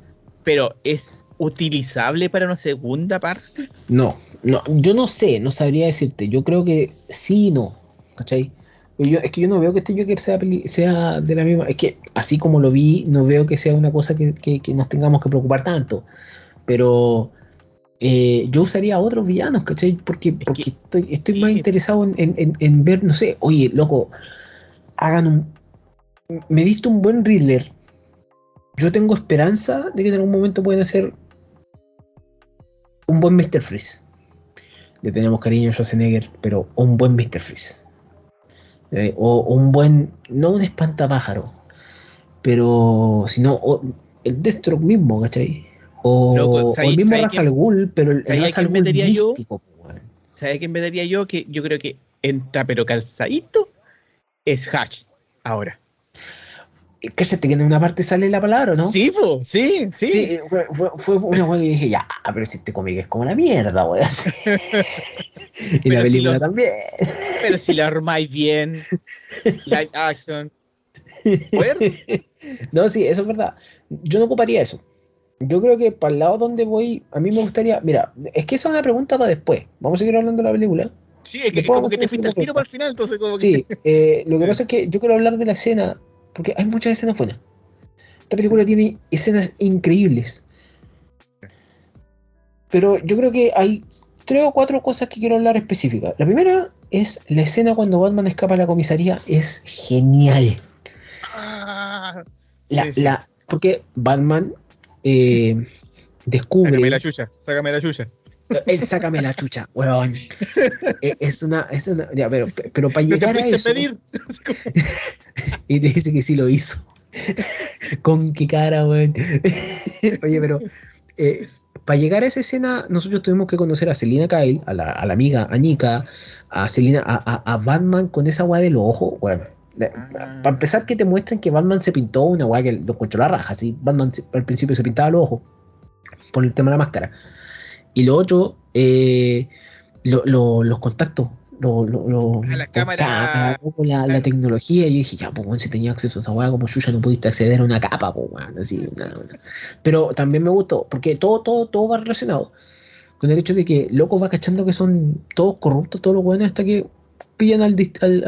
[SPEAKER 2] Pero es utilizable para una segunda parte.
[SPEAKER 1] No, no, yo no sé, no sabría decirte. Yo creo que sí y no. ¿Cachai? Yo- es que yo no veo que este Joker sea, peli- sea de la misma. Es que así como lo vi, no veo que sea una cosa que, que- que nos tengamos que preocupar tanto. Pero eh, yo usaría a otros villanos, ¿cachai? Porque, porque
[SPEAKER 2] que-
[SPEAKER 1] estoy, estoy más interesado en, en- en- en ver, no sé, oye, loco, hagan un. Me diste un buen Riddler. Yo tengo esperanza de que en algún momento pueden hacer un buen Mr. Freeze. Le tenemos cariño a Schwarzenegger, pero un buen Mr. Freeze. Eh, o, o un buen, no un espantapájaro, pero sino o el Deathstroke mismo, ¿cachai? O,
[SPEAKER 2] Loco,
[SPEAKER 1] o
[SPEAKER 2] ¿sabes-
[SPEAKER 1] el mismo
[SPEAKER 2] sabes
[SPEAKER 1] Ra's al
[SPEAKER 2] quién-
[SPEAKER 1] Ghul, pero el, el
[SPEAKER 2] sabes a
[SPEAKER 1] Ra's al
[SPEAKER 2] quién
[SPEAKER 1] Ghul
[SPEAKER 2] metería yo?
[SPEAKER 1] místico, po, weón.
[SPEAKER 2] ¿Sabes quién me daría yo? Que yo creo que entra pero calzadito es Hatch. Ahora.
[SPEAKER 1] Cállate que en una parte sale la palabra, ¿no?
[SPEAKER 2] Sí, po, sí, sí.
[SPEAKER 1] Sí, fue, fue- fue una weá que dije, ya, pero si este cómic es como la mierda, weón. y
[SPEAKER 2] Pero
[SPEAKER 1] la
[SPEAKER 2] si
[SPEAKER 1] película también.
[SPEAKER 2] Pero si lo armáis bien, live action.
[SPEAKER 1] No, sí, eso es verdad. Yo no ocuparía eso. Yo creo que para el lado donde voy, a mí me gustaría. Mira, es que esa es una pregunta para después. Vamos a seguir hablando de la película.
[SPEAKER 2] Sí, es que
[SPEAKER 1] Después
[SPEAKER 2] como que te fuiste al tiro para el final, entonces como que.
[SPEAKER 1] Sí, eh, lo que pasa es que yo quiero hablar de la escena, porque hay muchas escenas buenas. Esta película tiene escenas increíbles. Pero yo creo que hay tres o cuatro cosas que quiero hablar específicas. La primera es la escena cuando Batman escapa a la comisaría. Es genial.
[SPEAKER 2] Ah,
[SPEAKER 1] La,
[SPEAKER 2] sí.
[SPEAKER 1] la- porque Batman eh, descubre.
[SPEAKER 2] Sácame la chucha, sácame la chucha.
[SPEAKER 1] Él sácame la chucha, huevón. Eh, Es una, es una. Ya, pero, pero para
[SPEAKER 2] ¿No te
[SPEAKER 1] llegar a eso.
[SPEAKER 2] pedir?
[SPEAKER 1] Y te dice que sí lo hizo. Con qué cara, weón. Oye, pero eh, para llegar a esa escena, nosotros tuvimos que conocer a Selina Kyle, a la, a la amiga Anika, a Selina, a, a- a Batman con esa weá de los ojos, weón.
[SPEAKER 2] Ah.
[SPEAKER 1] Para empezar, que te muestren que Batman se pintó una weá que lo encontró la raja, ¿sí? Batman se- al principio se pintaba los ojos por el tema de la máscara. Y lo otro, eh, lo- lo- los contactos. Lo, lo,
[SPEAKER 2] Ah, la cámara.
[SPEAKER 1] tecnología. Y yo dije, ya, pues, si tenía acceso a esa weá, como Yuya no pudiste acceder a una capa, pues, así, una- una. Pero también me gustó, porque todo, todo, todo va relacionado con el hecho de que Loco va cachando que son todos corruptos, todos los buenos, hasta que pillan al, al,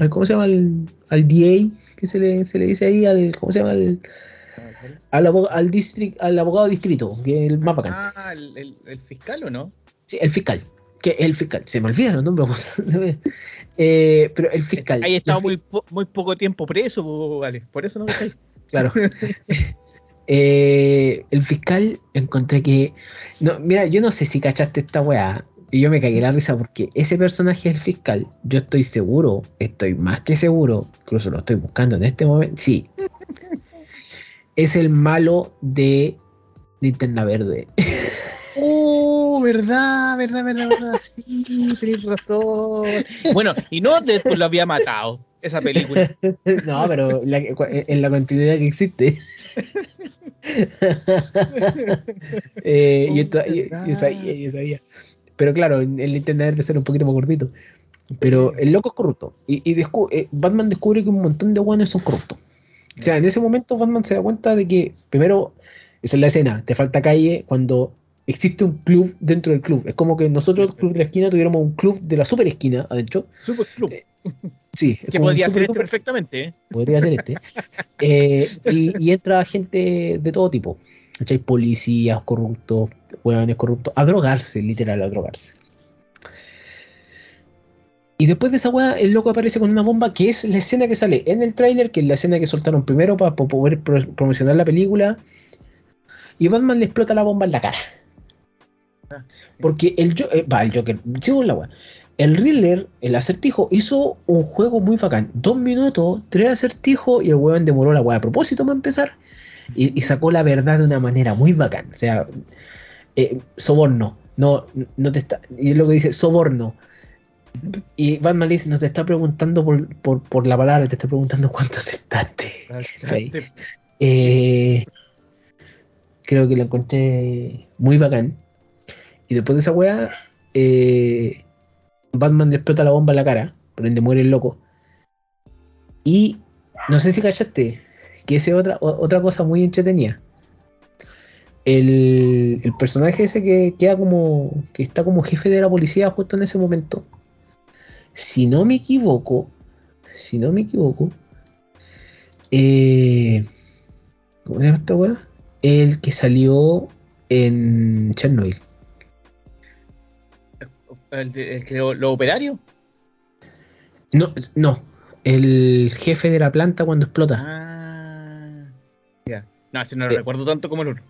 [SPEAKER 1] al- ¿cómo se llama? Al, al DA, que se le, se le dice ahí, al, ¿cómo se llama? Al, al, al, district, al abogado distrito, que es el más bacán.
[SPEAKER 2] Ah, el, el- el fiscal o no?
[SPEAKER 1] Sí, el fiscal. Que el fiscal. Se me olvidan los nombres. eh, pero el fiscal.
[SPEAKER 2] Ahí estado muy, po- muy poco tiempo preso, vale. Por eso no cachai.
[SPEAKER 1] Claro. Eh, el fiscal encontré que. No, mira, yo no sé si cachaste esta weá. Y yo me cagué la risa porque ese personaje es el fiscal. Yo estoy seguro, estoy más que seguro, incluso lo estoy buscando en este momento. Sí. Es el malo de Linterna Verde.
[SPEAKER 2] Oh, verdad, verdad, verdad, verdad. Sí, tenés razón. Bueno, y no después lo había matado, esa película.
[SPEAKER 1] No, pero la- en la continuidad que existe. Eh, yo, yo- yo sabía, yo sabía. Pero claro, el Linterna Verde ser un poquito más gordito. Pero el loco es corrupto. Y, y descu- eh, Batman descubre que un montón de guanes son corruptos. O sea, en ese momento Batman se da cuenta de que, primero, esa es la escena, te falta calle cuando existe un club dentro del club. Es como que nosotros, el club de la esquina, tuviéramos un club de la super esquina adentro.
[SPEAKER 2] Super Club.
[SPEAKER 1] Sí, es
[SPEAKER 2] Que podría ser este perfectamente, ¿eh?
[SPEAKER 1] podría ser este. Eh, y, y entra gente de todo tipo. ¿cachai? Policías corruptos, hueones corruptos, a drogarse, literal, a drogarse. Y después de esa hueá, el loco aparece con una bomba que es la escena que sale en el tráiler, que es la escena que soltaron primero para poder pro- promocionar la película. Y Batman le explota la bomba en la cara. Porque el, eh, va, el Joker, sigo la weá. El Riddler, el acertijo, hizo un juego muy bacán. Dos minutos, tres acertijos y el weón demoró la weá a propósito para empezar. Y, y sacó la verdad de una manera muy bacán. O sea, eh, soborno. No, no te está. Y es lo que dice, soborno. Y Batman le dice, no te está preguntando por, por, por la palabra, te está preguntando cuánto aceptaste. ¿cachai? Eh, creo que lo encontré muy bacán. Y después de esa weá, eh, Batman le explota la bomba en la cara, por ende muere el loco. Y no sé si cachaste, que esa es otra, otra cosa muy entretenida. El, el personaje ese que queda como. que está como jefe de la policía justo en ese momento. Si no me equivoco. Si no me equivoco. eh, ¿Cómo se llama esta weá? El que salió en Chernobyl.
[SPEAKER 2] ¿El, de- el que lo, lo operario?
[SPEAKER 1] No, no. El jefe de la planta cuando explota.
[SPEAKER 2] Ah. Ya. No, ese no lo
[SPEAKER 1] Eh.
[SPEAKER 2] recuerdo tanto como el otro.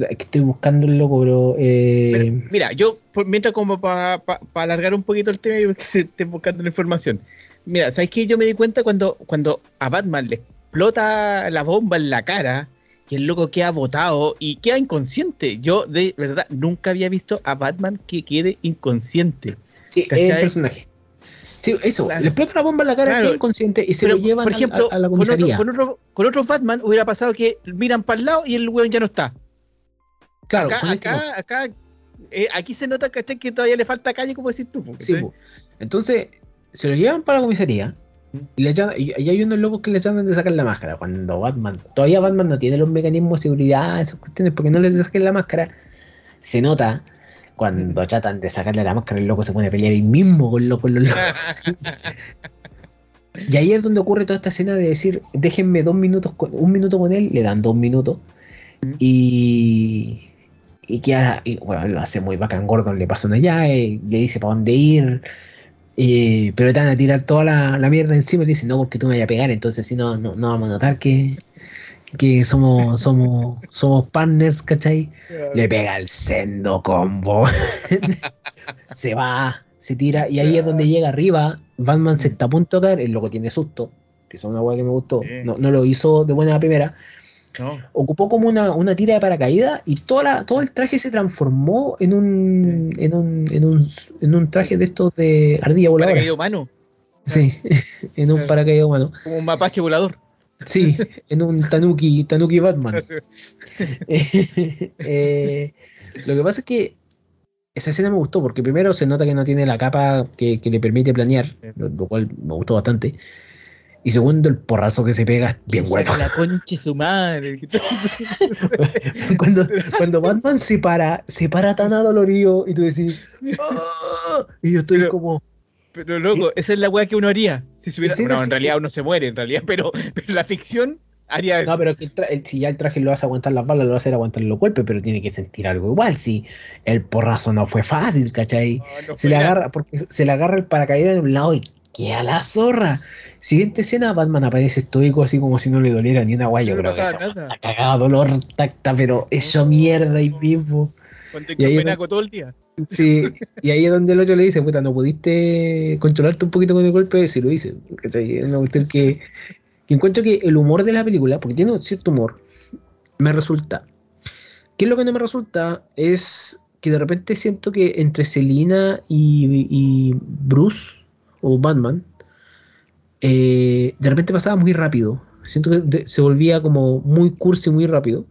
[SPEAKER 1] Que estoy buscando el loco, pero. eh,
[SPEAKER 2] Pero, mira, yo, por- mientras como para alargar un poquito el tema y que se esté buscando la información. Mira, ¿sabes qué? Yo me di cuenta cuando, cuando a Batman le explota la bomba en la cara y el loco queda botado y queda inconsciente. Yo, de verdad, nunca había visto a Batman que quede inconsciente.
[SPEAKER 1] sí, es el personaje. Sí, eso.
[SPEAKER 2] Claro.
[SPEAKER 1] Le explota la bomba en la cara,
[SPEAKER 2] Claro.
[SPEAKER 1] queda inconsciente y se
[SPEAKER 2] Pero,
[SPEAKER 1] lo llevan
[SPEAKER 2] por
[SPEAKER 1] a-
[SPEAKER 2] ejemplo,
[SPEAKER 1] a, a la
[SPEAKER 2] con, otro,
[SPEAKER 1] comisaría.
[SPEAKER 2] con, otro, con otros Batman hubiera pasado que miran para el lado y el weón ya no está.
[SPEAKER 1] Claro,
[SPEAKER 2] acá, acá, acá, eh, aquí se nota ¿cachai? que todavía le falta calle, como decís tú.
[SPEAKER 1] Sí. Entonces, se lo llevan para la comisaría. Y, le echan- y- y hay unos locos que le echan de sacar la máscara. Cuando Batman, todavía Batman no tiene los mecanismos de seguridad, esas cuestiones, porque no les saquen la máscara. Se nota cuando tratan de sacarle la máscara, el loco se pone a pelear ahí mismo con, lo- con los locos. Y ahí es donde ocurre toda esta escena de decir, déjenme dos minutos, con, un minuto con él, le dan dos minutos. Y, y queda, y, bueno, lo hace muy bacán Gordon, le pasa una llave, le dice para dónde ir. eh, pero te van a tirar toda la, la mierda encima y le dicen, no, porque tú me vayas a pegar, entonces si no, no, no vamos a notar que, que somos, somos, somos partners, ¿cachai? Le pega el sendo combo. se va, se tira, y ahí es donde llega arriba. Batman se está a punto de caer, el loco tiene susto, que es una weá que me gustó. No, no lo hizo de buena primera.
[SPEAKER 2] No.
[SPEAKER 1] Ocupó como una, una tira de paracaídas y toda la- todo el traje se transformó en un, en un, en un, en un traje de estos de ardilla voladora.
[SPEAKER 2] Paracaídas humano,
[SPEAKER 1] Sí, en un paracaídas humano.
[SPEAKER 2] como un mapache volador.
[SPEAKER 1] Sí, en un Tanuki, Tanuki Batman. Eh, lo que pasa es que esa escena me gustó porque primero se nota que no tiene la capa que, que le permite planear, lo, lo cual me gustó bastante. Y segundo, el porrazo que se pega es bien bueno.
[SPEAKER 2] La concha su madre.
[SPEAKER 1] cuando, cuando Batman se para, se para tan adolorido y tú decís, "Ah", y yo estoy
[SPEAKER 2] Pero-
[SPEAKER 1] como,
[SPEAKER 2] Pero loco, esa es la weá que uno haría. Si se hubiera,
[SPEAKER 1] Sí,
[SPEAKER 2] no,
[SPEAKER 1] sí,
[SPEAKER 2] en realidad uno se muere, en realidad, pero, pero la ficción haría eso.
[SPEAKER 1] no, pero que el el- si ya el traje lo hace aguantar las balas, lo va a hacer aguantar los golpes, pero tiene que sentir algo igual. Si el porrazo no fue fácil, ¿cachai?
[SPEAKER 2] No, no
[SPEAKER 1] se le agarra, porque se le agarra el paracaídas de un lado y queda la zorra. Siguiente escena, Batman aparece estoico así como si no le doliera ni una guay. Yo
[SPEAKER 2] No le
[SPEAKER 1] creo que
[SPEAKER 2] pasaba
[SPEAKER 1] esa
[SPEAKER 2] nada.
[SPEAKER 1] está cagado dolor, tacta, pero eso mierda y vivo. Y ahí-
[SPEAKER 2] todo el día.
[SPEAKER 1] Sí, y ahí es donde el otro le dice, puta, no pudiste controlarte un poquito con el golpe, sí lo hice. Es una cuestión que, que encuentro que el humor de la película, porque tiene cierto humor, me resulta. ¿Qué es lo que no me resulta? Es que de repente siento que entre Selina y, y Bruce, o Batman, eh, de repente pasaba muy rápido. Siento que de- se volvía como muy cursi muy rápido.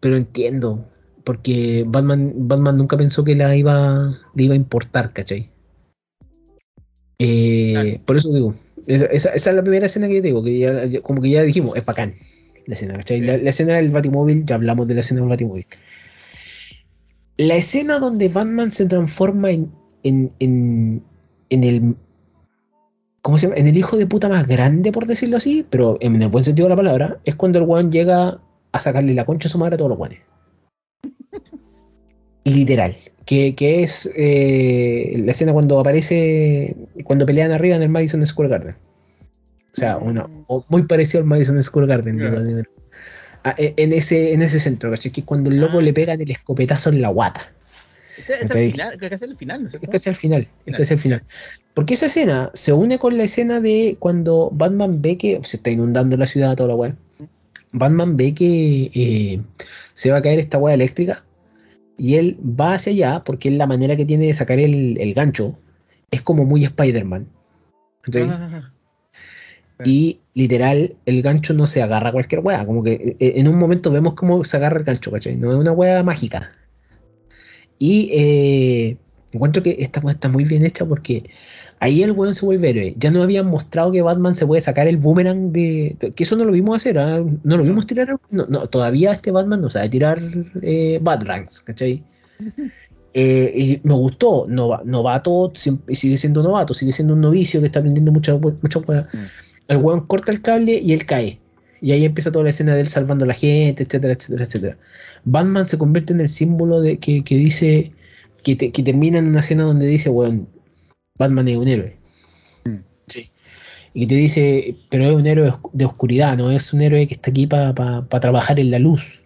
[SPEAKER 1] Pero entiendo, porque Batman, Batman nunca pensó que la iba, le iba a importar, ¿cachai? Eh,
[SPEAKER 2] Claro.
[SPEAKER 1] Por eso digo, esa, esa- esa es la primera escena que yo digo, que ya, ya- como que ya dijimos, es bacán la escena, ¿cachai? La, la escena del Batimóvil, ya hablamos de la escena del Batimóvil. La escena donde Batman se transforma en, en, en, en el. ¿Cómo se llama? En el hijo de puta más grande, por decirlo así, pero en el buen sentido de la palabra, es cuando el weón llega a sacarle la concha a su madre a todos los weones. Literal. Que, que es eh, la escena cuando aparece, cuando pelean arriba en el Madison Square Garden. O sea, una, o muy parecido al Madison Square Garden. Digo, ah, e- en, ese, en ese centro, ¿cachai? Que es cuando el loco
[SPEAKER 2] Ah.
[SPEAKER 1] le pegan el escopetazo en la guata.
[SPEAKER 2] Ese es el final, es el final, ¿no es
[SPEAKER 1] Es casi al final, es
[SPEAKER 2] Final.
[SPEAKER 1] casi al final. Porque esa escena se une con la escena de cuando Batman ve que se está inundando la ciudad, toda la weá. Batman ve que eh, se va a caer esta weá eléctrica y él va hacia allá porque es la manera que tiene de sacar el, el gancho. Es como muy Spider-Man.
[SPEAKER 2] Ah,
[SPEAKER 1] Y literal, el gancho no se agarra a cualquier wea. Como que eh, en un momento vemos cómo se agarra el gancho, ¿cachai? No es una wea mágica. Y eh, encuentro que esta wea está muy bien hecha porque ahí el weón se vuelve héroe. Ya no habían mostrado que Batman se puede sacar el boomerang de. Que eso no lo vimos hacer, ¿ah? No lo vimos tirar. No, no, todavía este Batman no sabe tirar eh, Batrangs, ¿cachai? Eh, y me gustó, Nova- novato, sigue siendo novato, sigue siendo un novicio que está aprendiendo muchas muchas weas.
[SPEAKER 2] Mm.
[SPEAKER 1] El weón corta el cable y él cae. Y ahí empieza toda la escena de él salvando a la gente, etcétera, etcétera, etcétera. Batman se convierte en el símbolo de que, que dice, que, te- que termina en una escena donde dice, weón, Batman es un héroe. Sí. Y te dice, pero es un héroe de oscuridad, no es un héroe que está aquí para trabajar en la luz.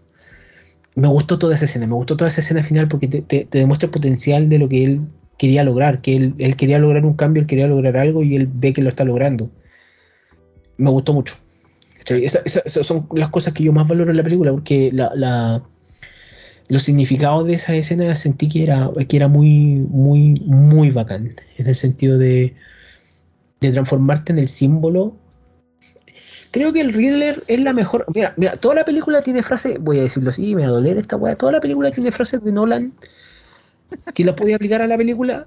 [SPEAKER 1] Me gustó toda esa escena, me gustó toda esa escena final porque te, te- te demuestra el potencial de lo que él quería lograr, que él, él quería lograr un cambio, él quería lograr algo y él ve que lo está logrando. Me gustó mucho. Esas son las cosas que yo más valoro en la película porque la, los significados de esa escena sentí que era, que era muy, muy, muy bacán. En el sentido de, de transformarte en el símbolo. Creo que el Riddler es la mejor. Mira, mira, toda la película tiene frases, voy a decirlo así, me va a doler esta weá. Toda la película tiene frases de Nolan que la podía aplicar a la película.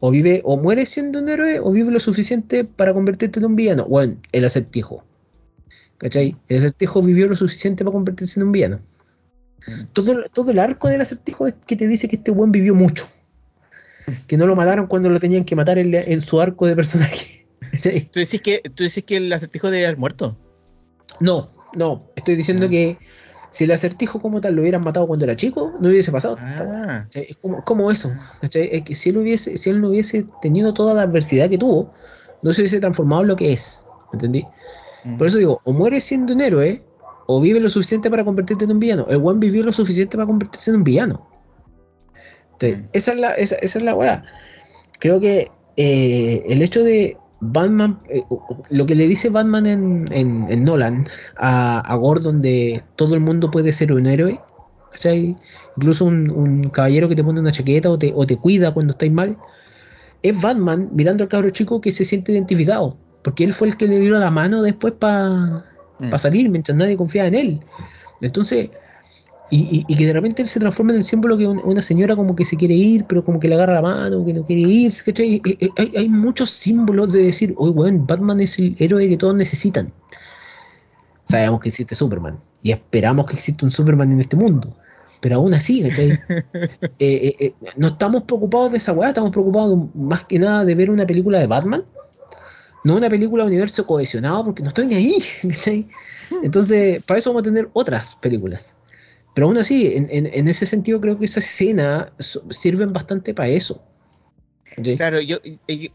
[SPEAKER 1] O vive, o mueres siendo un héroe, o vive lo suficiente para convertirte en un villano. Bueno, el acertijo. ¿Cachai? El acertijo vivió lo suficiente para convertirse en un villano. Todo, todo el arco del acertijo es que te dice que este buen vivió mucho. Que no lo mataron cuando lo tenían que matar en, su arco de personaje. ¿Cachai?
[SPEAKER 2] ¿Tú decís que, tú decís que el acertijo debe haber muerto?
[SPEAKER 1] No, no. Estoy diciendo
[SPEAKER 2] Ah.
[SPEAKER 1] que si el acertijo como tal lo hubieran matado cuando era chico, no hubiese pasado.
[SPEAKER 2] Ah.
[SPEAKER 1] Es como, como eso. ¿cachai? Es que si él hubiese, si él no hubiese tenido toda la adversidad que tuvo, no se hubiese transformado en lo que es. ¿Entendí?
[SPEAKER 2] Mm.
[SPEAKER 1] Por eso digo, o mueres siendo un héroe, o vive lo suficiente para convertirte en un villano. El one vivió lo suficiente para convertirse en un villano. Entonces,
[SPEAKER 2] Mm.
[SPEAKER 1] esa, es la, esa, esa es la weá. Creo que eh, el hecho de Batman, eh, lo que le dice Batman en, en- en Nolan a, a Gordon de todo el mundo puede ser un héroe, ¿cachai? Incluso un, un caballero que te pone una chaqueta o te, o te cuida cuando estáis mal, es Batman mirando al cabro chico que se siente identificado, porque él fue el que le dio la mano después para
[SPEAKER 2] Mm.
[SPEAKER 1] salir mientras nadie confiaba en él. Entonces, y, y- y que de repente él se transforma en el símbolo que un- una señora como que se quiere ir, pero como que le agarra la mano, que no quiere ir. Eh, eh, Hay, hay muchos símbolos de decir, oye, weón, Batman es el héroe que todos necesitan. Sabemos que existe Superman y esperamos que exista un Superman en este mundo. Pero aún así. Eh, eh, eh, no estamos preocupados de esa weá, estamos preocupados más que nada de ver una película de Batman. No una película de universo cohesionado, porque no estoy ni ahí. ¿cachai? Entonces, para eso vamos a tener otras películas. Pero aún así, en, en- en ese sentido, creo que esas escenas sirven bastante para eso.
[SPEAKER 2] Claro, yo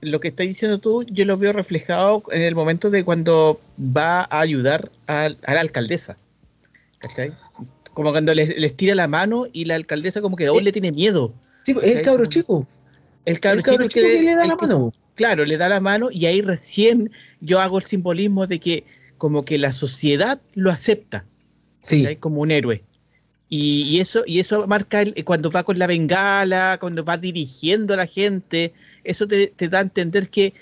[SPEAKER 2] lo que estás diciendo tú, yo lo veo reflejado en el momento de cuando va a ayudar a, la alcaldesa. ¿Cachai? Como cuando les, les tira la mano y la alcaldesa como que aún
[SPEAKER 1] Eh,
[SPEAKER 2] le tiene miedo.
[SPEAKER 1] Sí, es el cabro chico.
[SPEAKER 2] El cabro,
[SPEAKER 1] el cabro
[SPEAKER 2] chico
[SPEAKER 1] chico que le da la
[SPEAKER 2] que-
[SPEAKER 1] mano.
[SPEAKER 2] Claro, le da la mano y ahí recién yo hago el simbolismo de que como que la sociedad lo acepta.
[SPEAKER 1] Sí,
[SPEAKER 2] como un héroe. Y, y eso, y eso marca el- cuando va con la bengala, cuando va dirigiendo a la gente, eso te, te da a entender que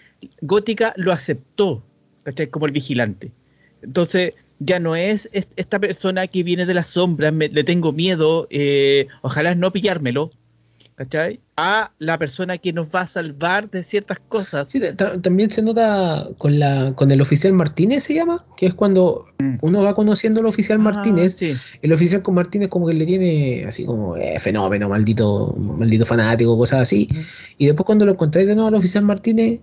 [SPEAKER 2] Gótica lo aceptó, ¿cachai? Como el vigilante. Entonces, ya no es, es- esta persona que viene de las sombras, me- le tengo miedo, eh, ojalá no pillármelo, ¿cachai? A la persona que nos va a salvar de ciertas cosas.
[SPEAKER 1] Sí, ta- también se nota con la con el oficial Martínez se llama, que es cuando
[SPEAKER 2] Mm.
[SPEAKER 1] uno va conociendo al oficial Martínez,
[SPEAKER 2] Ah, sí.
[SPEAKER 1] el oficial con Martínez como que le tiene así como eh, fenómeno, maldito, maldito fanático, cosas así. Y después cuando lo encontráis de nuevo al oficial Martínez,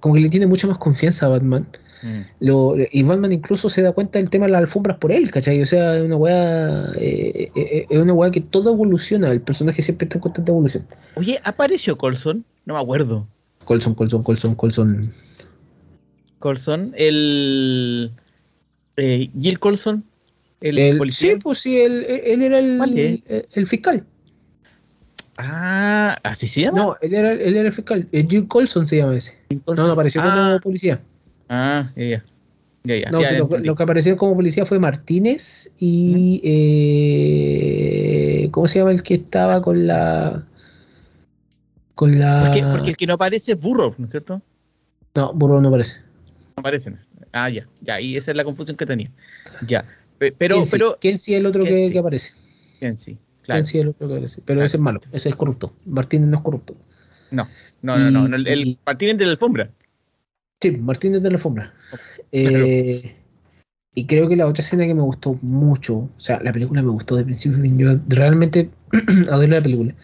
[SPEAKER 1] como que le tiene mucha más confianza a Batman.
[SPEAKER 2] Mm.
[SPEAKER 1] Lo, y Batman incluso se da cuenta del tema de las alfombras por él, ¿cachai? O sea, es una weá, eh, eh, eh, es una weá que todo evoluciona, el personaje siempre está en constante evolución.
[SPEAKER 2] Oye, ¿apareció Colson? No me acuerdo.
[SPEAKER 1] Colson, Colson, Colson, Colson.
[SPEAKER 2] Colson, el eh, Jill Colson, el,
[SPEAKER 1] El-
[SPEAKER 2] policía.
[SPEAKER 1] sí, pues sí, él, él era el, el, el fiscal.
[SPEAKER 2] Ah, ¿así se llama?
[SPEAKER 1] No, él era, él era el fiscal. Jim Colson se llama ese. No, no apareció como
[SPEAKER 2] ah,
[SPEAKER 1] policía.
[SPEAKER 2] Ah, ya, ya.
[SPEAKER 1] No, sí, lo, que aparecieron como policía fue Martínez y. eh, ¿Cómo se llama el que estaba con la. Con la.
[SPEAKER 2] Porque, porque el que no aparece es burro, ¿no es cierto?
[SPEAKER 1] No, burro no aparece.
[SPEAKER 2] No aparecen. Ah, ya, ya, y esa es la confusión que tenía. Ya. Pe- Pero,
[SPEAKER 1] Kenzie,
[SPEAKER 2] pero,
[SPEAKER 1] Kenzie es el otro que, aparece.
[SPEAKER 2] en sí, claro.
[SPEAKER 1] Kenzie es el otro que aparece. Pero
[SPEAKER 2] Claro.
[SPEAKER 1] ese es malo, ese es corrupto. Martínez no es corrupto.
[SPEAKER 2] No, no, no, no, no, el, el Martínez de la alfombra.
[SPEAKER 1] Sí, Martínez de la alfombra. Eh, y creo que la otra escena que me gustó mucho, o sea, la película me gustó de principio a fin. Yo realmente adoro la película.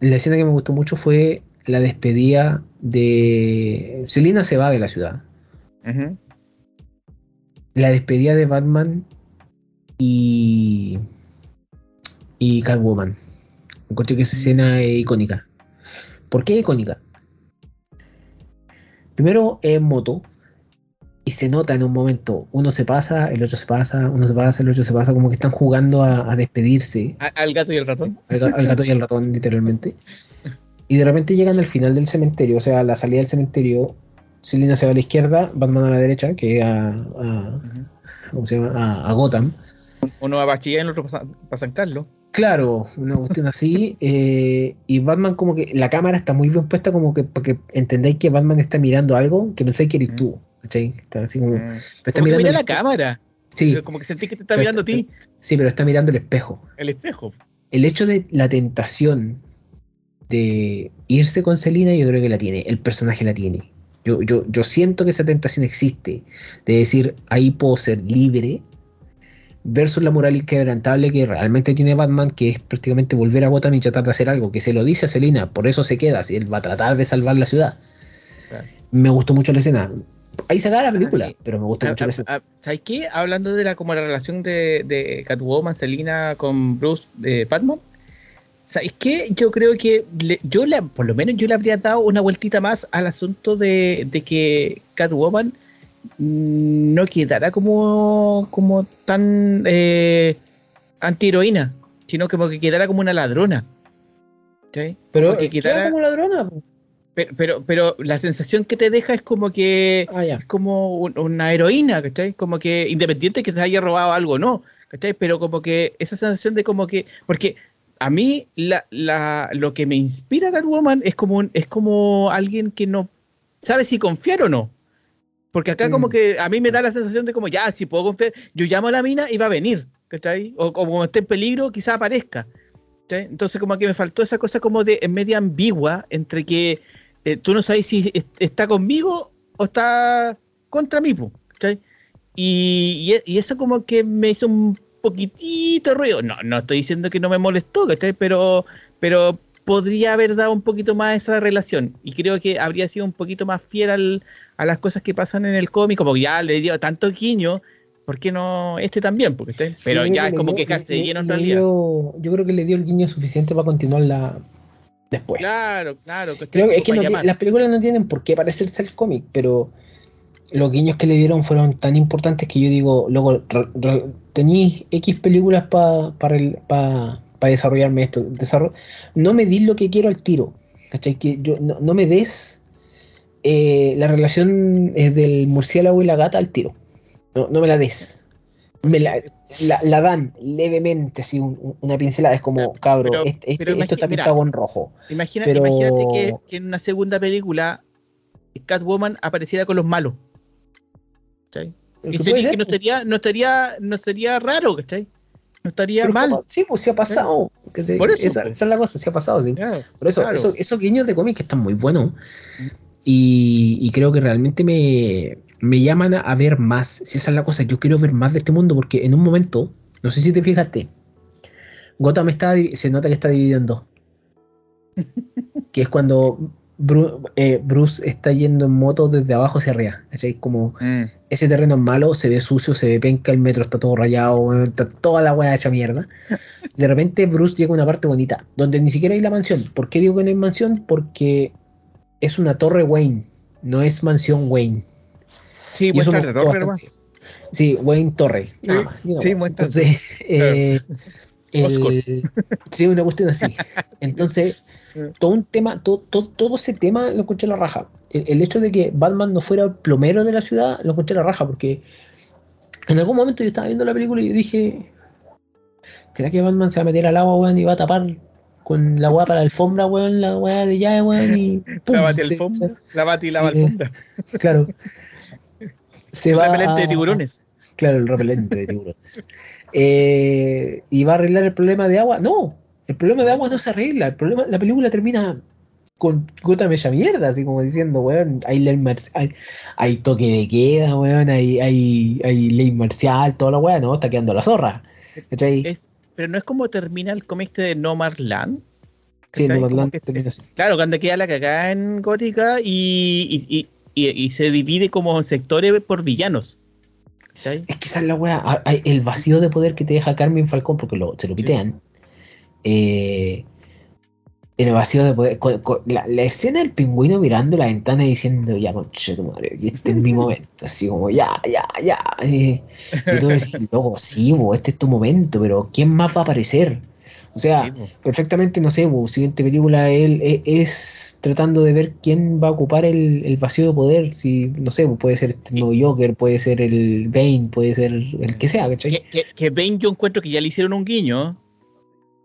[SPEAKER 1] La escena que me gustó mucho fue la despedida de. Selina se va de la ciudad. La despedida de Batman y. y Catwoman. Encuentro que esa escena es icónica. ¿Por qué icónica? Primero es en moto. Y se nota en un momento, uno se pasa, el otro se pasa, uno se pasa, el otro se pasa, como que están jugando a, a despedirse,
[SPEAKER 2] A- Al gato y el ratón.
[SPEAKER 1] al, ga- al gato y al ratón, literalmente. Y de repente llegan al final del cementerio, o sea, a la salida del cementerio, Selina se va a la izquierda, Batman a la derecha, que es a, a-. ¿cómo se llama? A, a Gotham.
[SPEAKER 2] Uno a Bachiller y el otro para San Carlos.
[SPEAKER 1] Claro, una cuestión así. eh, y Batman como que la cámara está muy bien puesta como que para que entendáis que Batman está mirando algo que pensáis que eres
[SPEAKER 2] Mm.
[SPEAKER 1] tú. ¿cachai? Está así como...
[SPEAKER 2] Mm.
[SPEAKER 1] pero está mirando
[SPEAKER 2] mira la cámara.
[SPEAKER 1] Sí,
[SPEAKER 2] Como que sentí que te está
[SPEAKER 1] Pero
[SPEAKER 2] mirando a ti,
[SPEAKER 1] sí, pero está mirando el espejo.
[SPEAKER 2] el espejo.
[SPEAKER 1] El hecho de la tentación de irse con Selina yo creo que la tiene, el personaje la tiene. Yo, yo, yo siento que esa tentación existe, de decir, ahí puedo ser libre, versus la moral inquebrantable que realmente tiene Batman, que es prácticamente volver a Gotham y tratar de hacer algo, que se lo dice a Selina, por eso se queda, si él va a tratar de salvar la ciudad.
[SPEAKER 2] Claro.
[SPEAKER 1] Me gustó mucho la escena. Ahí se acaba la película,
[SPEAKER 2] Ay,
[SPEAKER 1] pero me gustó
[SPEAKER 2] Ah,
[SPEAKER 1] mucho la
[SPEAKER 2] ah,
[SPEAKER 1] escena.
[SPEAKER 2] ah, ¿Sabes qué? Hablando de la como la relación de, de Catwoman, Selina con Bruce eh, Batman. ¿Sabes qué? Yo creo que le- yo la, por lo menos yo le habría dado una vueltita más al asunto de, de que Catwoman no quedara como, como tan eh, antiheroína, sino como que quedara como una ladrona. ¿Sí?
[SPEAKER 1] Pero
[SPEAKER 2] como que
[SPEAKER 1] queda
[SPEAKER 2] quedara-
[SPEAKER 1] como ladrona.
[SPEAKER 2] Pero, pero, pero la sensación que te deja es como que
[SPEAKER 1] Ah,
[SPEAKER 2] es como un- una heroína, ¿cachai? Como que independiente que te haya robado algo o no, ¿cachai? Pero como que esa sensación de como que, porque a mí la, la, lo que me inspira a Catwoman es como, un- es como alguien que no sabe si confiar o no. Porque acá como
[SPEAKER 1] Mm.
[SPEAKER 2] que a mí me da la sensación de como, ya, si puedo confiar, yo llamo a la mina y va a venir, ¿cachai? O como esté en peligro, quizá aparezca. ¿cachai? Entonces como que me faltó esa cosa como de en media ambigua entre que eh, tú no sabes si es- está conmigo o está contra mí, ¿cachai? Y, y, e- y eso como que me hizo un poquitito ruido. No, no estoy diciendo que no me molestó, ¿cachai? Pero, pero podría haber dado un poquito más esa relación. Y creo que habría sido un poquito más fiel al- a las cosas que pasan en el cómic, como ya le dio tanto guiño, ¿por qué no este también? Porque, ¿cachai? Pero
[SPEAKER 1] Yo
[SPEAKER 2] ya es como quejarse
[SPEAKER 1] le-
[SPEAKER 2] lleno en realidad.
[SPEAKER 1] dio- yo creo que le dio el guiño suficiente para continuarla después.
[SPEAKER 2] Claro, claro.
[SPEAKER 1] Creo que es que no las películas no tienen por qué parecerse al cómic, pero los guiños que le dieron fueron tan importantes que yo digo, luego tenéis X películas para desarrollarme esto. No me dis lo que quiero al tiro. ¿cachai? Que yo, no, no me des eh, la relación eh, del murciélago y la gata al tiro. No, no me la des. Me la, la- la dan levemente, así, un- un- una pincelada. Es como, cabro,
[SPEAKER 2] pero-
[SPEAKER 1] este- este-
[SPEAKER 2] pero
[SPEAKER 1] esto está pintado en rojo.
[SPEAKER 2] Imagina-
[SPEAKER 1] Pero-
[SPEAKER 2] Imagínate que, que en una segunda película Catwoman apareciera con los malos. ¿cachai? Y
[SPEAKER 1] Que
[SPEAKER 2] sería- que no
[SPEAKER 1] pues.
[SPEAKER 2] estaría, no estaría, no estaría raro, ¿cachai? No estaría
[SPEAKER 1] Pero
[SPEAKER 2] mal.
[SPEAKER 1] como- sí, pues sí ha pasado. que se-
[SPEAKER 2] Por eso,
[SPEAKER 1] esa, esa es la cosa, sí ha pasado, sí.
[SPEAKER 2] Claro,
[SPEAKER 1] Por eso,
[SPEAKER 2] claro.
[SPEAKER 1] eso- esos guiños de cómic están muy buenos.
[SPEAKER 2] Mm.
[SPEAKER 1] Y, y creo que realmente me, me llaman a, a ver más. Si esa es la cosa, yo quiero ver más de este mundo porque en un momento, no sé si te fijaste, Gotham está, se nota que está dividido en dos. que es cuando Bru- eh, Bruce está yendo en moto desde abajo hacia arriba. ¿cachai? Como
[SPEAKER 2] Mm,
[SPEAKER 1] ese terreno es malo, se ve sucio, se ve penca, el metro está todo rayado, está toda la weá hecha mierda. De repente Bruce llega a una parte bonita, donde ni siquiera hay la mansión. ¿Por qué digo que no hay mansión? Porque es una torre Wayne, no es mansión Wayne.
[SPEAKER 2] Sí,
[SPEAKER 1] Y eso
[SPEAKER 2] muestra
[SPEAKER 1] me
[SPEAKER 2] de
[SPEAKER 1] gustó
[SPEAKER 2] torre,
[SPEAKER 1] bastante. Sí, Wayne Torre. you know.
[SPEAKER 2] sí, muestra-
[SPEAKER 1] Entonces, eh, el- sí, una cuestión así. Entonces, todo un tema, todo, todo, todo ese tema lo encontré la raja. El, el, hecho de que Batman no fuera plomero de la ciudad lo encontré la raja, porque en algún momento yo estaba viendo la película y yo dije, ¿será que Batman se va a meter al agua, weón, y va a tapar con la weá para la alfombra, weón, la weá de llave, weón, y
[SPEAKER 2] pum, la bati alfombra, la bati la sí, alfombra.
[SPEAKER 1] Claro.
[SPEAKER 2] Se el va repelente a, de tiburones.
[SPEAKER 1] Claro, el repelente de tiburones. eh, ¿Y va a arreglar el problema de agua? No, el problema de agua no se arregla. El problema, la película termina con gota mecha mierda, así como diciendo, weón, hay ley marcial, hay, toque de queda, weón, hay, hay, hay ley marcial, toda la weón, no, está quedando la zorra.
[SPEAKER 2] Es, pero no es como termina el cómic de No Land.
[SPEAKER 1] Sí, No Land
[SPEAKER 2] Claro, cuando queda la cagada en Gótica y, y, y, y, se divide como sectores por villanos.
[SPEAKER 1] ¿cachai? Es que esa es la weá, el vacío de poder que te deja Carmen Falcón, porque lo, se lo pitean. Sí. Eh, en el vacío de poder. Con, con, la, la, escena del pingüino mirando la ventana y diciendo, ya, conche tu madre, este es mi momento. Así como, ya, ya, ya. Eh, y tú decís, loco, sí, bo, este es tu momento, pero ¿quién más va a aparecer? O sea, sí, perfectamente, no sé, bo, siguiente película él es, es, tratando de ver quién va a ocupar el, el vacío de poder. Si, no sé, bo, puede ser este nuevo Joker, puede ser el Bane, puede ser el que sea, ¿cachai?
[SPEAKER 2] Que, que, que Bane yo encuentro que ya le hicieron un guiño.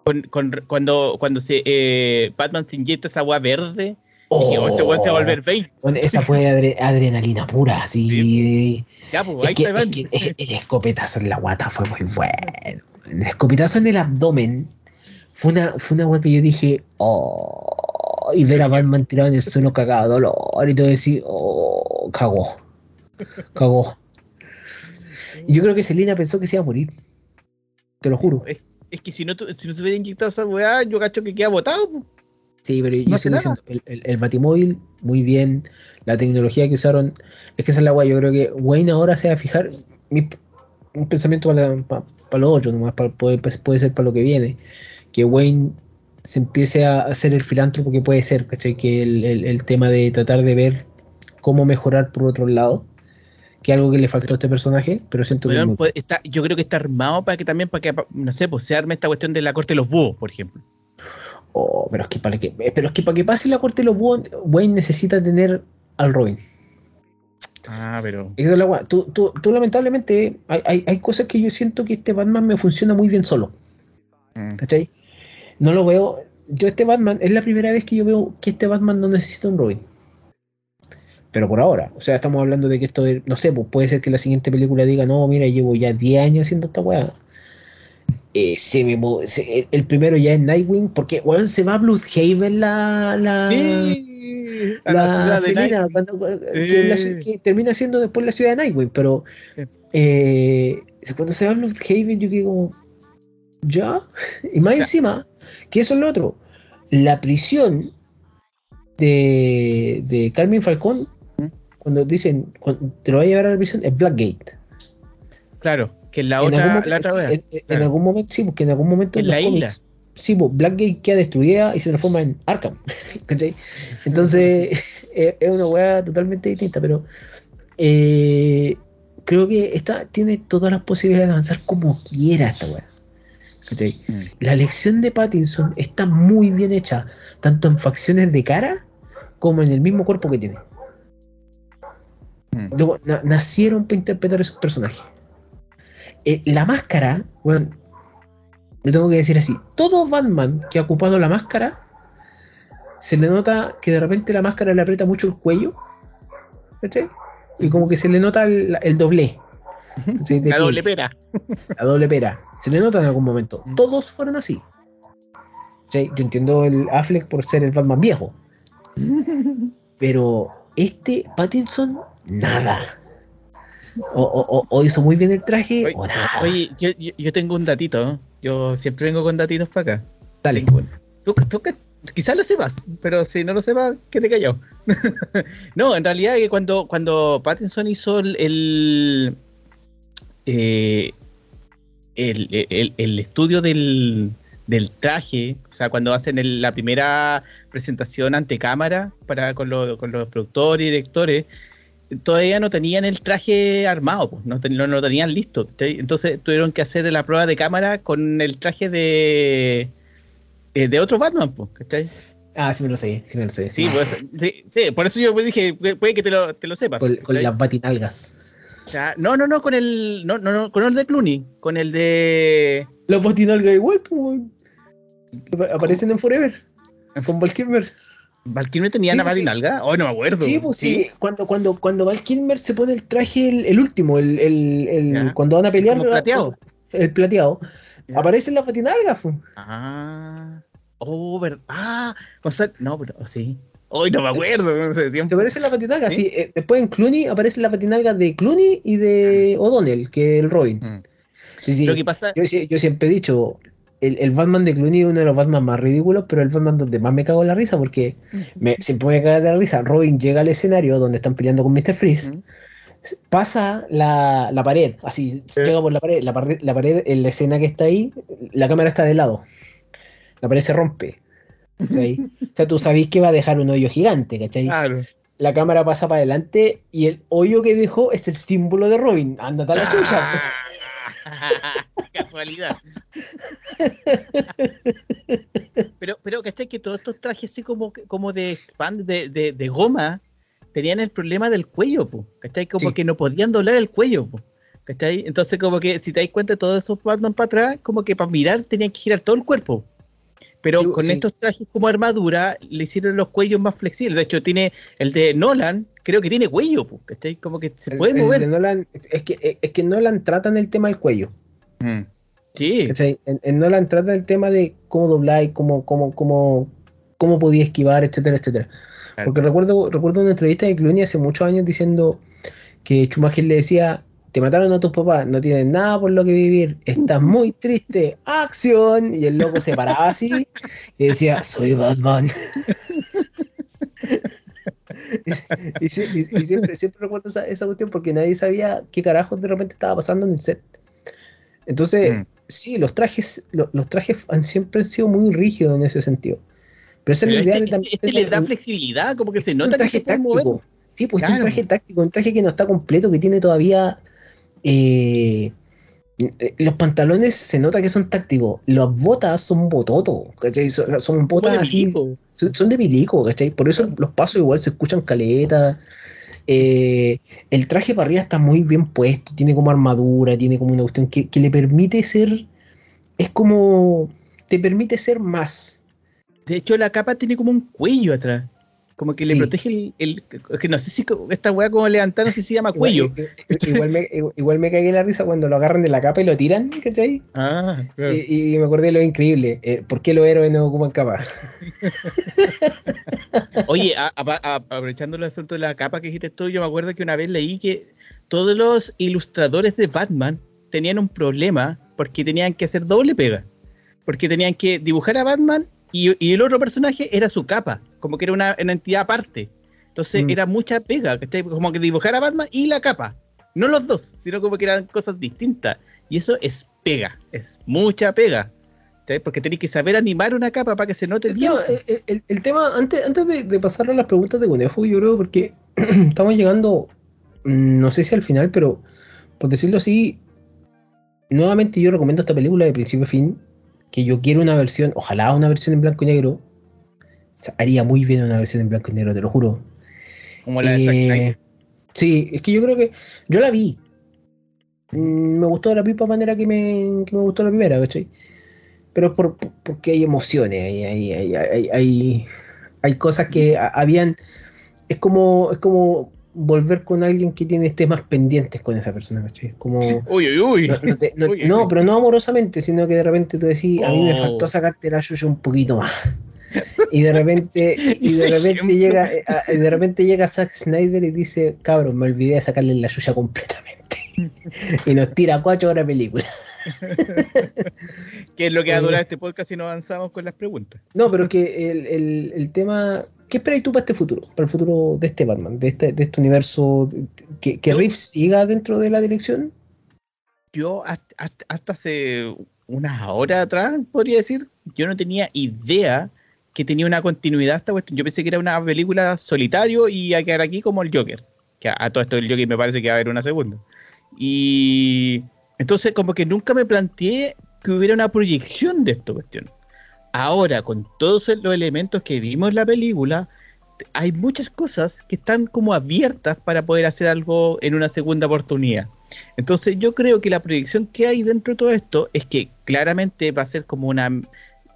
[SPEAKER 2] Con, con, cuando, cuando se eh, Batman se inyecta esa agua verde oh, y este weón se va a volver Bane.
[SPEAKER 1] Esa fue adre, adrenalina pura, así.
[SPEAKER 2] Sí, ya, pues, ahí
[SPEAKER 1] es que, es que el, el, escopetazo en la guata fue muy bueno. El escopetazo en el abdomen fue una, fue una weá que yo dije, oh, y ver a Batman tirado en el suelo cagado dolor y todo decir, oh, cagó. Cagó. Y yo creo que Selina pensó que se iba a morir. Te lo juro.
[SPEAKER 2] Es, que si no, si no se hubiera inyectado esa weá, yo cacho que queda botado. Po.
[SPEAKER 1] Sí, pero yo no estoy diciendo, el, el, el, Batimóvil, muy bien. La tecnología que usaron, es que esa es la weá. Yo creo que Wayne ahora se va a fijar. Mi, un pensamiento para, para, para los otros, nomás para, puede, puede ser para lo que viene. Que Wayne se empiece a hacer el filántropo que puede ser, ¿cachai? Que el, el, el tema de tratar de ver cómo mejorar por otro lado que algo que le faltó a este personaje, pero siento
[SPEAKER 2] pero
[SPEAKER 1] que
[SPEAKER 2] pues, está, yo creo que está armado para que también para que no sé, pues se arme esta cuestión de la corte de los búhos, por ejemplo.
[SPEAKER 1] Oh, pero es que para que pero es que para que pase la corte de los búhos, Wayne necesita tener al Robin.
[SPEAKER 2] Ah, pero.
[SPEAKER 1] Es la tú, tú, tú, lamentablemente, hay, hay, hay, cosas que yo siento que este Batman me funciona muy bien solo. Mm. ¿Cachai? No lo veo. Yo, este Batman, es la primera vez que yo veo que este Batman no necesita un Robin pero por ahora. O sea, estamos hablando de que esto, no sé, pues puede ser que la siguiente película diga, no, mira, llevo ya 10 años haciendo esta weá. Eh, se me, se, el primero ya es Nightwing, porque weón se va a Bloodhaven la. la
[SPEAKER 2] sí,
[SPEAKER 1] la, la ciudad de Night. cuando, que, la, que, termina siendo después la ciudad de Nightwing, pero eh, cuando se va a Bloodhaven, yo quedo como. ¿Ya? Y más o sea, encima, que eso es lo otro. La prisión de, de Carmen Falcón cuando dicen cuando te lo va a llevar a la prisión es Blackgate.
[SPEAKER 2] Claro, que la otra,
[SPEAKER 1] momento,
[SPEAKER 2] la otra
[SPEAKER 1] en, en, en, algún momento, sí, porque en algún momento
[SPEAKER 2] en, en la isla. Cómics,
[SPEAKER 1] sí, pues, Blackgate queda destruida y se transforma en Arkham. Entonces, es, es una weá totalmente distinta, pero eh, creo que esta tiene todas las posibilidades de avanzar como quiera esta weá. Mm. La elección de Pattinson está muy bien hecha, tanto en facciones de cara como en el mismo cuerpo que tiene. Mm. Luego, na nacieron para interpretar esos personajes. Eh, la máscara, bueno, le tengo que decir así: todo Batman que ha ocupado la máscara, se le nota que de repente la máscara le aprieta mucho el cuello. ¿sí? Y como que se le nota el, el doble.
[SPEAKER 2] ¿sí? la doble pera.
[SPEAKER 1] La doble pera. Se le nota en algún momento. Mm. Todos fueron así. ¿sí? Yo entiendo el Affleck por ser el Batman viejo. Pero este Pattinson, nada. O, o, o, hizo muy bien el traje,
[SPEAKER 2] oye,
[SPEAKER 1] o nada.
[SPEAKER 2] Oye, yo, yo, yo, tengo un datito. Yo siempre vengo con datitos para acá.
[SPEAKER 1] Dale.
[SPEAKER 2] Tú, tú, quizás lo sepas, pero si no lo sepas, que te calló. no, en realidad que cuando, cuando Pattinson hizo el, el, eh, el, el, el estudio del, del traje, o sea, cuando hacen el, la primera presentación ante cámara para con, lo, con, los productores y directores, todavía no tenían el traje armado, pues, no, no, lo tenían listo. Entonces tuvieron que hacer la prueba de cámara con el traje de, eh, de otro Batman, pues,
[SPEAKER 1] Ah, sí me lo sé, sí me lo sé.
[SPEAKER 2] Sí, pues, sí, sí, por eso yo dije, puede que te lo, te lo sepas.
[SPEAKER 1] Con, con
[SPEAKER 2] ¿cachai?
[SPEAKER 1] las batinalgas.
[SPEAKER 2] Ya, No, no, no, con el. No, no, no, con el de Clooney. Con el de.
[SPEAKER 1] Las batinalgas igual, pues, Aparecen en Forever. Con Val Kilmer.
[SPEAKER 2] ¿Val Kilmer tenía
[SPEAKER 1] Sí,
[SPEAKER 2] una
[SPEAKER 1] pues, sí.
[SPEAKER 2] batinalga? Oh, no me acuerdo.
[SPEAKER 1] Sí, pues sí. Cuando, cuando, cuando Val Kilmer se pone el traje, el, el último, el, el, cuando van a pelear.
[SPEAKER 2] Como plateado.
[SPEAKER 1] El plateado.
[SPEAKER 2] Ya.
[SPEAKER 1] Aparecen las batinalgas, pues.
[SPEAKER 2] Ah. Oh, verdad. Ah, Gonzalo. No, pero oh, sí. Hoy no me acuerdo. No sé,
[SPEAKER 1] Te aparecen las batinalgas,
[SPEAKER 2] ¿Sí?
[SPEAKER 1] sí. eh, después en Clooney aparecen las batinalgas de Clooney y de O'Donnell, que es el Robin.
[SPEAKER 2] Mm.
[SPEAKER 1] Sí, sí.
[SPEAKER 2] Lo que pasa.
[SPEAKER 1] Yo siempre he dicho, el, el Batman de Clooney es uno de los Batman más ridículos, pero el Batman donde más me cago en la risa, porque me, siempre me cago de la risa. Robin llega al escenario donde están peleando con Mr. Freeze, pasa la, la pared, así,
[SPEAKER 2] Eh.
[SPEAKER 1] llega por la pared, la pared, la pared, en la escena que está ahí, la cámara está de lado. La pared se rompe. ¿cachai? o sea, tú sabés que va a dejar un hoyo gigante, ¿cachai?
[SPEAKER 2] Claro.
[SPEAKER 1] La cámara pasa para adelante y el hoyo que dejó es el símbolo de Robin. Ándate a la chucha.
[SPEAKER 2] Casualidad. pero, pero, ¿cachai? Que todos estos trajes así como, como de expand, de, de, de goma, tenían el problema del cuello, po, ¿cachai? Como
[SPEAKER 1] Sí.
[SPEAKER 2] que no podían doblar el cuello, po, ¿cachai? Entonces, como que si te das cuenta, todos esos Batman para atrás, como que para mirar tenían que girar todo el cuerpo. Pero
[SPEAKER 1] Sí,
[SPEAKER 2] con
[SPEAKER 1] sí.
[SPEAKER 2] estos trajes como armadura, le hicieron los cuellos más flexibles. De hecho, tiene el de Nolan, creo que tiene cuello, ¿cachai? Como que se
[SPEAKER 1] El-
[SPEAKER 2] puede
[SPEAKER 1] el
[SPEAKER 2] mover.
[SPEAKER 1] Nolan- es, que, es que Nolan tratan el tema del cuello.
[SPEAKER 2] Mm. Sí.
[SPEAKER 1] ¿cachai? En, en Nolan trata el tema de cómo doblar y cómo, cómo, cómo, cómo podía esquivar, etcétera, etcétera.
[SPEAKER 2] Claro.
[SPEAKER 1] Porque recuerdo, recuerdo una entrevista de Clooney hace muchos años diciendo que Schumacher le decía, te mataron a tus papás, no tienes nada por lo que vivir, estás muy triste, acción. Y el loco se paraba así y decía, soy Batman. y, sie- y- y siempre, siempre recuerdo esa, esa cuestión porque nadie sabía qué carajos de repente estaba pasando en el set. Entonces,
[SPEAKER 2] Mm.
[SPEAKER 1] sí, los trajes, lo- los trajes han siempre sido muy rígidos en ese sentido. Pero esa es la idea
[SPEAKER 2] este,
[SPEAKER 1] de también.
[SPEAKER 2] este le da flexibilidad, como que se nota
[SPEAKER 1] un
[SPEAKER 2] que
[SPEAKER 1] traje
[SPEAKER 2] mover.
[SPEAKER 1] táctico. Sí, pues es un traje táctico, un traje que no está completo, que tiene todavía. eh, los pantalones se nota que son tácticos. Las botas son bototos, ¿cachai? Son, botas
[SPEAKER 2] de
[SPEAKER 1] así. Son, son de milico, ¿cachai? Por eso los pasos igual se escuchan caletas. Eh, el traje para arriba está muy bien puesto, tiene como armadura, tiene como una cuestión que, que le permite ser. Es como. Te permite ser más.
[SPEAKER 2] De hecho, la capa tiene como un cuello atrás. Como que le protege el, el- Que no sé si esta weá como levantar, no sé si se llama cuello.
[SPEAKER 1] Igual, igual- igual me, igual me cagué la risa cuando lo agarran de la capa y lo tiran, ¿cachai?
[SPEAKER 2] Ah,
[SPEAKER 1] Y, y me acordé de lo increíble. eh, ¿Por qué los héroes no ocupan capa?
[SPEAKER 2] Oye, a- a- a- aprovechando el asunto de la capa que dijiste tú, yo me acuerdo que una vez leí que todos los ilustradores de Batman tenían un problema porque tenían que hacer doble pega. Porque tenían que dibujar a Batman y, y el otro personaje era su capa, como que era una, una entidad aparte. Entonces
[SPEAKER 1] Mm.
[SPEAKER 2] era mucha pega, ¿cachai? como que dibujar a Batman y la capa. No los dos, sino como que eran cosas distintas. Y eso es pega, es mucha pega. ¿cachai? Porque tenéis que saber animar una capa para que se note
[SPEAKER 1] El
[SPEAKER 2] bien.
[SPEAKER 1] tema, el- el- el tema, antes, antes de, de pasar a las preguntas de Conejo, yo creo, porque estamos llegando, mm, no sé si al final, pero por decirlo así, nuevamente yo recomiendo esta película de principio a fin, que yo quiero una versión, ojalá una versión en blanco y negro. O sea, haría muy bien una versión en blanco y negro, te lo juro.
[SPEAKER 2] como la de
[SPEAKER 1] Eh, sí, es que yo creo que. Yo la vi. Mm, Me gustó de la misma manera que me, que me gustó la primera, ¿cachai? Pero por, por- porque hay emociones, hay, hay, hay, hay, hay- hay cosas que a- habían. Es como, es como volver con alguien que tiene temas pendientes con esa persona, ¿cachai? Es como.
[SPEAKER 2] Uy, uy, uy.
[SPEAKER 1] No, no te- no-
[SPEAKER 2] Uy, uy,
[SPEAKER 1] no,
[SPEAKER 2] uy.
[SPEAKER 1] pero no amorosamente, sino que de repente tú decís, a mí me
[SPEAKER 2] Oh.
[SPEAKER 1] faltó sacarte la yuya un poquito más. Y de repente, y de repente llega, eh, a- de repente llega Zack Snyder y dice, cabrón, me olvidé de sacarle la yuya completamente. y nos tira cuatro horas de película.
[SPEAKER 2] ¿Qué es lo que va a
[SPEAKER 1] Eh.
[SPEAKER 2] durar este podcast si no avanzamos con las preguntas?
[SPEAKER 1] No, pero es que el, el- el tema. ¿Qué esperas tú para este futuro? Para el futuro de este Batman, de este, de este universo. ¿Que, que Reeves siga dentro de la dirección?
[SPEAKER 2] Yo hasta, hasta- hasta hace unas horas atrás, podría decir, yo no tenía idea que tenía una continuidad esta cuestión. Yo pensé que era una película solitario y a quedar aquí como el Joker. Que a, a todo esto el Joker me parece que va a haber una segunda. Y entonces como que nunca me planteé que hubiera una proyección de esta cuestión. ahora con todos los elementos que vimos en la película, hay muchas cosas que están como abiertas para poder hacer algo en una segunda oportunidad. Entonces yo creo que la proyección que hay dentro de todo esto es que claramente va a ser como una...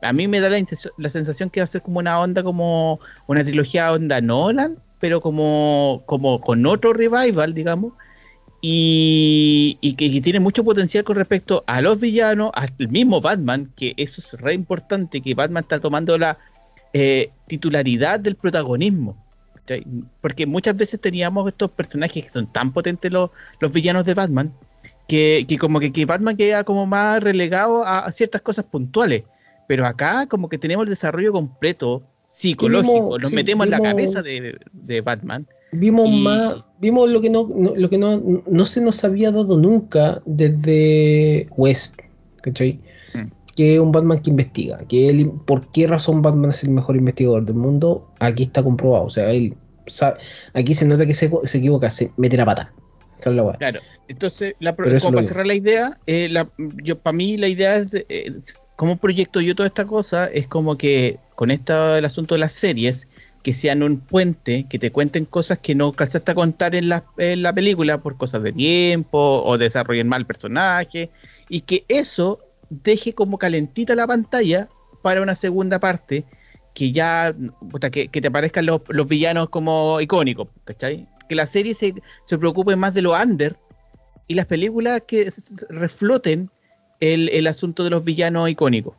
[SPEAKER 2] A mí me da la, la sensación que va a ser como una onda, como una trilogía onda Nolan, pero como, como con otro revival, digamos, y, que, tiene mucho potencial con respecto a los villanos, al mismo Batman, que eso es re importante, que Batman está tomando la eh, titularidad del protagonismo. Porque muchas veces teníamos estos personajes que son tan potentes los, los villanos de Batman, que, como que, que, Batman queda como más relegado a, ciertas cosas puntuales. Pero acá como que tenemos el desarrollo completo psicológico, nos metemos en la cabeza de, de Batman
[SPEAKER 1] Vimos más, vimos lo que no, lo que no, no se nos había dado nunca desde West, ¿cachai? Mm. Que es un Batman que investiga, que él, por qué razón Batman es el mejor investigador del mundo, aquí está comprobado, o sea, él sabe, aquí se nota que se, se equivoca, se mete la pata.
[SPEAKER 2] Claro, entonces, la, como para cerrar la idea, eh, yo para mí la idea es, de, eh, ¿cómo proyecto yo toda esta cosa? Es como que con esto el asunto de las series, que sean un puente, que te cuenten cosas que no alcanzaste a contar en la, película por cosas de tiempo o desarrollen mal personaje, y que eso deje como calentita la pantalla para una segunda parte que ya, que, te aparezcan los, villanos como icónicos, ¿cachai? Que la serie se, se preocupe más de lo under y las películas que refloten el, el asunto de los villanos icónicos.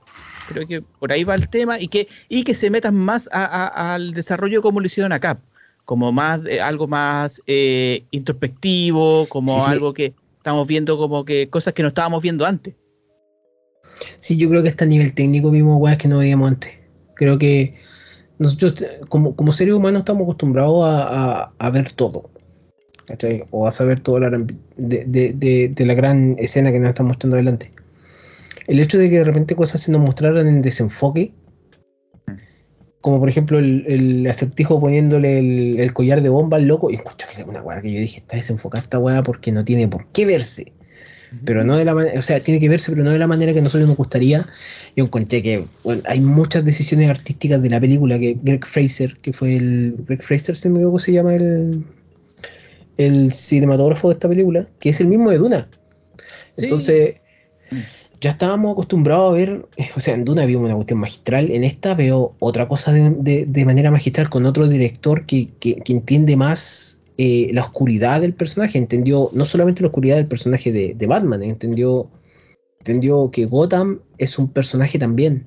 [SPEAKER 2] Creo que por ahí va el tema y que, y que se metan más al desarrollo como lo hicieron acá, como más eh, algo más eh, introspectivo, como algo que estamos viendo como que cosas que no estábamos viendo antes.
[SPEAKER 1] Sí, yo creo que hasta a nivel técnico vimos weas que no veíamos antes. Creo que nosotros como, como seres humanos estamos acostumbrados a, ver todo. O a saber todo de, de, la gran escena que nos está mostrando adelante el hecho de que de repente cosas se nos mostraran en desenfoque, como por ejemplo el, acertijo poniéndole el, collar de bomba al loco, y escucho que una weá que yo dije, está desenfocada esta weá porque no tiene por qué verse. Pero no de la manera, o sea, tiene que verse, pero no de la manera que a nosotros nos gustaría. Yo encontré que hay muchas decisiones artísticas de la película que Greg Fraser, que fue el. Greg Fraser, si me equivoco, se llama el. El cinematógrafo de esta película, que es el mismo de Duna. Entonces, mm ya estábamos acostumbrados a ver, eh, o sea, en Duna vimos una cuestión magistral, en esta veo otra cosa de, manera magistral con otro director que, entiende más eh, la oscuridad del personaje, entendió no solamente la oscuridad del personaje de, Batman, entendió, entendió que Gotham es un personaje también.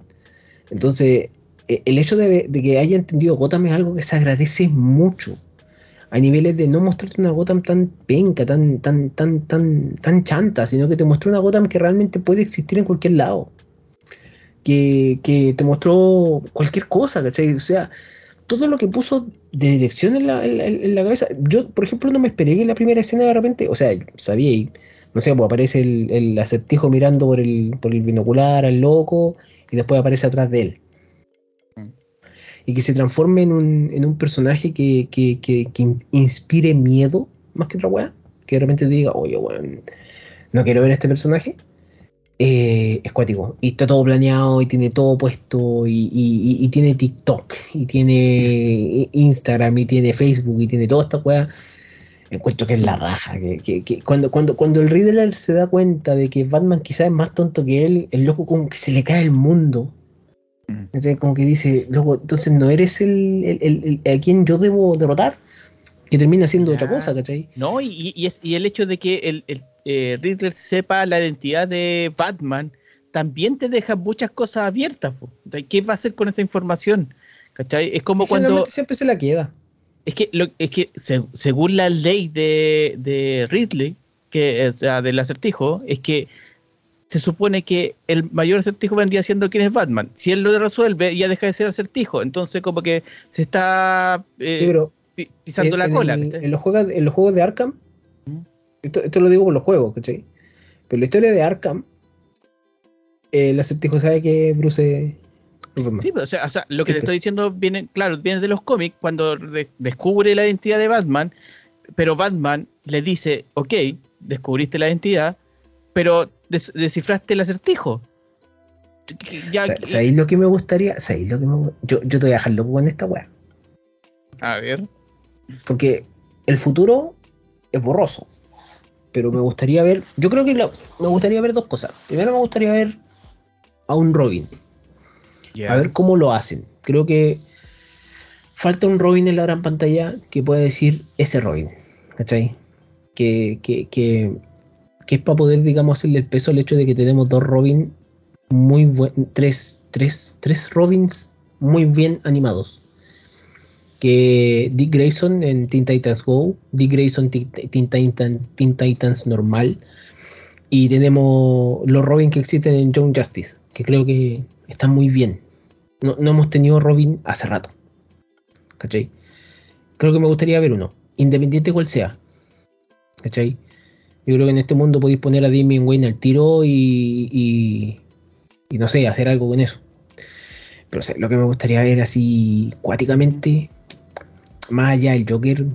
[SPEAKER 1] Entonces, e, el hecho de, de que haya entendido Gotham es algo que se agradece mucho a niveles de no mostrarte una Gotham tan penca, tan, tan, tan, tan, tan chanta, sino que te mostró una Gotham que realmente puede existir en cualquier lado. Que, te mostró cualquier cosa, ¿cachai? O sea, todo lo que puso de dirección en la, cabeza. Yo, por ejemplo, no me esperé que en la primera escena de repente, o sea, sabía, y, no sé, pues aparece el, el acertijo mirando por el, por el binocular al loco y después aparece atrás de él y que se transforme en un, en un personaje que, que, que, inspire miedo más que otra weá, que de repente diga, oye, weón, no quiero ver a este personaje, eh, es cuático. Y está todo planeado y tiene todo puesto y, tiene TikTok y tiene Instagram y tiene Facebook y tiene toda esta weá. Encuentro que es la raja. Que, que, cuando, cuando, cuando el Riddler se da cuenta de que Batman quizás es más tonto que él, el loco como que se le cae el mundo entonces, como que dice, luego, entonces no eres el, a quien yo debo derrotar, que termina siendo otra cosa, ¿cachai?
[SPEAKER 2] No, y, es, y el hecho de que el, el eh, Riddler sepa la identidad de Batman también te deja muchas cosas abiertas. ¿Qué va a hacer con esa información? ¿Cachai? Es como cuando.
[SPEAKER 1] Siempre se la queda.
[SPEAKER 2] Es que, lo, es que según la ley de, de Ridley, que, o sea, del acertijo, es que se supone que el mayor acertijo vendría siendo quién es Batman. Si él lo resuelve, ya deja de ser acertijo. Entonces, como que se está
[SPEAKER 1] eh, pisando la cola. en, los juegos, en los juegos de Arkham, esto, lo digo por los juegos, ¿cachai? Pero la historia de Arkham, el acertijo sabe que Bruce.
[SPEAKER 2] Sí, o sea, lo que te estoy diciendo viene, claro, viene de los cómics, cuando descubre la identidad de Batman, pero Batman le dice, ok, descubriste la identidad, pero descifraste el acertijo. Ya,
[SPEAKER 1] ¿Sabéis lo que me gustaría? ¿Sabéis lo que me- yo, yo te voy a dejar loco con esta weá.
[SPEAKER 2] a ver.
[SPEAKER 1] Porque el futuro es borroso. Pero me gustaría ver. Yo creo que lo- me gustaría ver dos cosas. Primero me gustaría ver a un Robin. A ver cómo lo hacen. Creo que falta un Robin en la gran pantalla que pueda decir ese Robin. ¿Cachai? Que, que, que, que es para poder, digamos, hacerle el peso al hecho de que tenemos dos Robin muy buenos. Tres, tres, tres Robins muy bien animados. Que Dick Grayson en Teen Titans Go, Dick Grayson Teen, Teen Teen Titans normal. Y tenemos los Robin que existen en Young Justice, que creo que están muy bien. No, no hemos tenido Robin hace rato. ¿Cachai? Creo que me gustaría ver uno, independiente cual sea. ¿Cachai? Yo creo que en este mundo podéis poner a Damian Wayne al tiro y, no sé, hacer algo con eso. Pero o lo que me gustaría ver así cuáticamente, más allá del Joker,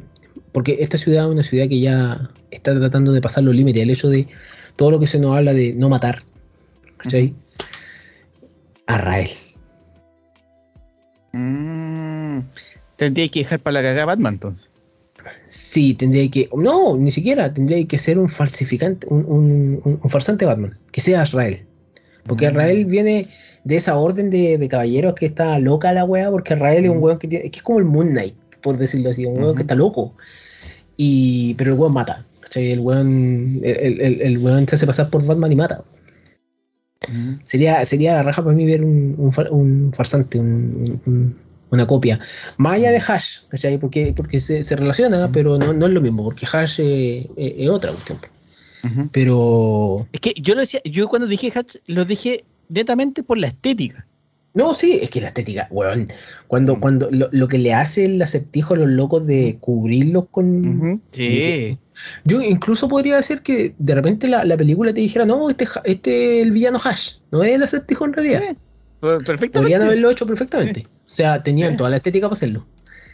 [SPEAKER 1] porque esta ciudad es una ciudad que ya está tratando de pasar los límites. El hecho de todo lo que se nos habla de no matar, ¿cachai? A Rael.
[SPEAKER 2] Mm, tendría que dejar para la cagada Batman entonces.
[SPEAKER 1] Sí, tendría que. No, ni siquiera. Tendría que ser un falsificante, un, un- un- un farsante Batman. Que sea Azrael. Porque
[SPEAKER 2] Mm.
[SPEAKER 1] Azrael viene de esa orden de, de caballeros que está loca la wea. Porque Azrael es un
[SPEAKER 2] Mm.
[SPEAKER 1] weón que tiene. Que es como el Moon Knight, por decirlo así. Un weón que está loco. Y, pero el weón mata. ¿cachai? El weón, el, el- el- weón se hace pasar por Batman y mata.
[SPEAKER 2] Mm.
[SPEAKER 1] Sería, sería la raja para mí ver un, un, far- un farsante, un- una copia. Más allá de Hash, ¿cachai? Porque, porque se, se relaciona, pero no, no es lo mismo, porque Hash es otra cuestión.
[SPEAKER 2] Ujú.
[SPEAKER 1] Pero.
[SPEAKER 2] Es que yo lo decía, yo cuando dije Hatch, lo dije netamente por la estética.
[SPEAKER 1] No, sí, es que la estética, weón. Cuando,
[SPEAKER 2] Mm.
[SPEAKER 1] cuando lo, lo que le hace el acertijo a los locos de cubrirlos con.
[SPEAKER 2] Sí.
[SPEAKER 1] Yo incluso podría decir que de repente la, la película te dijera, no, este, este es el villano Hash, no es el acertijo en realidad.
[SPEAKER 2] Sí, Perfectamente.
[SPEAKER 1] Podrían haberlo hecho perfectamente. O sea, tenían
[SPEAKER 2] Sí.
[SPEAKER 1] toda la estética para hacerlo.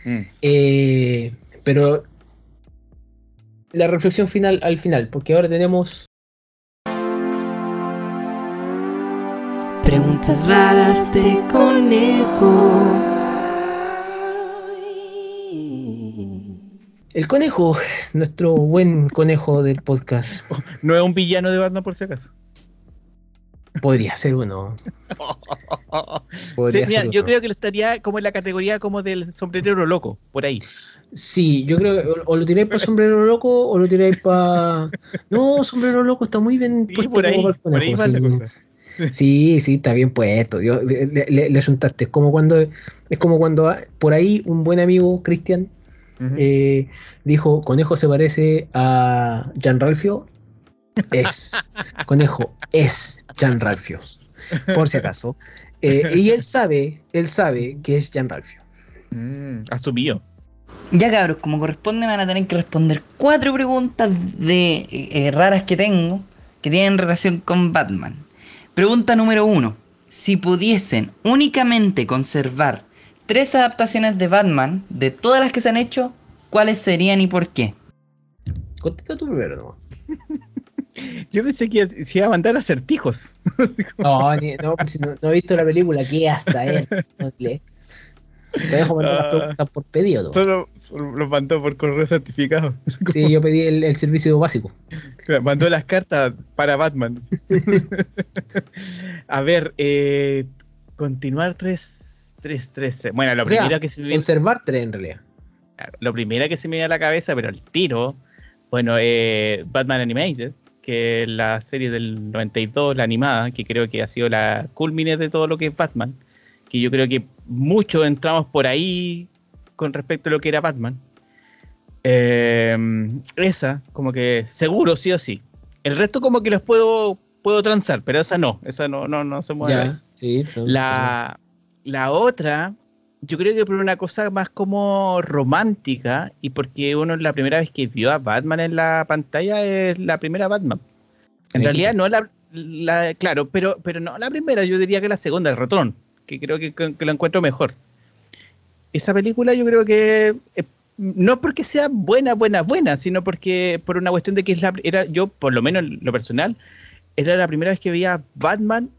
[SPEAKER 2] Mm.
[SPEAKER 1] Eh, pero la reflexión final al final, porque ahora tenemos
[SPEAKER 4] Preguntas raras de conejo.
[SPEAKER 1] el conejo, nuestro buen conejo del podcast.
[SPEAKER 2] No es un villano de Batman por si acaso.
[SPEAKER 1] Podría ser uno.
[SPEAKER 2] Sí,
[SPEAKER 1] Podría
[SPEAKER 2] mira,
[SPEAKER 1] ser
[SPEAKER 2] yo
[SPEAKER 1] uno.
[SPEAKER 2] creo que lo estaría como en la categoría como del sombrerero loco, por ahí.
[SPEAKER 1] Sí, yo creo que o, o lo tiráis para sombrero loco o lo tiráis para. No, sombrero loco está muy bien
[SPEAKER 2] Sí,
[SPEAKER 1] puesto
[SPEAKER 2] por ahí,
[SPEAKER 1] como
[SPEAKER 2] por ahí va la
[SPEAKER 1] sí.
[SPEAKER 2] cosa.
[SPEAKER 1] Sí, sí, está bien puesto. Yo, le, le, le- juntaste. Es como cuando, es como cuando ah, por ahí un buen amigo, Cristian,
[SPEAKER 2] Ujú.
[SPEAKER 1] eh, dijo, Conejo se parece a Gian Ralfio. Es, Conejo es Gian Ralfio, por si acaso. Eh, y él sabe, él sabe que es Gian Ralfio.
[SPEAKER 2] Mm, asumido.
[SPEAKER 5] Ya cabros, como corresponde me van a tener que responder cuatro preguntas de eh, raras que tengo que tienen relación con Batman. Pregunta número uno. Si pudiesen únicamente conservar tres adaptaciones de Batman de todas las que se han hecho, ¿cuáles serían y por qué?
[SPEAKER 1] Contesta tú primero, ¿no?
[SPEAKER 2] Yo pensé que se iba a mandar acertijos.
[SPEAKER 1] No, ni- no, no, no he visto la película, ¿qué hasta eh? No lee. Te dejo mandar las
[SPEAKER 2] Ah.
[SPEAKER 1] preguntas por pedido.
[SPEAKER 2] Solo, solo los mandó por correo certificado.
[SPEAKER 1] Sí, yo pedí el, el servicio básico.
[SPEAKER 2] Mandó las cartas para Batman. a ver, eh, continuar 3, 3, 3. Bueno, lo
[SPEAKER 1] O sea,
[SPEAKER 2] primero que se me
[SPEAKER 1] Conservar tres en realidad.
[SPEAKER 2] lo primero que se me viene a la cabeza, pero el tiro, bueno, eh, Batman Animated, que la serie del 92, la animada, que creo que ha sido la culmine de todo lo que es Batman, que yo creo que muchos entramos por ahí con respecto a lo que era Batman. Eh, esa, como que seguro, sí o sí. El resto como que los puedo, puedo transar, pero esa no, esa no, no, no se mueve.
[SPEAKER 1] Ya, sí. pero-
[SPEAKER 2] La, la otra, yo creo que por una cosa más como romántica y porque uno la primera vez que vio a Batman en la pantalla es la primera Batman. En
[SPEAKER 1] Sí.
[SPEAKER 2] realidad no la, la- claro, pero, pero no la primera, yo diría que la segunda, el retrón, que creo que, que lo encuentro mejor. Esa película yo creo que eh, no porque sea buena, buena, buena, sino porque por una cuestión de que es la, era yo, por lo menos en lo personal, era la primera vez que veía a Batman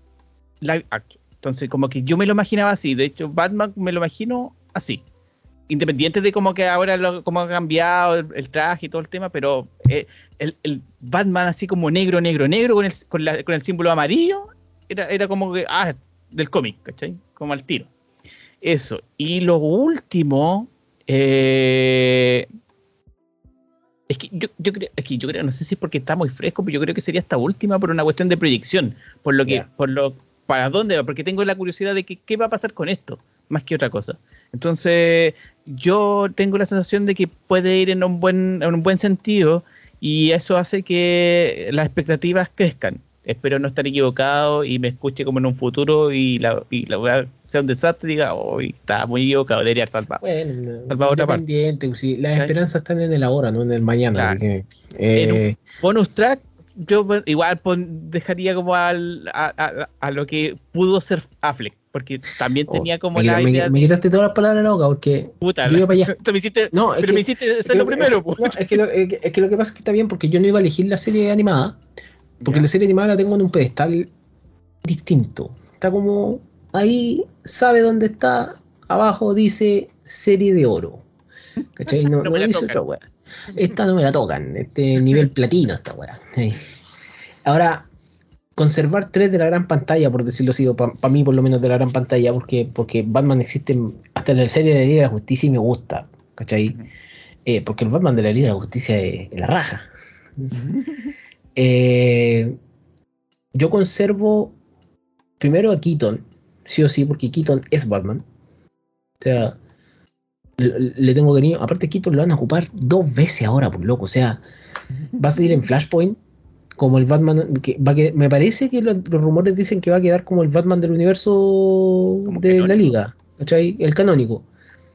[SPEAKER 2] live action. Entonces, como que yo me lo imaginaba así. De hecho, Batman me lo imagino así. Independiente de cómo que ahora lo, cómo ha cambiado el, el traje y todo el tema, pero eh, el, el Batman así como negro, negro, negro, con el, con la- con el símbolo amarillo, era, era como que, ah, del cómic, ¿cachai? Como al tiro. Eso. Y lo último, eh, es que yo, yo creo, es que yo creo, no sé si es porque está muy fresco, pero yo creo que sería esta última por una cuestión de proyección, por lo que, por lo, para dónde va, porque tengo la curiosidad de que, qué va a pasar con esto, más que otra cosa. Entonces, yo tengo la sensación de que puede ir en un buen, en un buen sentido y eso hace que las expectativas crezcan. Espero no estar equivocado y me escuche como en un futuro y la, y la weá sea un desastre y diga, hoy está muy equivocado, debería haber salvado.
[SPEAKER 1] Bueno,
[SPEAKER 2] Salva otra parte.
[SPEAKER 1] pues, las esperanzas están en el ahora, no en el mañana.
[SPEAKER 2] Claro.
[SPEAKER 1] así que, eh,
[SPEAKER 2] bonus track, yo igual pon- dejaría como al, a, a- a lo que pudo ser Affleck, porque también
[SPEAKER 1] oh,
[SPEAKER 2] tenía como la
[SPEAKER 1] me-
[SPEAKER 2] idea
[SPEAKER 1] me
[SPEAKER 2] de
[SPEAKER 1] quitaste todas las palabras la boca porque
[SPEAKER 2] puta.
[SPEAKER 1] yo iba para allá.
[SPEAKER 2] Tú me hiciste,
[SPEAKER 1] No,
[SPEAKER 2] pero
[SPEAKER 1] que-
[SPEAKER 2] me hiciste hacer lo primero,
[SPEAKER 1] es, no, es que lo, es que- lo que pasa es que está bien porque yo no iba a elegir la serie animada, porque la serie animada la tengo en un pedestal distinto. Está como ahí, sabe dónde está, abajo dice serie de oro. ¿Cachai? No,
[SPEAKER 2] No
[SPEAKER 1] no
[SPEAKER 2] me la tocan.
[SPEAKER 1] otra wea. Esta no me la tocan, este nivel platino esta weá. Sí. Ahora, conservar tres de la gran pantalla, por decirlo así, para mí por lo menos de la gran pantalla, porque, porque Batman existe hasta en la serie de la Liga de la Justicia y me gusta, ¿cachai? Eh, porque el Batman de la Liga de la Justicia es, es la raja. Eh, yo conservo primero a Keaton, sí o sí, porque Keaton es Batman. O sea, le, tengo cariño. Aparte, Keaton lo van a ocupar dos veces ahora, por loco. O sea, va a salir en Flashpoint como el Batman. Que va me parece que los, los rumores dicen que va a quedar como el Batman del universo
[SPEAKER 2] Como
[SPEAKER 1] de la. Liga. ¿cachai? El canónico.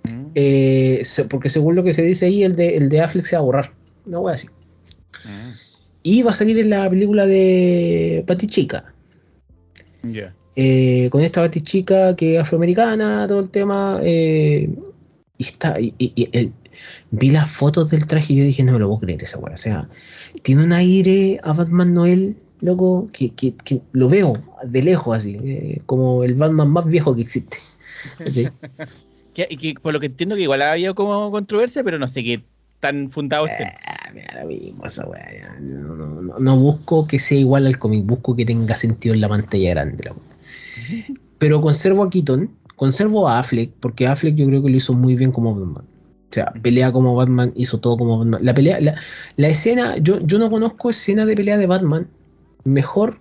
[SPEAKER 2] Mm,
[SPEAKER 1] Eh, porque según lo que se dice ahí, el de, el de Affleck se va a borrar. No voy así.
[SPEAKER 2] mm,
[SPEAKER 1] Y va a salir en la película de Chica
[SPEAKER 2] Ya.
[SPEAKER 1] eh, con esta Chica que es afroamericana, todo el tema. eh, y está. Y, y- y el- vi las fotos del traje y yo dije, no me lo puedo creer esa weá. O sea, tiene un aire a Batman Noel, loco, que, que- que lo veo de lejos así, eh, como el Batman más viejo que existe. ¿Cachai?
[SPEAKER 2] Que, y que por lo que entiendo que igual ha habido como controversia, pero no sé qué tan fundado esté.
[SPEAKER 1] Ya. No, no- no- no busco que sea igual al cómic, busco que tenga sentido en la pantalla grande. la. Pero conservo a Keaton, conservo a Affleck, porque Affleck yo creo que lo hizo muy bien como Batman. O sea, pelea como Batman, hizo todo como Batman. La pelea, la, la escena, yo, yo no conozco escena de pelea de Batman mejor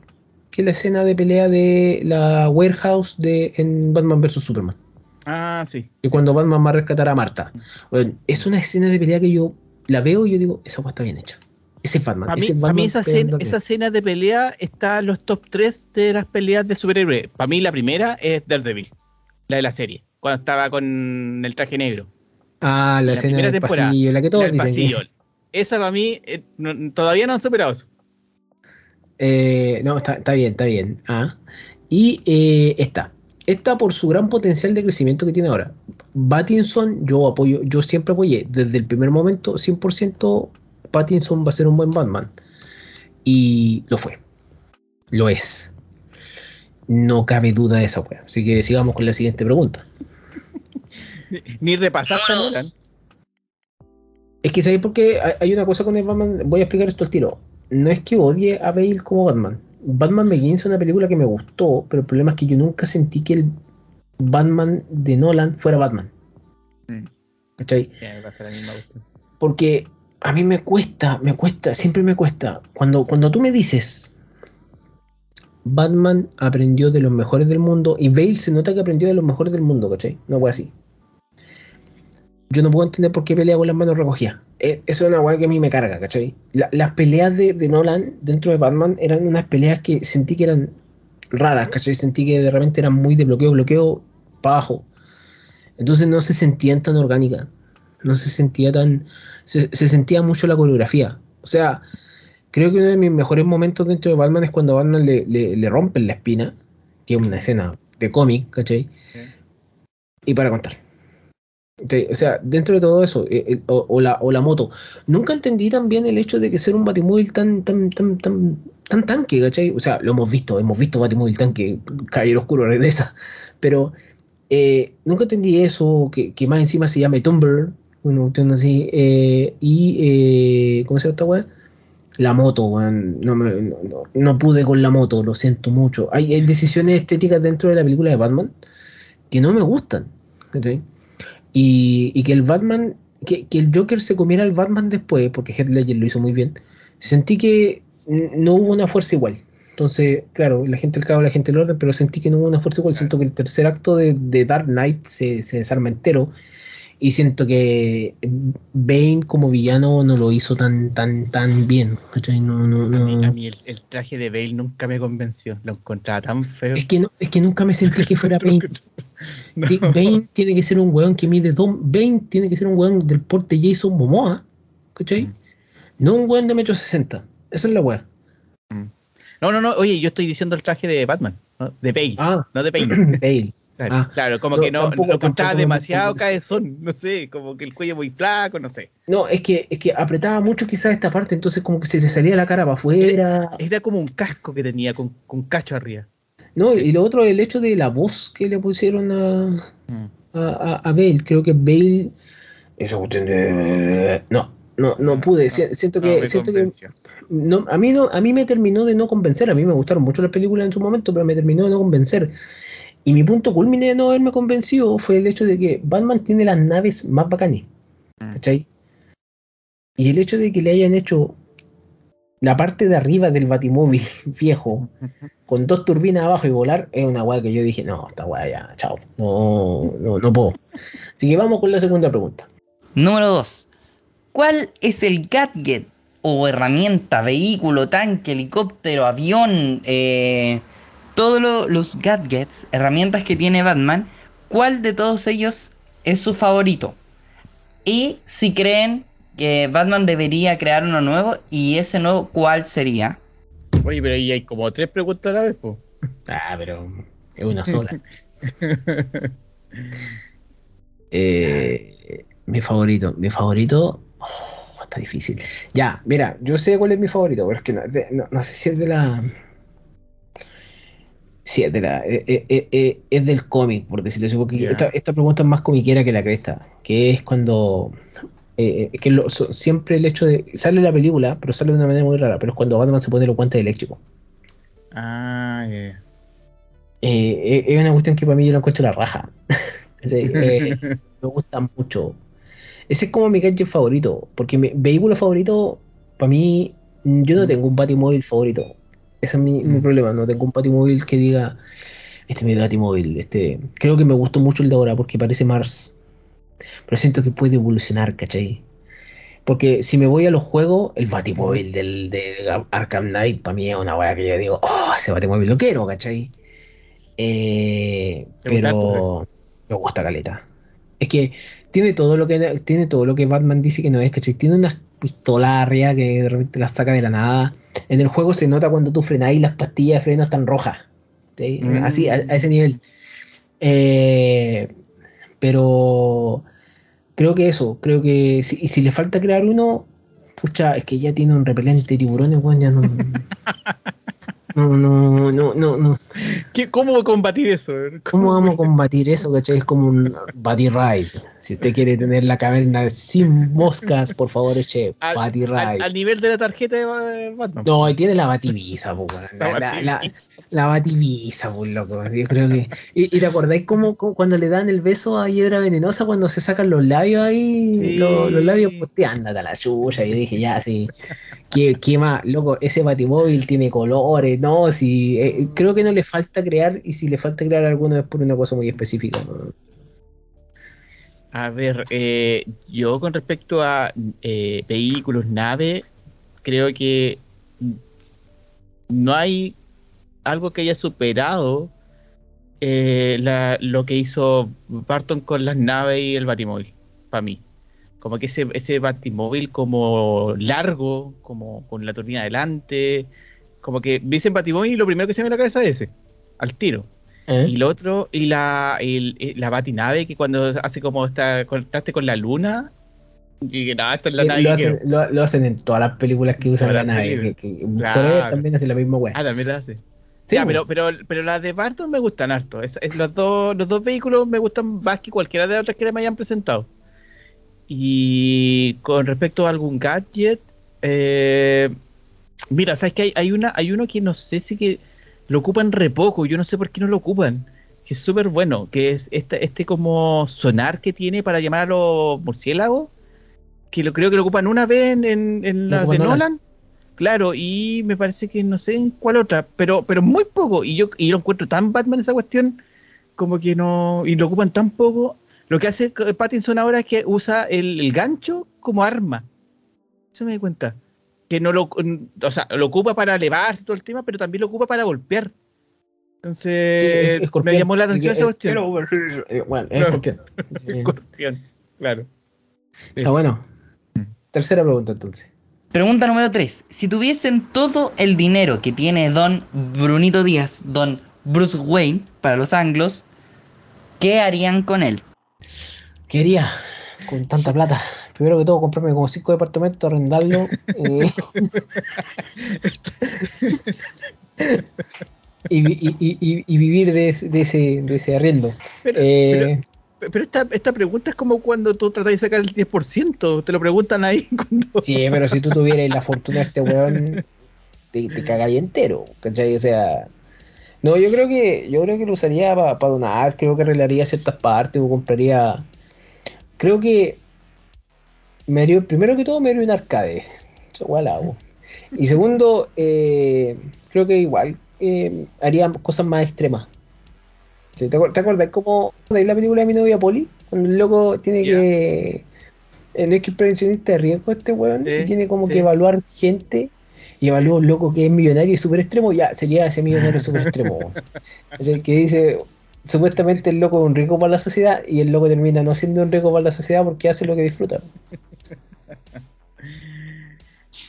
[SPEAKER 1] que la escena de pelea de la warehouse de en Batman vs Superman.
[SPEAKER 2] Ah, sí.
[SPEAKER 1] Y cuando Batman va a rescatar a Marta. Bueno, es una escena de pelea que yo la veo y yo digo, esa weá está bien hecha. Ese es Batman.
[SPEAKER 2] Para mí,
[SPEAKER 1] ese es
[SPEAKER 2] pa' mí esa, escena, esa escena de pelea está en los top 3 de las peleas de superhéroes. Para mí la primera es Daredevil, la de la serie, cuando estaba con el traje negro.
[SPEAKER 1] Ah, la,
[SPEAKER 2] la
[SPEAKER 1] escena
[SPEAKER 2] primera
[SPEAKER 1] del
[SPEAKER 2] temporada,
[SPEAKER 1] pasillo, la que todos
[SPEAKER 2] la del
[SPEAKER 1] dicen. que-
[SPEAKER 2] pasillo. Esa para mí eh, no- todavía no han superado eso.
[SPEAKER 1] Eh, no, está, está bien, está bien. Ah. Y eh, esta. Esta por su gran potencial de crecimiento que tiene ahora. Pattinson, yo apoyo, yo siempre apoyé. Desde el primer momento, 100% Pattinson va a ser un buen Batman. Y lo fue. Lo es. No cabe duda de esa wea. Así que sigamos con la siguiente pregunta.
[SPEAKER 2] Ni repasaste a Nolan.
[SPEAKER 1] Es que ¿sabéis por qué? Hay- una cosa con el Batman, voy a explicar esto al tiro. No es que odie a Bale como Batman. Batman Begins es una película que me gustó, pero el problema es que yo nunca sentí que el Batman de Nolan fuera Batman.
[SPEAKER 2] Mm.
[SPEAKER 1] ¿Cachai?
[SPEAKER 2] Ya, me pasa la misma.
[SPEAKER 1] Porque a mí me cuesta, me cuesta, siempre me cuesta. Cuando, cuando tú me dices, Batman aprendió de los mejores del mundo, y Bale se nota que aprendió de los mejores del mundo, ¿cachai? No fue así. Yo no puedo entender por qué pelea con las manos recogidas. Eh, Eso es una weá que a mí me carga, ¿cachai? La- las peleas de, de Nolan dentro de Batman eran unas peleas que sentí que eran raras, ¿cachai? Sentí que de repente eran muy de bloqueo, bloqueo para abajo. Entonces no se sentían tan orgánicas. No se sentía tan. Se, se sentía mucho la coreografía. O sea, creo que uno de mis mejores momentos dentro de Batman es cuando a Batman le, le, le rompen la espina, que es una escena de cómic, ¿cachai?
[SPEAKER 2] Sí.
[SPEAKER 1] Y para contar. O sea, dentro de todo eso, eh, eh, o, o la, o la moto. Nunca entendí tan bien el hecho de que ser un batimóvil tan, tan, tan, tan tan tanque, ¿cachai? O sea, lo hemos visto, hemos visto Batimóvil tanque, Caballero Oscuro regresa, pero eh, nunca entendí eso, que, que más encima se llame Tumblr, bueno, así, eh, y, eh, ¿cómo se llama esta weá? La moto. No, me- no, no- pude con la moto, lo siento mucho. Hay, decisiones estéticas dentro de la película de Batman que no me gustan. Y, y que el Batman, que, que el Joker se comiera al Batman después, porque Heath Ledger lo hizo muy bien, sentí que no hubo una fuerza igual. Entonces, claro, la gente del cabo, la gente del orden, pero sentí que no hubo una fuerza igual. Siento que el tercer acto de, de Dark Knight se, se desarma entero. Y siento que Bane como villano no lo hizo tan, tan, tan bien. ¿cachai? No, no,
[SPEAKER 2] A mí,
[SPEAKER 1] no.
[SPEAKER 2] a mí el, el traje de Bale nunca me convenció. Lo encontraba tan feo.
[SPEAKER 1] Es que, no, es que nunca me sentí que fuera Bane.
[SPEAKER 2] No.
[SPEAKER 1] Sí, Bane tiene que ser un weón que mide dos. Bane tiene que ser un weón del porte Jason Momoa. ¿Cachai?
[SPEAKER 2] Mm.
[SPEAKER 1] No un weón de metro sesenta. Esa es la weá.
[SPEAKER 2] No, no, no. Oye, yo estoy diciendo el traje de Batman. ¿no? De Bale.
[SPEAKER 1] Ah,
[SPEAKER 2] No de Bane.
[SPEAKER 1] Bale.
[SPEAKER 2] Claro,
[SPEAKER 1] Ah.
[SPEAKER 2] claro, como
[SPEAKER 1] No,
[SPEAKER 2] que no,
[SPEAKER 1] tampoco- me
[SPEAKER 2] demasiado cabezón. No sé, como que el cuello muy flaco, no sé.
[SPEAKER 1] No, es que, es que apretaba mucho quizás esta parte, entonces como que se le salía la cara para afuera.
[SPEAKER 2] Era como un casco que tenía con, con cacho arriba.
[SPEAKER 1] No,
[SPEAKER 2] Sí.
[SPEAKER 1] y lo otro, el hecho de la voz que le pusieron a,
[SPEAKER 2] Mm.
[SPEAKER 1] a, a- a Bale. Creo que Bale. Esa cuestión de. No, no, no pude. Si- siento
[SPEAKER 2] No
[SPEAKER 1] que. siento que no, a, mí no, a mí me terminó de no convencer. A mí me gustaron mucho las películas en su momento, pero me terminó de no convencer. Y mi punto culmine de no haberme convencido fue el hecho de que Batman tiene las naves más bacanes.
[SPEAKER 2] Mm.
[SPEAKER 1] ¿Cachai? Y el hecho de que le hayan hecho la parte de arriba del batimóvil viejo con dos turbinas abajo y volar es una weá que yo dije, no, esta weá ya, chao. No, no, no puedo. Así que vamos con la segunda pregunta.
[SPEAKER 5] Número 2. ¿Cuál es el gadget o herramienta, vehículo, tanque, helicóptero, avión, eh, todos lo- los gadgets, herramientas que tiene Batman? ¿Cuál de todos ellos es su favorito? Y si creen que Batman debería crear uno nuevo y ese nuevo, ¿cuál sería?
[SPEAKER 2] Oye, pero ahí hay como tres preguntas a la vez, po.
[SPEAKER 1] Ah, pero es una sola. Eh, mi favorito, mi favorito. oh, está difícil. Ya, mira, yo sé cuál es mi favorito, pero es que no, de- no- no sé si es de la. Sí, es de la. eh, eh, eh, eh, es del cómic, por decirlo así, porque
[SPEAKER 2] Ya.
[SPEAKER 1] esta, esta pregunta es más comiquera que la cresta. Que es cuando. eh, eh, que lo- so- siempre el hecho de. Sale la película, pero sale de una manera muy rara, pero es cuando Batman se pone los guantes eléctricos.
[SPEAKER 2] Ah, ya.
[SPEAKER 1] Eh, es una cuestión que para mí yo lo encuentro la raja. Me gusta mucho. Ese es como mi gadget favorito, porque mi vehículo favorito, para mí, mm, yo no tengo un batimóvil favorito. Ese es mi, mi
[SPEAKER 2] Mm.
[SPEAKER 1] problema, no tengo un batimóvil que diga, este es mi batimóvil. Este, creo que me gustó mucho el de ahora porque parece Mars. Pero siento que puede evolucionar, ¿cachai? Porque si me voy a los juegos, el batimóvil del, de Arkham Knight para mí es una weá que yo digo, oh, ese batimóvil lo quiero, ¿cachai? Eh,
[SPEAKER 2] ¿Te gusta
[SPEAKER 1] pero me gusta caleta. Es que tiene todo lo que tiene todo lo que Batman dice que no es, ¿cachai? Tiene unas pistolas arriba que de repente las saca de la nada. En el juego se nota cuando tú frenás y las pastillas de freno están rojas. ¿sí?
[SPEAKER 2] Mm.
[SPEAKER 1] Así, a, a ese nivel. Eh, pero creo que eso, creo que si, y si le falta crear uno, pucha, es que ya tiene un repelente de tiburones, weón, ya no. No, no, no, no, no.
[SPEAKER 2] ¿Qué- ¿Cómo combatir eso?
[SPEAKER 1] ¿Cómo vamos a combatir eso, cachai? Es como un body ride. Si usted quiere tener la caverna sin moscas, por favor, eche
[SPEAKER 2] Al,
[SPEAKER 1] body ride.
[SPEAKER 2] al nivel de la tarjeta de Batman.
[SPEAKER 1] No, y tiene la bativisa, po.
[SPEAKER 2] La
[SPEAKER 1] La,
[SPEAKER 2] bativisa.
[SPEAKER 1] la bativisa, po, loco. Yo creo que. ¿Y, y te acordáis cómo, cómo cuando le dan el beso a Hiedra Venenosa cuando se sacan los labios ahí?
[SPEAKER 2] Sí.
[SPEAKER 1] Los, los labios, pues te ándate a la chucha. Yo dije, ya, sí. ¿Qué, qué más? Loco, ese batimóvil tiene colores, no, sí. eh, creo que no le falta crear, y si le falta crear alguno es por una cosa muy específica.
[SPEAKER 2] A ver, eh, yo con respecto a eh, vehículos, nave, creo que no hay algo que haya superado lo que hizo Barton con las naves y el batimóvil, para mí. Como que ese, ese batimóvil como largo, como con la turbina adelante, como que dicen batimóvil y lo primero que se me viene a la cabeza es ese, al tiro.
[SPEAKER 1] ¿Eh?
[SPEAKER 2] Y lo otro, y la, y la batinave que cuando hace como esta contraste con la luna, Y que no, esto es la
[SPEAKER 1] Eh,
[SPEAKER 2] nave
[SPEAKER 1] lo, hacen,
[SPEAKER 2] quiero.
[SPEAKER 1] lo, lo hacen en todas las películas que usan la
[SPEAKER 2] las
[SPEAKER 1] nave. Que, que
[SPEAKER 2] Claro.
[SPEAKER 1] También hace la misma weá.
[SPEAKER 2] Ah, también la hace.
[SPEAKER 1] Sí,
[SPEAKER 2] ya, pero, pero, pero las de Barton me gustan harto. Es- es- los, dos, los dos vehículos me gustan más que cualquiera de las otras que me hayan presentado. Y con respecto a algún gadget, eh, mira, sabes que hay, hay una, hay uno que no sé si que lo ocupan re poco, yo no sé por qué no lo ocupan. Que es súper bueno, que es este, este como sonar que tiene para llamar a los murciélagos, que lo creo que lo ocupan una vez en, en, en las de
[SPEAKER 1] Nolan.
[SPEAKER 2] Nolan. Claro, y me parece que no sé en cuál otra, pero, pero muy poco. Y yo, y lo encuentro tan Batman esa cuestión, como que no. Y lo ocupan tan poco. Lo que hace Pattinson ahora es que usa el, el gancho como arma. Eso me di cuenta. Que no lo. O sea, lo ocupa para elevarse todo el tema, pero también lo ocupa para golpear. Entonces,
[SPEAKER 1] Sí, es-
[SPEAKER 2] me llamó la atención
[SPEAKER 1] Eh,
[SPEAKER 2] esa cuestión.
[SPEAKER 1] eh, Bueno, es
[SPEAKER 2] Claro.
[SPEAKER 1] escorpión. Eh,
[SPEAKER 2] Escorpión, claro.
[SPEAKER 1] Ah, bueno. Tercera pregunta entonces.
[SPEAKER 5] Pregunta número 3. Si tuviesen todo el dinero que tiene Don Brunito Díaz, Don Bruce Wayne, para los anglos, ¿qué harían con él?
[SPEAKER 1] ¿Qué haría con tanta plata? Primero que todo, comprarme como cinco departamentos, arrendarlo. eh, y, vi- y- y- y- y vivir de, ese- de ese, de ese arriendo.
[SPEAKER 2] Pero,
[SPEAKER 1] Eh,
[SPEAKER 2] pero, pero esta, esta pregunta es como cuando tú tratas de sacar el 10%. Te lo preguntan ahí cuando.
[SPEAKER 1] Sí, pero si tú tuvieras la fortuna de este weón, te, te cagáis entero, ¿cachai? O sea, no, yo creo que yo creo que lo usaría para donar, creo que arreglaría ciertas partes o compraría. Creo que me haría, primero que todo me haría un arcade, eso igual hago. Y segundo, eh, creo que igual eh, haría cosas más extremas. Sí, ¿Te, acuer- te acuerdas cómo de la película de mi novia Poli? Cuando el loco tiene que. eh, No es que es prevencionista de riesgo este weón.
[SPEAKER 2] Sí,
[SPEAKER 1] y tiene como
[SPEAKER 2] sí.
[SPEAKER 1] que evaluar gente. Y evalúa un loco que es millonario y súper extremo. Ya, sería ese millonario súper extremo. el que dice. Supuestamente el loco es un riesgo para la sociedad. Y el loco termina no siendo un riesgo para la sociedad porque hace lo que disfruta.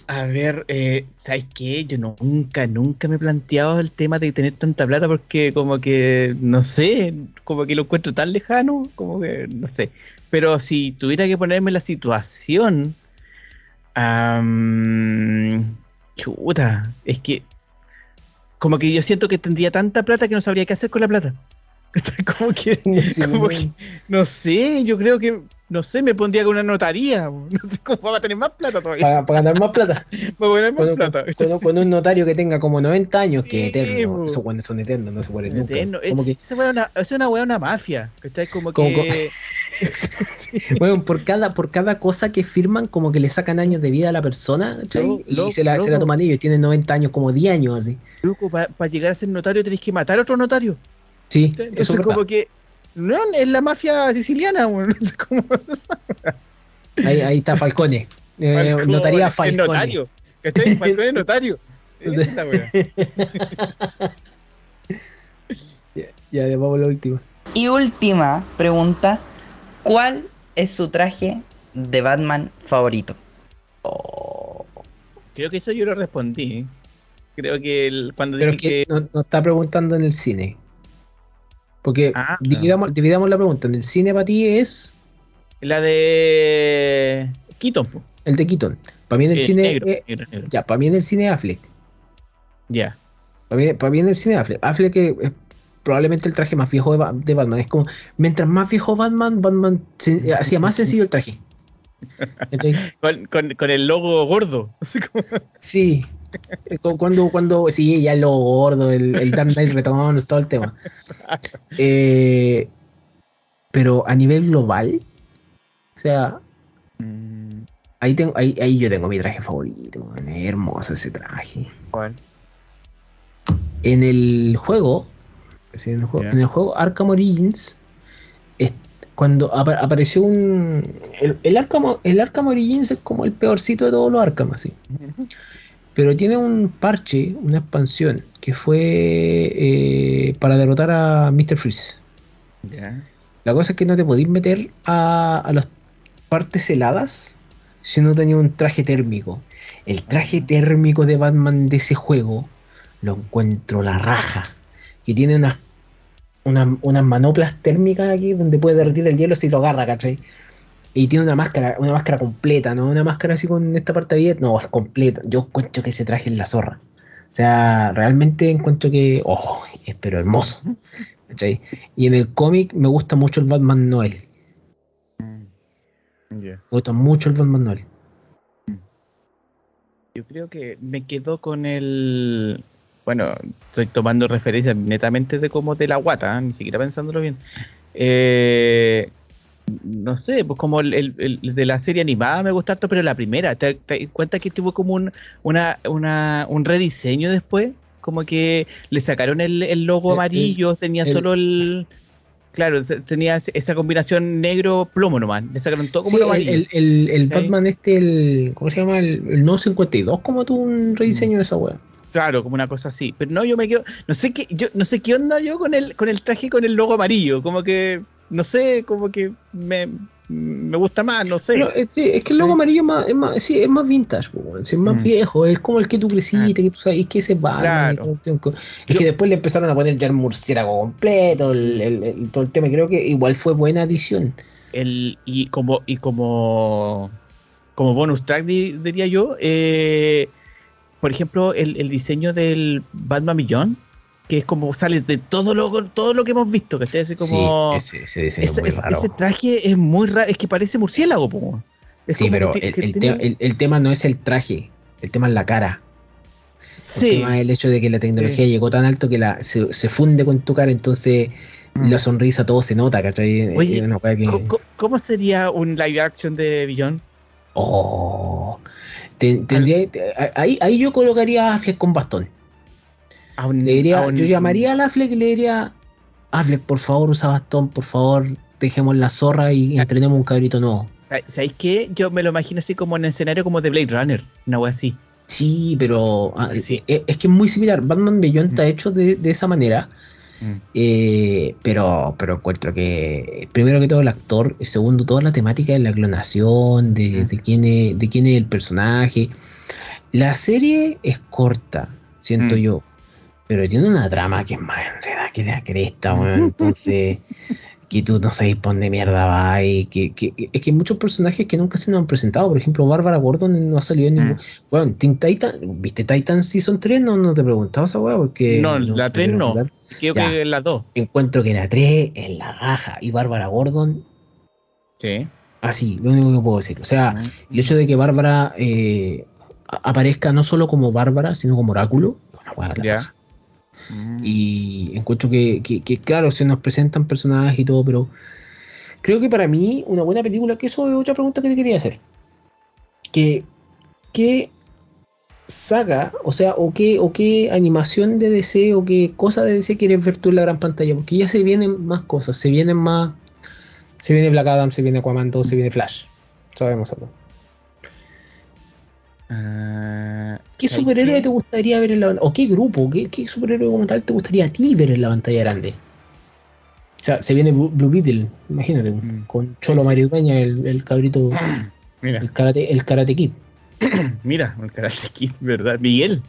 [SPEAKER 2] A ver, eh, ¿sabes qué? Yo nunca, nunca me he planteado el tema de tener tanta plata porque como que, no sé, como que lo encuentro tan lejano, como que, no sé. Pero si tuviera que ponerme la situación, am, chuta, es que como que yo siento que tendría tanta plata que no sabría qué hacer con la plata. Como que,
[SPEAKER 1] Sí,
[SPEAKER 2] como que, no sé, yo creo que, no sé, me pondría con una notaría, no sé cómo va a tener más plata todavía.
[SPEAKER 1] para, para ganar más plata.
[SPEAKER 2] Va a poner más
[SPEAKER 1] Con,
[SPEAKER 2] plata.
[SPEAKER 1] con- con un notario que tenga como 90 años, que
[SPEAKER 2] Sí,
[SPEAKER 1] eterno.
[SPEAKER 2] po.
[SPEAKER 1] Esos weones son eternos, no se mueren nunca.
[SPEAKER 2] Eterno.
[SPEAKER 1] Como que,
[SPEAKER 2] Esa es una, es una weá, una mafia. ¿Cachai? Como,
[SPEAKER 1] Como
[SPEAKER 2] que. Sí.
[SPEAKER 1] Bueno, por cada, por cada cosa que firman, como que le sacan años de vida a la persona.
[SPEAKER 2] Loco,
[SPEAKER 1] y se la, se la toman ellos, tienen 90 años, como 10 años así.
[SPEAKER 2] Loco, para llegar a ser notario tenés que matar a otro notario.
[SPEAKER 1] Sí, eso
[SPEAKER 2] Entonces,
[SPEAKER 1] es
[SPEAKER 2] como que. No, es la mafia siciliana, weón. No sé cómo es.
[SPEAKER 1] ahí, ahí está Falcone. Eh,
[SPEAKER 2] Falcone,
[SPEAKER 1] notaría Falcone.
[SPEAKER 2] notario. ¿Cachai? Falcone es notario. Esa.
[SPEAKER 1] Ya, ya, vamos a la última.
[SPEAKER 5] Y última pregunta. ¿Cuál es su traje de Batman favorito?
[SPEAKER 2] Creo que eso yo lo respondí. ¿eh? Creo que el- cuando
[SPEAKER 1] Pero
[SPEAKER 2] dije
[SPEAKER 1] que nos no está preguntando en el cine. Porque
[SPEAKER 2] Ah.
[SPEAKER 1] dividamos, dividamos la pregunta. En el cine para ti es
[SPEAKER 2] la de. Keaton, po.
[SPEAKER 1] el de Keaton. Para mí en el
[SPEAKER 2] Eh,
[SPEAKER 1] cine.
[SPEAKER 2] negro,
[SPEAKER 1] eh,
[SPEAKER 2] negro, negro.
[SPEAKER 1] ya, para mí en el cine Affleck.
[SPEAKER 2] Ya.
[SPEAKER 1] Para mí, para mí en el cine Affleck. Affleck es probablemente el traje más viejo de, Ba- de Batman. Es como, mientras más viejo Batman, Batman hacía más sencillo el traje.
[SPEAKER 2] Con, con, con el logo gordo. Así como-
[SPEAKER 1] Sí. Eh, cu- Cuando, cuando, sí, ya lo gordo, el, el Dark Knight retomamos todo el tema. Eh, pero a nivel global, o sea, ahí, tengo, ahí, ahí yo tengo mi traje favorito, man, es hermoso ese traje.
[SPEAKER 2] ¿Cuál?
[SPEAKER 1] En el juego, sí, en el juego,
[SPEAKER 2] Ya.
[SPEAKER 1] en el juego Arkham Origins, es- cuando apa- apareció un. El, el, Arkham, el Arkham Origins es como el peorcito de todos los Arkham, así. Pero tiene un parche, una expansión, que fue eh, para derrotar a Mr. Freeze. La cosa es que no te podís meter a, a las partes heladas si no tenías un traje térmico. El traje térmico de Batman de ese juego lo encuentro la raja. Que tiene unas, unas, unas manoplas térmicas aquí donde puede derretir el hielo si lo agarra, ¿cachai? Y tiene una máscara, una máscara completa, ¿no? Una máscara así con esta parte de no, es completa. Yo encuentro que ese traje es la zorra. O sea, realmente encuentro que, oh, es pero hermoso. ¿cachai? Y en el cómic me gusta mucho el Batman Noel.
[SPEAKER 2] Ya.
[SPEAKER 1] Me gusta mucho el Batman Noel.
[SPEAKER 2] Yo creo que me quedo con el. Bueno, estoy tomando referencias netamente de como de la guata, ¿eh? ni siquiera pensándolo bien. Eh, no sé, pues como el, el- el de la serie animada me gusta harto, pero la primera, ¿te, te das cuenta que tuvo como un, una, una, un rediseño después? Como que le sacaron el, el logo
[SPEAKER 1] El- el-
[SPEAKER 2] amarillo, tenía solo el. Claro, tenía esa combinación negro-plomo nomás. Le sacaron todo como
[SPEAKER 1] Sí,
[SPEAKER 2] amarillo.
[SPEAKER 1] el. Batman este, el, ¿cómo se llama? El, el No 52, como tuvo un rediseño de esa wea.
[SPEAKER 2] Claro, como una cosa así. Pero no, yo me quedo. No sé qué, yo no sé qué onda yo con el, con el traje con el logo amarillo. Como que. No sé, como que me, me gusta más, no sé.
[SPEAKER 1] Pero, eh, es que el logo amarillo es más, es más, sí, es más vintage, es más
[SPEAKER 2] Mm.
[SPEAKER 1] viejo, es como el que tú creciste, que tú sabes que ese es Batman,
[SPEAKER 2] Claro.
[SPEAKER 1] Es
[SPEAKER 2] Yo-
[SPEAKER 1] que después le empezaron a poner ya el murciélago completo, el, el- el- todo el tema, creo que igual fue buena adición.
[SPEAKER 2] El, y como, y como, como bonus track di- diría yo, eh, por ejemplo, el, el diseño del Batman Millón, que es como sale de todo lo, todo lo que hemos visto, que Así como
[SPEAKER 1] sí, ese, es muy raro.
[SPEAKER 2] ese traje es muy raro, es que parece murciélago, po. Es
[SPEAKER 1] sí, pero
[SPEAKER 2] que
[SPEAKER 1] el,
[SPEAKER 2] que
[SPEAKER 1] el
[SPEAKER 2] tiene-
[SPEAKER 1] te- el- el tema no es el traje, el tema es la cara. El
[SPEAKER 2] sí,
[SPEAKER 1] tema es el hecho de que la tecnología
[SPEAKER 2] Sí.
[SPEAKER 1] llegó tan alto que la, se, se funde con tu cara, entonces
[SPEAKER 2] Mm.
[SPEAKER 1] la sonrisa todo se nota, ¿cachai?
[SPEAKER 2] Oye,
[SPEAKER 1] Es que-
[SPEAKER 2] co- ¿Cómo sería un live action de Billón?
[SPEAKER 1] Oh. Ten- tendría- te- ahí, ahí yo colocaría a Affleck con bastón.
[SPEAKER 2] A un-
[SPEAKER 1] Le diría,
[SPEAKER 2] a un-
[SPEAKER 1] yo llamaría a Affleck y le diría, Affleck, por favor, usa bastón, por favor, dejemos la zorra y entrenemos un cabrito nuevo.
[SPEAKER 2] ¿Sabéis qué? Yo me lo imagino así como en el escenario como de Blade Runner, una wea así.
[SPEAKER 1] Sí, pero ah,
[SPEAKER 2] Sí.
[SPEAKER 1] eh, es, que es muy similar. Batman Beyond está
[SPEAKER 2] Mm.
[SPEAKER 1] hecho de, de esa manera. Eh, pero, pero encuentro que primero que todo el actor, y segundo toda la temática de la clonación, de,
[SPEAKER 2] Mm.
[SPEAKER 1] de quién es, de quién es el personaje. La serie es corta, siento
[SPEAKER 2] Mm.
[SPEAKER 1] yo, pero tiene una trama que es más enredada que la cresta, weón. Entonces, que tú no sabes por dónde mierda va y que, que- es que hay muchos personajes que nunca se nos han presentado. Por ejemplo, Bárbara Gordon no ha salido en
[SPEAKER 2] Mm.
[SPEAKER 1] ningún. Bueno, Teen Titan, ¿viste Titan Season 3? No, no te preguntaba esa weá porque.
[SPEAKER 2] No, la
[SPEAKER 1] te
[SPEAKER 2] 3
[SPEAKER 1] quiero
[SPEAKER 2] no. Creo
[SPEAKER 1] Ya.
[SPEAKER 2] que las dos.
[SPEAKER 1] Encuentro que la 3 es la raja y Bárbara Gordon,
[SPEAKER 2] Sí.
[SPEAKER 1] así, lo único que puedo decir. O sea, el hecho de que Bárbara eh, aparezca no solo como Bárbara, sino como oráculo, weá la
[SPEAKER 2] Ya.
[SPEAKER 1] Y encuentro que, que- que, claro, se nos presentan personajes y todo, pero creo que para mí una buena película, que eso es otra pregunta que te quería hacer. Que, ¿Qué saga, o sea, o qué, o qué animación de DC o qué cosa de DC quieres ver tú en la gran pantalla? Porque ya se vienen más cosas, se vienen más... Se viene Black Adam, se viene Aquaman 2, se viene Flash. Sabemos algo.
[SPEAKER 2] Ah,
[SPEAKER 1] ¿Qué
[SPEAKER 2] ¿sabes
[SPEAKER 1] superhéroe te gustaría ver en la pantalla? ¿O qué grupo? ¿Qué, qué superhéroe como tal te gustaría a ti ver en la pantalla grande? O sea, se viene Blue, Beetle, imagínate,
[SPEAKER 2] Mm.
[SPEAKER 1] con Cholo
[SPEAKER 2] Sí,
[SPEAKER 1] el, el cabrito,
[SPEAKER 2] Mira,
[SPEAKER 1] el karate, el karate kid,
[SPEAKER 2] mira, el Karate Kid, ¿verdad? Miguel.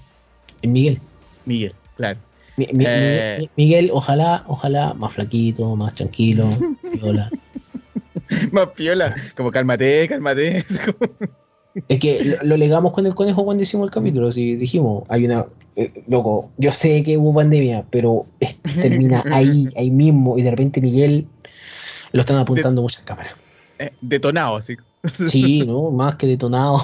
[SPEAKER 1] el Miguel.
[SPEAKER 2] Miguel, claro.
[SPEAKER 1] Mi- mi-
[SPEAKER 2] Eh.
[SPEAKER 1] mi- Miguel, ojalá, ojalá más flaquito, más tranquilo, viola.
[SPEAKER 2] Más piola. Como cálmate, cálmate. Es
[SPEAKER 1] que lo, lo legamos con el conejo cuando hicimos el capítulo. Si dijimos, hay una. eh, loco, yo sé que hubo pandemia, pero termina ahí, ahí mismo. Y de repente Miguel lo están apuntando muchas cámaras.
[SPEAKER 2] eh, detonado, así.
[SPEAKER 1] Sí, ¿no? Más que detonado.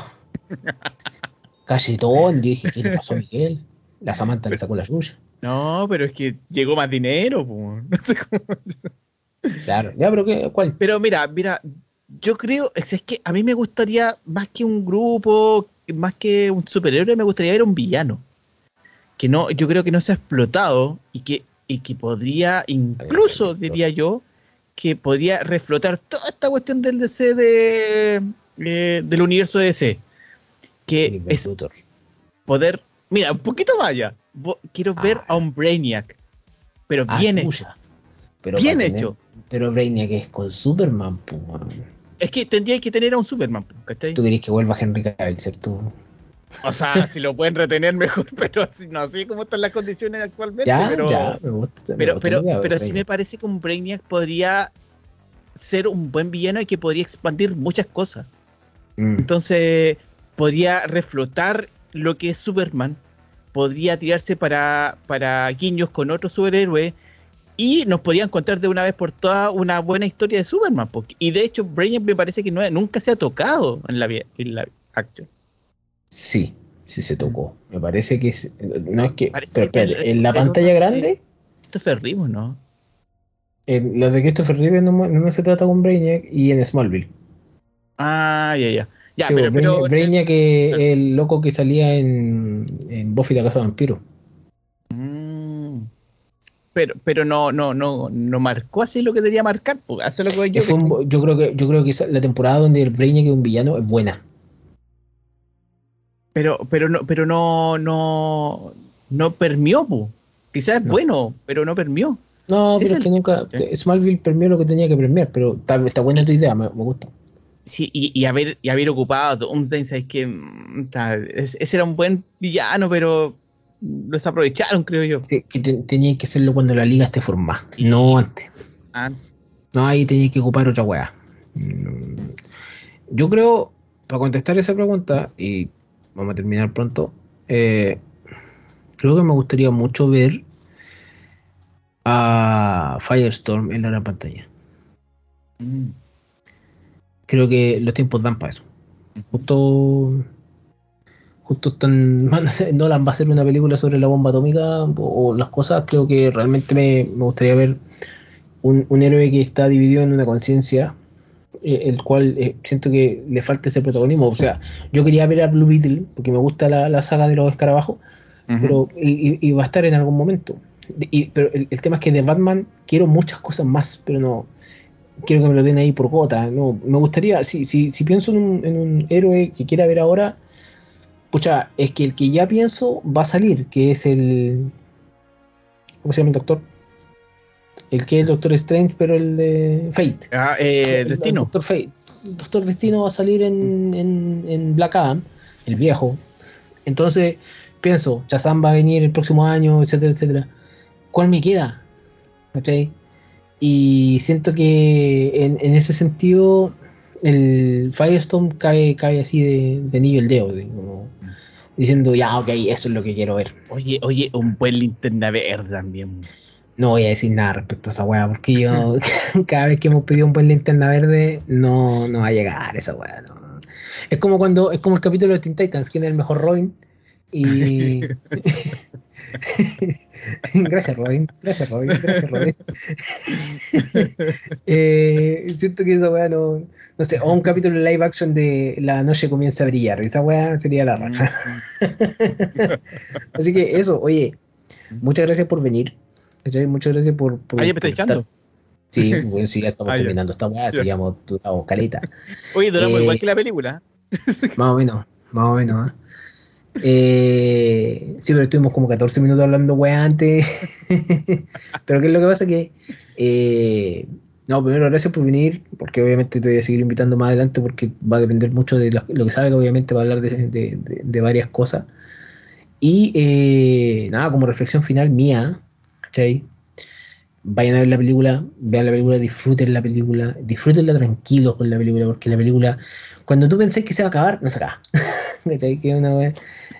[SPEAKER 1] Cachetón. Yo dije, ¿qué le pasó a Miguel? La Samantha le sacó la suya.
[SPEAKER 2] No, pero es que llegó más dinero, po. No sé cómo-
[SPEAKER 1] Claro. Ya, pero ¿qué? ¿cuál?
[SPEAKER 2] Pero mira, mira, yo creo, es, es que a mí me gustaría, más que un grupo, más que un superhéroe, me gustaría ver un villano. Que no, yo creo que no se ha explotado y que, y que podría, incluso diría yo, que podría reflotar toda esta cuestión del DC de, eh, del universo DC. Que es poder, mira, un poquito vaya. Quiero ver
[SPEAKER 1] Ah.
[SPEAKER 2] a un Brainiac, pero
[SPEAKER 1] Ah,
[SPEAKER 2] bien hecho.
[SPEAKER 1] Pero
[SPEAKER 2] bien hecho.
[SPEAKER 1] Pero Brainiac es con Superman, pues.
[SPEAKER 2] Es que tendría que tener a un Superman, ¿cachai?
[SPEAKER 1] Tú querés que vuelva Henry Cavill, ¿cierto?
[SPEAKER 2] O sea, si lo pueden retener mejor, pero así, no así como están las condiciones actualmente.
[SPEAKER 1] Ya,
[SPEAKER 2] pero,
[SPEAKER 1] ya, me gusta. me
[SPEAKER 2] pero,
[SPEAKER 1] gusta
[SPEAKER 2] pero,
[SPEAKER 1] idea,
[SPEAKER 2] pero sí me parece que un Brainiac podría ser un buen villano y que podría expandir muchas cosas.
[SPEAKER 1] Mm.
[SPEAKER 2] Entonces, podría reflotar lo que es Superman, podría tirarse para, para guiños con otro superhéroe y nos podrían contar de una vez por todas una buena historia de Superman. porque- y de hecho, Brainiac me parece que no, nunca se ha tocado en la, en la acción.
[SPEAKER 1] Sí, sí se tocó. Me parece que es- no es que. Pero
[SPEAKER 2] que el-
[SPEAKER 1] en la pantalla grande,
[SPEAKER 2] Christopher Reeves, ¿no?
[SPEAKER 1] en la de Christopher Reeve no, no se trata con Brainiac y en Smallville.
[SPEAKER 2] Ah, ya, ya. Ya,
[SPEAKER 1] Sí,
[SPEAKER 2] pero,
[SPEAKER 1] Brainiac,
[SPEAKER 2] pero-
[SPEAKER 1] Brainiac es el loco que salía en, en Buffy la Casa de Vampiro.
[SPEAKER 2] Pero, pero no, no, no, no marcó así lo que tenía que marcar. Pues, hace lo que yo.
[SPEAKER 1] Fue un yo creo que yo creo que la temporada donde el Brainiac es un villano es buena.
[SPEAKER 2] Pero, pero no, pero no, no, no permió, pu. Quizás es
[SPEAKER 1] No.
[SPEAKER 2] bueno, pero no permió.
[SPEAKER 1] No, pero
[SPEAKER 2] es
[SPEAKER 1] es que
[SPEAKER 2] el-
[SPEAKER 1] nunca.
[SPEAKER 2] Sí.
[SPEAKER 1] Smallville premió lo que tenía que premiar, pero está, está buena tu idea, me, me gusta.
[SPEAKER 2] Sí, y, y haber, y haber ocupado Doomsday, ¿sabes que mm, Ese era un buen villano, pero desaprovecharon, creo yo.
[SPEAKER 1] Sí, que te- tenía que hacerlo cuando la liga esté formada, no antes.
[SPEAKER 2] Ah,
[SPEAKER 1] No, ahí tenía que ocupar otra weá. Mm, Yo creo, para contestar esa pregunta, y vamos a terminar pronto, eh, creo que me gustaría mucho ver a Firestorm en la gran pantalla.
[SPEAKER 2] mm.
[SPEAKER 1] Creo que los tiempos dan para eso. Justo. Justo están. Nolan va a hacer una película sobre la bomba atómica o, o las cosas. Creo que realmente me, me gustaría ver un, un héroe que está dividido en una conciencia. eh, el cual eh, siento que le falta ese protagonismo. O sea, yo quería ver a Blue Beetle porque me gusta la, la saga de los escarabajos, pero y, va a estar en algún momento. Y- pero el, el tema es que de Batman quiero muchas cosas más, pero no quiero que me lo den ahí por gota. No, me gustaría, si, si, si pienso en un, en un héroe que quiera ver ahora, pucha, es que el que ya pienso va a salir, que es el. ¿Cómo se llama el doctor? El que es el Doctor Strange, pero el de Fate.
[SPEAKER 2] Ah, eh,
[SPEAKER 1] El-
[SPEAKER 2] Destino.
[SPEAKER 1] El Doctor Fate. El Doctor Destino va a salir en, en, en Black Adam, el viejo. Entonces, pienso, Shazam va a venir el próximo año, etcétera, etcétera. ¿Cuál me queda? ¿Cachai? Y siento que en, en ese sentido, el Firestorm cae, cae así de, de anillo el dedo, así como diciendo, ya, ok, eso es lo que quiero ver.
[SPEAKER 2] Oye, oye, un buen linterna verde también.
[SPEAKER 1] No voy a decir nada respecto a esa weá, porque yo cada vez que hemos pedido un buen linterna verde, no, no va a llegar esa weá. no. Es como cuando, es como el capítulo de Teen Titans, quién es el mejor Robin. Y gracias Robin, gracias Robin, gracias Robin. Eh, siento que esa weá no, no sé, o un capítulo de live action de La noche comienza a brillar, esa weá sería la raja. Así que eso, oye, muchas gracias por venir. Muchas gracias por. por
[SPEAKER 2] Ah, ya me está echando.
[SPEAKER 1] Sí, bueno, sí, ya estamos
[SPEAKER 2] Ah,
[SPEAKER 1] terminando esta weá,
[SPEAKER 2] Ya.
[SPEAKER 1] hemos durado caleta.
[SPEAKER 2] Oye, duramos
[SPEAKER 1] Eh,
[SPEAKER 2] igual que la película.
[SPEAKER 1] Más o menos, más o menos. ¿ah? Eh, sí, pero estuvimos como 14 minutos hablando weá antes. pero ¿qué es lo que pasa? Que. eh, no, primero, gracias por venir, porque obviamente te voy a seguir invitando más adelante, porque va a depender mucho de lo, que salga, obviamente, va a hablar de, de- de- de varias cosas. Y eh, nada, como reflexión final mía, ¿cachai? Vayan a ver la película, vean la película, disfruten la película, disfrútenla tranquilos con la película, porque la película, cuando tú pensás que se va a acabar, no se acaba. Que una wea,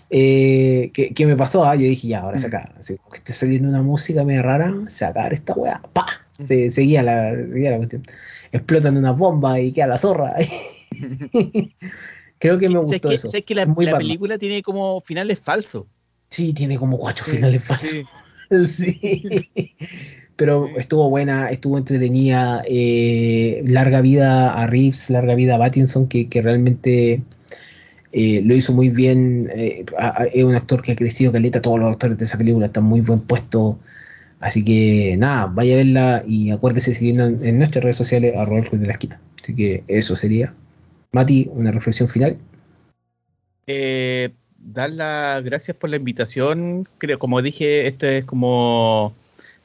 [SPEAKER 1] eh, que, que me pasó, ah, yo dije, ya, ahora se acaba. Así, que esté saliendo una música medio rara, acabar esta weá, ¡pa! Se, seguía, la, seguía la cuestión. Explotan unas bombas y queda la zorra. Creo que me
[SPEAKER 2] ¿Sabes
[SPEAKER 1] gustó
[SPEAKER 2] que,
[SPEAKER 1] eso.
[SPEAKER 2] sabes que la,
[SPEAKER 1] Muy
[SPEAKER 2] la
[SPEAKER 1] Batman.
[SPEAKER 2] película tiene como finales falsos?
[SPEAKER 1] Sí, tiene como cuatro
[SPEAKER 2] Sí,
[SPEAKER 1] finales falsos.
[SPEAKER 2] sí.
[SPEAKER 1] Sí. Pero estuvo buena, estuvo entretenida. eh, larga vida a Reeves, larga vida a Pattinson, que, que realmente eh, lo hizo muy bien. eh, a- a- es un actor que ha crecido caleta. Todos los actores de esa película están muy buen puesto. Así que nada, vaya a verla y acuérdese de seguirnos en, nuestras redes sociales, el Juez de la esquina. Así que eso sería. Mati, una reflexión final.
[SPEAKER 2] Eh, dar las gracias por la invitación. Creo, como dije, esto es como.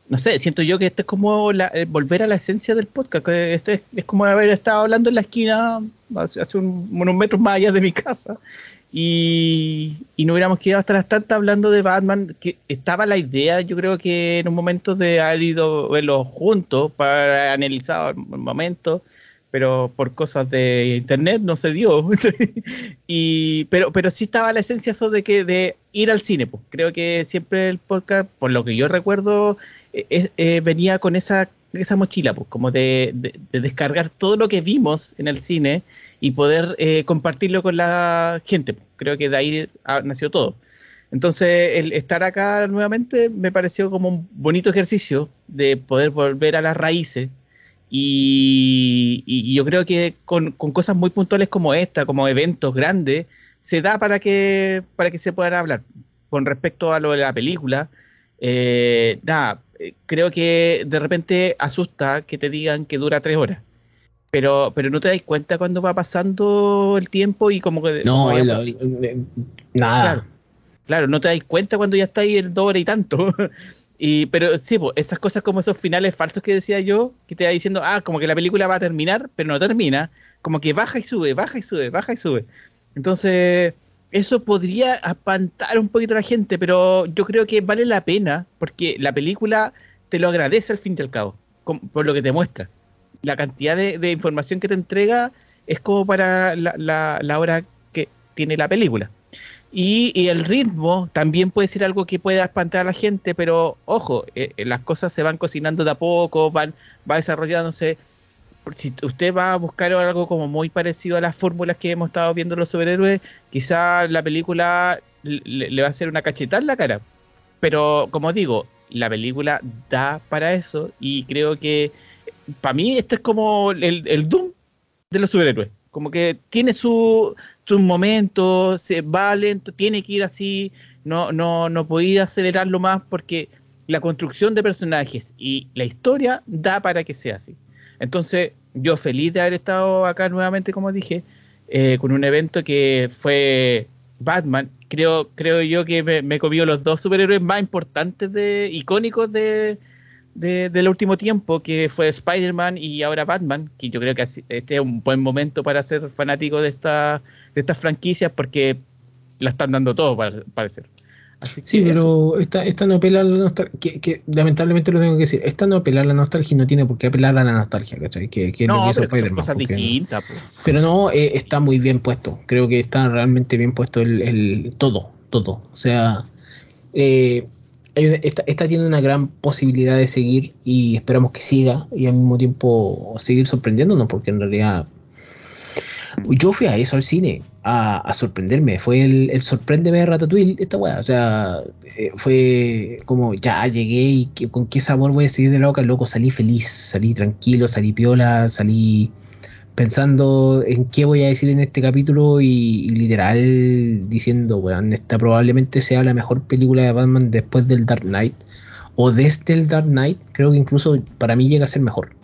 [SPEAKER 2] No sé, siento yo que esto es como la- eh, volver a la esencia del podcast. que Esto es, es como haber estado hablando en la esquina hace, hace un- unos metros más allá de mi casa. y, y no hubiéramos quedado hasta las tantas hablando de Batman, que estaba la idea, yo creo que en un momento de haber ido verlos juntos para analizar el momento, pero por cosas de internet no se dio. y, pero, pero sí estaba la esencia eso de que de ir al cine. Pues. Creo que siempre el podcast, por lo que yo recuerdo, eh, eh, venía con esa, esa mochila, pues, como de, de- de descargar todo lo que vimos en el cine y poder eh, compartirlo con la gente. pues. Creo que de ahí ah, nació todo. Entonces, el estar acá nuevamente me pareció como un bonito ejercicio de poder volver a las raíces. Y, y yo creo que con, con cosas muy puntuales como esta, como eventos grandes, se da para que, para que se puedan hablar. Con respecto a lo de la película, eh, nada, eh, creo que de repente asusta que te digan que dura tres horas. Pero, pero no te das cuenta cuando va pasando el tiempo y como que...
[SPEAKER 1] No,
[SPEAKER 2] como
[SPEAKER 1] la- eh, nada.
[SPEAKER 2] Claro. Claro, no te das cuenta cuando ya está ahí el doble y tanto. y, pero sí, pues, esas cosas como esos finales falsos que decía yo, que te va diciendo, ah, como que la película va a terminar, pero no termina. Como que baja y sube, baja y sube, baja y sube. Entonces, eso podría espantar un poquito a la gente, pero yo creo que vale la pena, porque la película te lo agradece al fin y al cabo, por lo que te muestra. La cantidad de, información que te entrega es como para la, hora que tiene la película. Y, y el ritmo también puede ser algo que pueda espantar a la gente, pero ojo, eh, eh, las cosas se van cocinando de a poco, van, va desarrollándose. Si usted va a buscar algo como muy parecido a las fórmulas que hemos estado viendo los superhéroes, quizá la película le, va a hacer una cachetada en la cara. Pero como digo, la película da para eso y creo que para mí esto es como el, el Doom de los superhéroes. Como que tiene su, sus momentos, se va lento, tiene que ir así, no, no, no puede ir a acelerarlo más porque la construcción de personajes y la historia da para que sea así. Entonces, yo feliz de haber estado acá nuevamente, como dije, eh, con un evento que fue Batman. Creo, creo yo que me, me comió los dos superhéroes más importantes de icónicos de, de- del último tiempo, que fue Spider-Man y ahora Batman, que yo creo que este es un buen momento para ser fanático de, esta, de estas franquicias porque la están dando todo, para parecer. Así que
[SPEAKER 1] Sí,
[SPEAKER 2] eso.
[SPEAKER 1] pero esta, esta no apela a la nostalgia. Que, que lamentablemente lo tengo que decir. Esta no apela a la nostalgia y no tiene por qué apelar a la nostalgia, ¿cachai? Que, que
[SPEAKER 2] no, pero que son cosas distintas. po.
[SPEAKER 1] Pero no, eh, está muy bien puesto. Creo que está realmente bien puesto el, el- todo, todo. O sea, eh, esta, esta tiene una gran posibilidad de seguir y esperamos que siga y al mismo tiempo seguir sorprendiéndonos, porque en realidad yo fui a eso al cine, a, sorprenderme. Fue el, el sorpréndeme de Ratatouille, esta weá. O sea, eh, fue como ya llegué y con qué sabor voy a seguir de la boca, loco. Salí feliz, salí tranquilo, salí piola, salí pensando en qué voy a decir en este capítulo y, y literal diciendo, weón, esta probablemente sea la mejor película de Batman después del Dark Knight o desde el Dark Knight, creo que incluso para mí llega a ser mejor.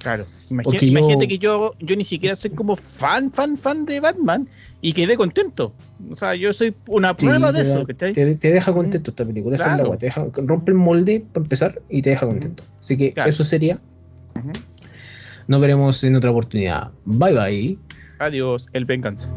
[SPEAKER 2] Claro. Imagínate,
[SPEAKER 1] yo-
[SPEAKER 2] imagínate que yo, yo ni siquiera soy como fan, fan, fan de Batman y quedé contento. O sea, yo soy una
[SPEAKER 1] Sí,
[SPEAKER 2] prueba de eso,
[SPEAKER 1] te- te deja contento esta película, esa es la
[SPEAKER 2] Claro.
[SPEAKER 1] te deja- rompe el molde para empezar y te deja contento. Así que
[SPEAKER 2] Claro.
[SPEAKER 1] eso sería. Nos veremos en otra oportunidad. Bye bye.
[SPEAKER 2] Adiós, el venganza.